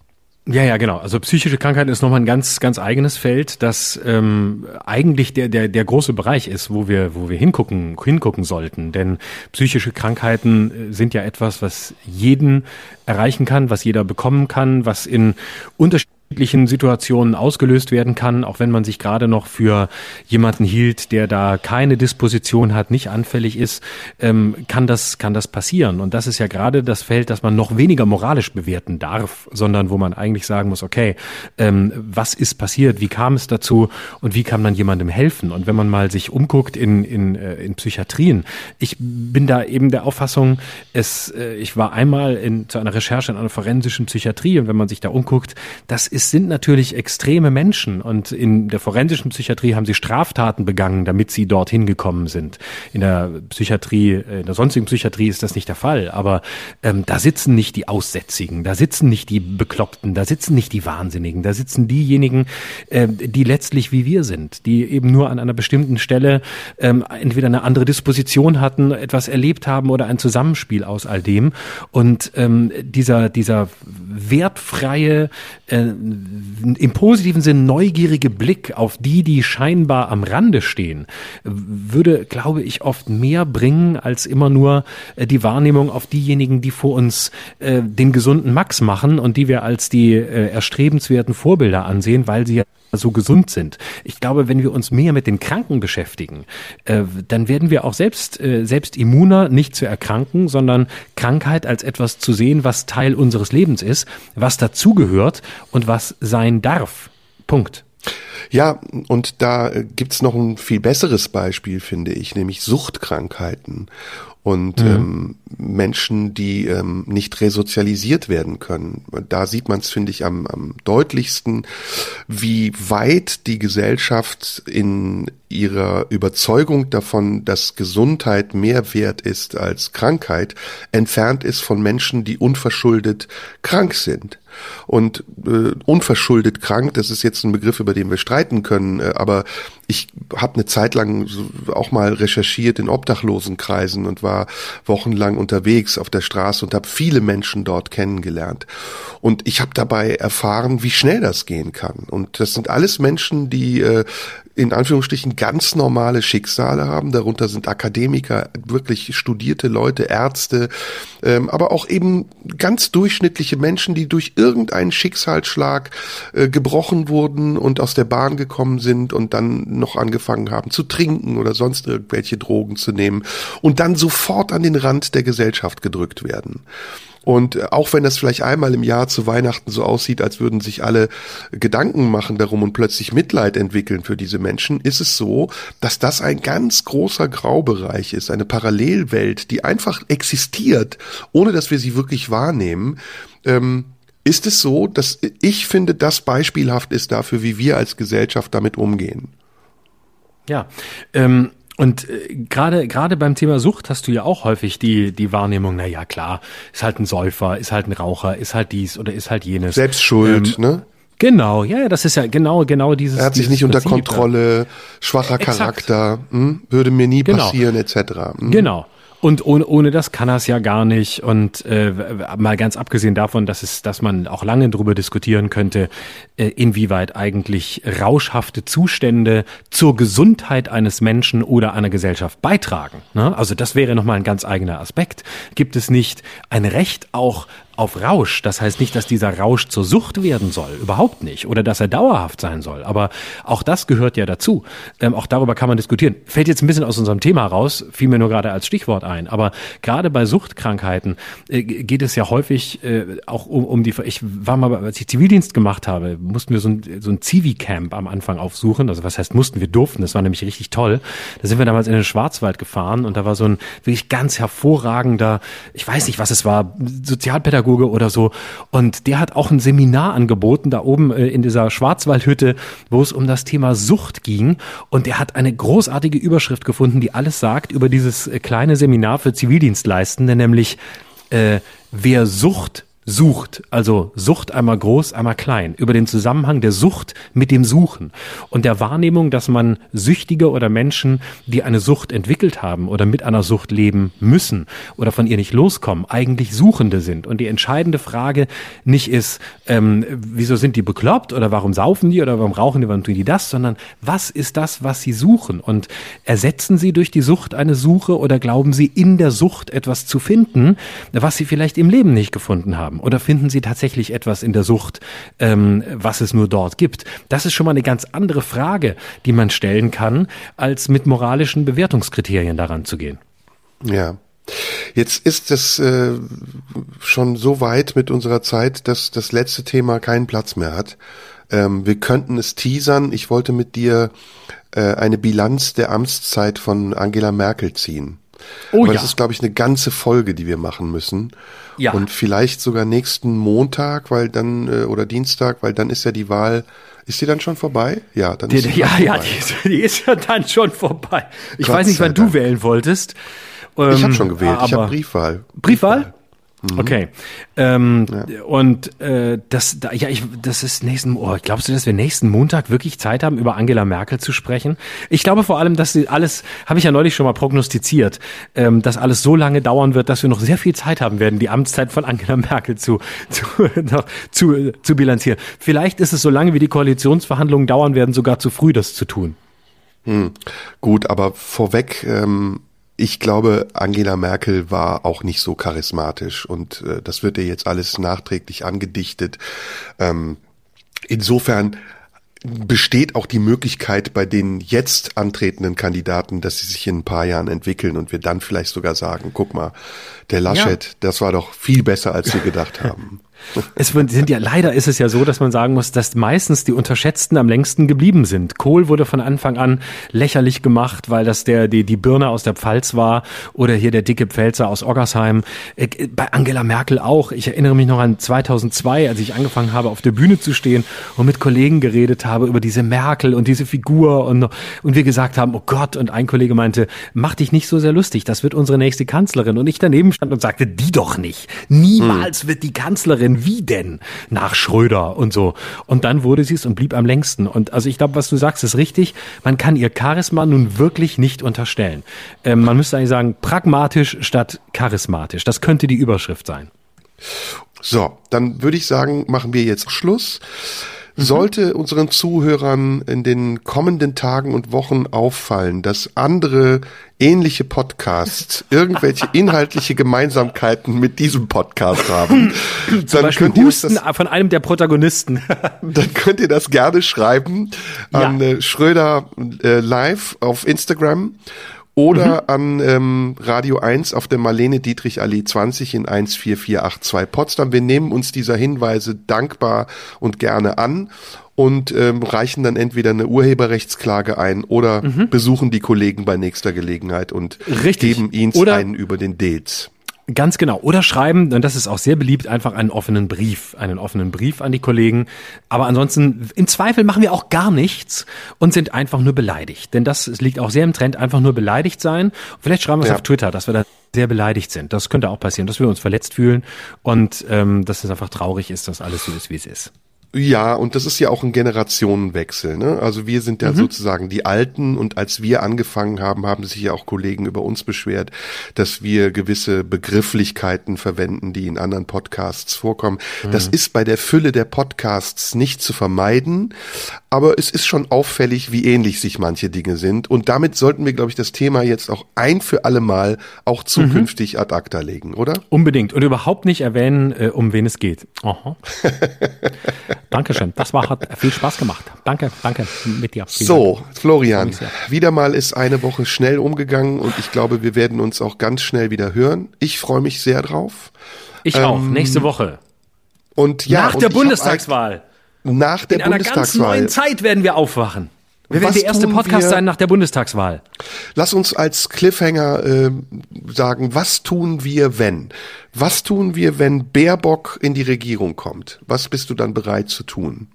Ja, ja, genau. Also psychische Krankheiten ist nochmal ein ganz, ganz eigenes Feld, das ähm, eigentlich der, der, der große Bereich ist, wo wir, wo wir hingucken, hingucken sollten. Denn psychische Krankheiten äh, sind ja etwas, was jeden erreichen kann, was jeder bekommen kann, was in unterschiedlichen unterschiedlichen Situationen ausgelöst werden kann, auch wenn man sich gerade noch für jemanden hielt, der da keine Disposition hat, nicht anfällig ist, ähm, kann das kann das passieren. Und das ist ja gerade das Feld, das man noch weniger moralisch bewerten darf, sondern wo man eigentlich sagen muss: Okay, ähm, was ist passiert? Wie kam es dazu? Und wie kann man jemandem helfen? Und wenn man mal sich umguckt in in, äh, in Psychiatrien, ich bin da eben der Auffassung, es, äh, ich war einmal in, zu einer Recherche in einer forensischen Psychiatrie und wenn man sich da umguckt, das ist es sind natürlich extreme Menschen und in der forensischen Psychiatrie haben sie Straftaten begangen, damit sie dorthin gekommen sind. In der Psychiatrie, äh, in der sonstigen Psychiatrie ist das nicht der Fall, aber ähm, da sitzen nicht die Aussätzigen, da sitzen nicht die Bekloppten, da sitzen nicht die Wahnsinnigen, da sitzen diejenigen, äh, die letztlich wie wir sind, die eben nur an einer bestimmten Stelle ähm, entweder eine andere Disposition hatten, etwas erlebt haben oder ein Zusammenspiel aus all dem. Und ähm, dieser, dieser wertfreie, äh, im positiven Sinn neugierige Blick auf die, die scheinbar am Rande stehen, würde, glaube ich, oft mehr bringen als immer nur äh, die Wahrnehmung auf diejenigen, die vor uns äh, den gesunden Max machen und die wir als die äh, erstrebenswerten Vorbilder ansehen, weil sie ja so gesund sind. Ich glaube, wenn wir uns mehr mit den Kranken beschäftigen, äh, dann werden wir auch selbst, äh, selbst immuner, nicht zu erkranken, sondern Krankheit als etwas zu sehen, was Teil unseres Lebens ist, was dazugehört und was sein darf. Punkt. Ja, und da gibt's noch ein viel besseres Beispiel, finde ich, nämlich Suchtkrankheiten und mhm. ähm, Menschen, die ähm, nicht resozialisiert werden können. Da sieht man es, finde ich, am, am deutlichsten, wie weit die Gesellschaft in ihrer Überzeugung davon, dass Gesundheit mehr wert ist als Krankheit, entfernt ist von Menschen, die unverschuldet krank sind. Und äh, unverschuldet krank, das ist jetzt ein Begriff, über den wir streiten können, äh, aber ich habe eine Zeit lang auch mal recherchiert in Obdachlosenkreisen und war wochenlang unterwegs auf der Straße und habe viele Menschen dort kennengelernt. Und ich habe dabei erfahren, wie schnell das gehen kann. Und das sind alles Menschen, die äh, in Anführungsstrichen ganz normale Schicksale haben. Darunter sind Akademiker, wirklich studierte Leute, Ärzte, ähm, aber auch eben ganz durchschnittliche Menschen, die durch irgendeinen Schicksalsschlag äh, gebrochen wurden und aus der Bahn gekommen sind und dann noch angefangen haben zu trinken oder sonst irgendwelche Drogen zu nehmen und dann sofort an den Rand der Gesellschaft gedrückt werden. Und auch wenn das vielleicht einmal im Jahr zu Weihnachten so aussieht, als würden sich alle Gedanken machen darum und plötzlich Mitleid entwickeln für diese Menschen, ist es so, dass das ein ganz großer Graubereich ist, eine Parallelwelt, die einfach existiert, ohne dass wir sie wirklich wahrnehmen. Ähm, ist es so, dass ich finde, das beispielhaft ist dafür, wie wir als Gesellschaft damit umgehen? Ja, ähm, und äh, gerade gerade beim Thema Sucht hast du ja auch häufig die die Wahrnehmung, na ja klar, ist halt ein Säufer, ist halt ein Raucher, ist halt dies oder ist halt jenes. Selbstschuld, ähm, ne? Genau, ja, das ist ja genau genau dieses. Er hat sich nicht unter Prinzip, Kontrolle, schwacher Exakt. Charakter, hm, würde mir nie genau. passieren, etc. Hm. Genau. Und ohne, ohne das kann er es ja gar nicht. Und äh, mal ganz abgesehen davon, dass es, dass man auch lange darüber diskutieren könnte, äh, inwieweit eigentlich rauschhafte Zustände zur Gesundheit eines Menschen oder einer Gesellschaft beitragen. Ne? Also das wäre nochmal ein ganz eigener Aspekt. Gibt es nicht ein Recht auch auf Rausch. Das heißt nicht, dass dieser Rausch zur Sucht werden soll. Überhaupt nicht. Oder dass er dauerhaft sein soll. Aber auch das gehört ja dazu. Ähm, auch darüber kann man diskutieren. Fällt jetzt ein bisschen aus unserem Thema raus, fiel mir nur gerade als Stichwort ein. Aber gerade bei Suchtkrankheiten äh, geht es ja häufig äh, auch um, um die, ich war mal, als ich Zivildienst gemacht habe, mussten wir so ein, so ein Zivi-Camp am Anfang aufsuchen. Also was heißt mussten, wir durften. Das war nämlich richtig toll. Da sind wir damals in den Schwarzwald gefahren und da war so ein wirklich ganz hervorragender, ich weiß nicht, was es war, Sozialpädagoge oder so. Und der hat auch ein Seminar angeboten, da oben äh, in dieser Schwarzwaldhütte, wo es um das Thema Sucht ging. Und der hat eine großartige Überschrift gefunden, die alles sagt über dieses äh, kleine Seminar für Zivildienstleistende, nämlich äh, wer Sucht sucht, also Sucht einmal groß, einmal klein, über den Zusammenhang der Sucht mit dem Suchen und der Wahrnehmung, dass man Süchtige oder Menschen, die eine Sucht entwickelt haben oder mit einer Sucht leben müssen oder von ihr nicht loskommen, eigentlich Suchende sind. Und die entscheidende Frage nicht ist, ähm, wieso sind die bekloppt oder warum saufen die oder warum rauchen die, warum tun die das, sondern was ist das, was sie suchen? Und ersetzen sie durch die Sucht eine Suche oder glauben sie in der Sucht etwas zu finden, was sie vielleicht im Leben nicht gefunden haben? Haben? Oder finden Sie tatsächlich etwas in der Sucht, ähm, was es nur dort gibt? Das ist schon mal eine ganz andere Frage, die man stellen kann, als mit moralischen Bewertungskriterien daran zu gehen. Ja. Jetzt ist es äh, schon so weit mit unserer Zeit, dass das letzte Thema keinen Platz mehr hat. Ähm, wir könnten es teasern. Ich wollte mit dir äh, eine Bilanz der Amtszeit von Angela Merkel ziehen. Oh, Aber ja. das ist, glaube ich, eine ganze Folge, die wir machen müssen. Ja. Und vielleicht sogar nächsten Montag, weil dann, äh, oder Dienstag, weil dann ist ja die Wahl, ist die dann schon vorbei? Ja, dann ist die, Ja, ja, die ist, die ist, ja dann schon vorbei. Ich Gott weiß nicht, wann du wählen wolltest. ich habe schon gewählt, ich habe Briefwahl. Briefwahl? Briefwahl? Mhm. Okay. Ähm, ja. Und äh, das, da, ja, ich, das ist nächsten. Oh, glaubst du, dass wir nächsten Montag wirklich Zeit haben, über Angela Merkel zu sprechen? Ich glaube vor allem, dass sie alles, habe ich ja neulich schon mal prognostiziert, ähm, dass alles so lange dauern wird, dass wir noch sehr viel Zeit haben werden, die Amtszeit von Angela Merkel zu zu, zu, zu bilanzieren. Vielleicht ist es so lange, wie die Koalitionsverhandlungen dauern werden, sogar zu früh, das zu tun. Hm. Gut, aber vorweg. Ähm ich glaube, Angela Merkel war auch nicht so charismatisch und äh, das wird ihr jetzt alles nachträglich angedichtet. Ähm, insofern besteht auch die Möglichkeit bei den jetzt antretenden Kandidaten, dass sie sich in ein paar Jahren entwickeln und wir dann vielleicht sogar sagen, guck mal, der Laschet, ja. das war doch viel besser, als wir gedacht haben. Es sind ja, leider ist es ja so, dass man sagen muss, dass meistens die Unterschätzten am längsten geblieben sind. Kohl wurde von Anfang an lächerlich gemacht, weil das der, die, die Birne aus der Pfalz war oder hier der dicke Pfälzer aus Oggersheim. Äh, bei Angela Merkel auch. Ich erinnere mich noch an 2002, als ich angefangen habe, auf der Bühne zu stehen und mit Kollegen geredet habe über diese Merkel und diese Figur und, und wir gesagt haben, oh Gott, und ein Kollege meinte, mach dich nicht so sehr lustig, das wird unsere nächste Kanzlerin. Und ich daneben stand und sagte, die doch nicht. Niemals hm. wird die Kanzlerin denn wie denn nach Schröder und so. Und dann wurde sie es und blieb am längsten. Und also ich glaube, was du sagst, ist richtig. Man kann ihr Charisma nun wirklich nicht unterstellen. Ähm, man müsste eigentlich sagen, pragmatisch statt charismatisch. Das könnte die Überschrift sein. So, dann würde ich sagen, machen wir jetzt Schluss. Mhm. Sollte unseren Zuhörern in den kommenden Tagen und Wochen auffallen, dass andere ähnliche Podcasts irgendwelche inhaltliche Gemeinsamkeiten mit diesem Podcast haben, Zum dann Beispiel könnt ihr Husten das, von einem der Protagonisten. dann könnt ihr das gerne schreiben an ja. Äh, Schröder äh, live auf Instagram oder mhm. an ähm, Radio 1 auf der Marlene Dietrich Allee 20 in 14482 Potsdam. Wir nehmen uns dieser Hinweise dankbar und gerne an und ähm, reichen dann entweder eine Urheberrechtsklage ein oder mhm. besuchen die Kollegen bei nächster Gelegenheit und Richtig. geben ihnen einen über den Deals. Ganz genau. Oder schreiben, und das ist auch sehr beliebt, einfach einen offenen Brief, einen offenen Brief an die Kollegen. Aber ansonsten, im Zweifel machen wir auch gar nichts und sind einfach nur beleidigt. Denn das liegt auch sehr im Trend, einfach nur beleidigt sein. vielleicht schreiben wir es ja. auf Twitter, dass wir da sehr beleidigt sind. Das könnte auch passieren, dass wir uns verletzt fühlen und ähm, dass es einfach traurig ist, dass alles so ist, wie es ist. Ja, und das ist ja auch ein Generationenwechsel. Ne? Also wir sind ja mhm. sozusagen die Alten und als wir angefangen haben, haben sich ja auch Kollegen über uns beschwert, dass wir gewisse Begrifflichkeiten verwenden, die in anderen Podcasts vorkommen. Mhm. Das ist bei der Fülle der Podcasts nicht zu vermeiden, aber es ist schon auffällig, wie ähnlich sich manche Dinge sind. Und damit sollten wir, glaube ich, das Thema jetzt auch ein für alle Mal auch zukünftig mhm. ad acta legen, oder? Unbedingt. Und überhaupt nicht erwähnen, äh, um wen es geht. Aha. Dankeschön. Das war, hat viel Spaß gemacht. Danke, danke mit dir. Vielen so, Dank. Florian, wieder mal ist eine Woche schnell umgegangen und ich glaube, wir werden uns auch ganz schnell wieder hören. Ich freue mich sehr drauf. Ich ähm, auch. Nächste Woche. Und ja, nach der Bundestagswahl. Nach der In Bundestagswahl. In einer ganz neuen Zeit werden wir aufwachen. Wir werden der erste Podcast wir, sein nach der Bundestagswahl. Lass uns als Cliffhanger äh, sagen, was tun wir, wenn? Was tun wir, wenn Baerbock in die Regierung kommt? Was bist du dann bereit zu tun?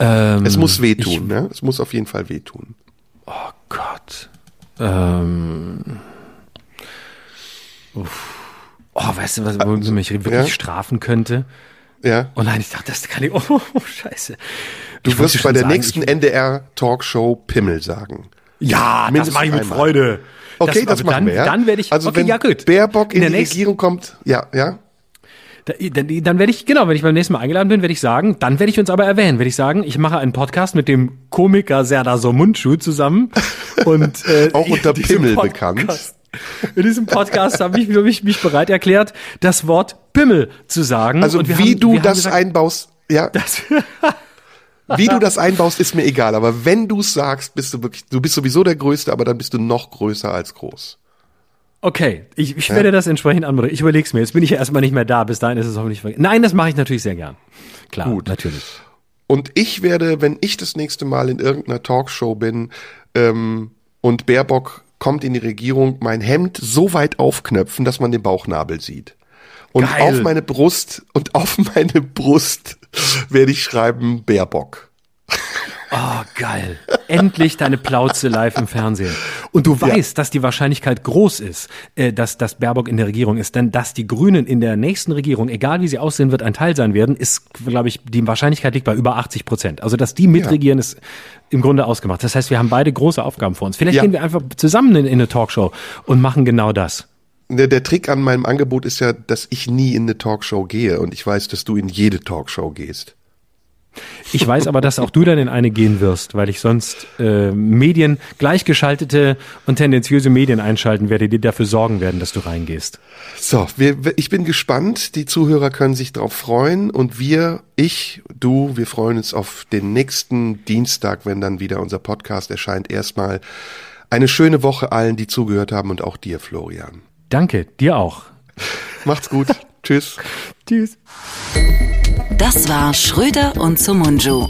Ähm, es muss wehtun, ich, ne? Es muss auf jeden Fall wehtun. Oh Gott. Ähm, uff. Oh, weißt du, was, wo also, mich wirklich ja? strafen könnte? Ja. Oh nein, ich dachte, das kann ich. Oh, oh scheiße. Du wirst bei der sagen, nächsten NDR-Talkshow Pimmel sagen. Ja, Mindestens das mache ich mit einmal. Freude. Okay, das, das machen dann, wir. Ja? Dann werde ich. Also okay, wenn ja, gut. Baerbock in, in die nächsten, Regierung kommt, ja, ja. Da, dann, dann werde ich, genau, wenn ich beim nächsten Mal eingeladen bin, werde ich sagen, dann werde ich uns aber erwähnen, werde ich sagen, ich mache einen Podcast mit dem Komiker Serdar Somuncu zusammen und äh, auch unter Pimmel bekannt. In diesem Podcast habe ich mich, mich bereit erklärt, das Wort Pimmel zu sagen. Also wie haben, du das gesagt, einbaust, ja. Das Wie du das einbaust, ist mir egal. Aber wenn du es sagst, bist du wirklich, du bist sowieso der Größte, aber dann bist du noch größer als groß. Okay, ich, ich ja. werde das entsprechend anmoderieren. Ich überleg's mir. Jetzt bin ich ja erstmal nicht mehr da. Bis dahin ist es hoffentlich vergessen. Nein, das mache ich natürlich sehr gern. Klar, Gut. natürlich. Und ich werde, wenn ich das nächste Mal in irgendeiner Talkshow bin ähm, und Baerbock kommt in die Regierung, mein Hemd so weit aufknöpfen, dass man den Bauchnabel sieht. Und Geil. auf meine Brust und auf meine Brust werde ich schreiben Bärbock. Oh, geil. Endlich deine Plauze live im Fernsehen. Und du weißt, ja. dass die Wahrscheinlichkeit groß ist, äh, dass, dass Baerbock in der Regierung ist. Denn dass die Grünen in der nächsten Regierung, egal wie sie aussehen wird, ein Teil sein werden, ist, glaube ich, die Wahrscheinlichkeit liegt bei über 80 Prozent. Also, dass die mitregieren, ja. ist im Grunde ausgemacht. Das heißt, wir haben beide große Aufgaben vor uns. Vielleicht ja. gehen wir einfach zusammen in, in eine Talkshow und machen genau das. Der, der Trick an meinem Angebot ist ja, dass ich nie in eine Talkshow gehe und ich weiß, dass du in jede Talkshow gehst. Ich weiß aber, dass auch du dann in eine gehen wirst, weil ich sonst äh, Medien, gleichgeschaltete und tendenziöse Medien einschalten werde, die dafür sorgen werden, dass du reingehst. So, wir, ich bin gespannt. Die Zuhörer können sich darauf freuen und wir, ich, du, wir freuen uns auf den nächsten Dienstag, wenn dann wieder unser Podcast erscheint. Erstmal eine schöne Woche allen, die zugehört haben und auch dir, Florian. Danke, dir auch. Macht's gut. Tschüss. Tschüss. Das war Schröder und Sumunju.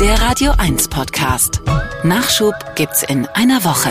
Der Radio 1 Podcast. Nachschub gibt's in einer Woche.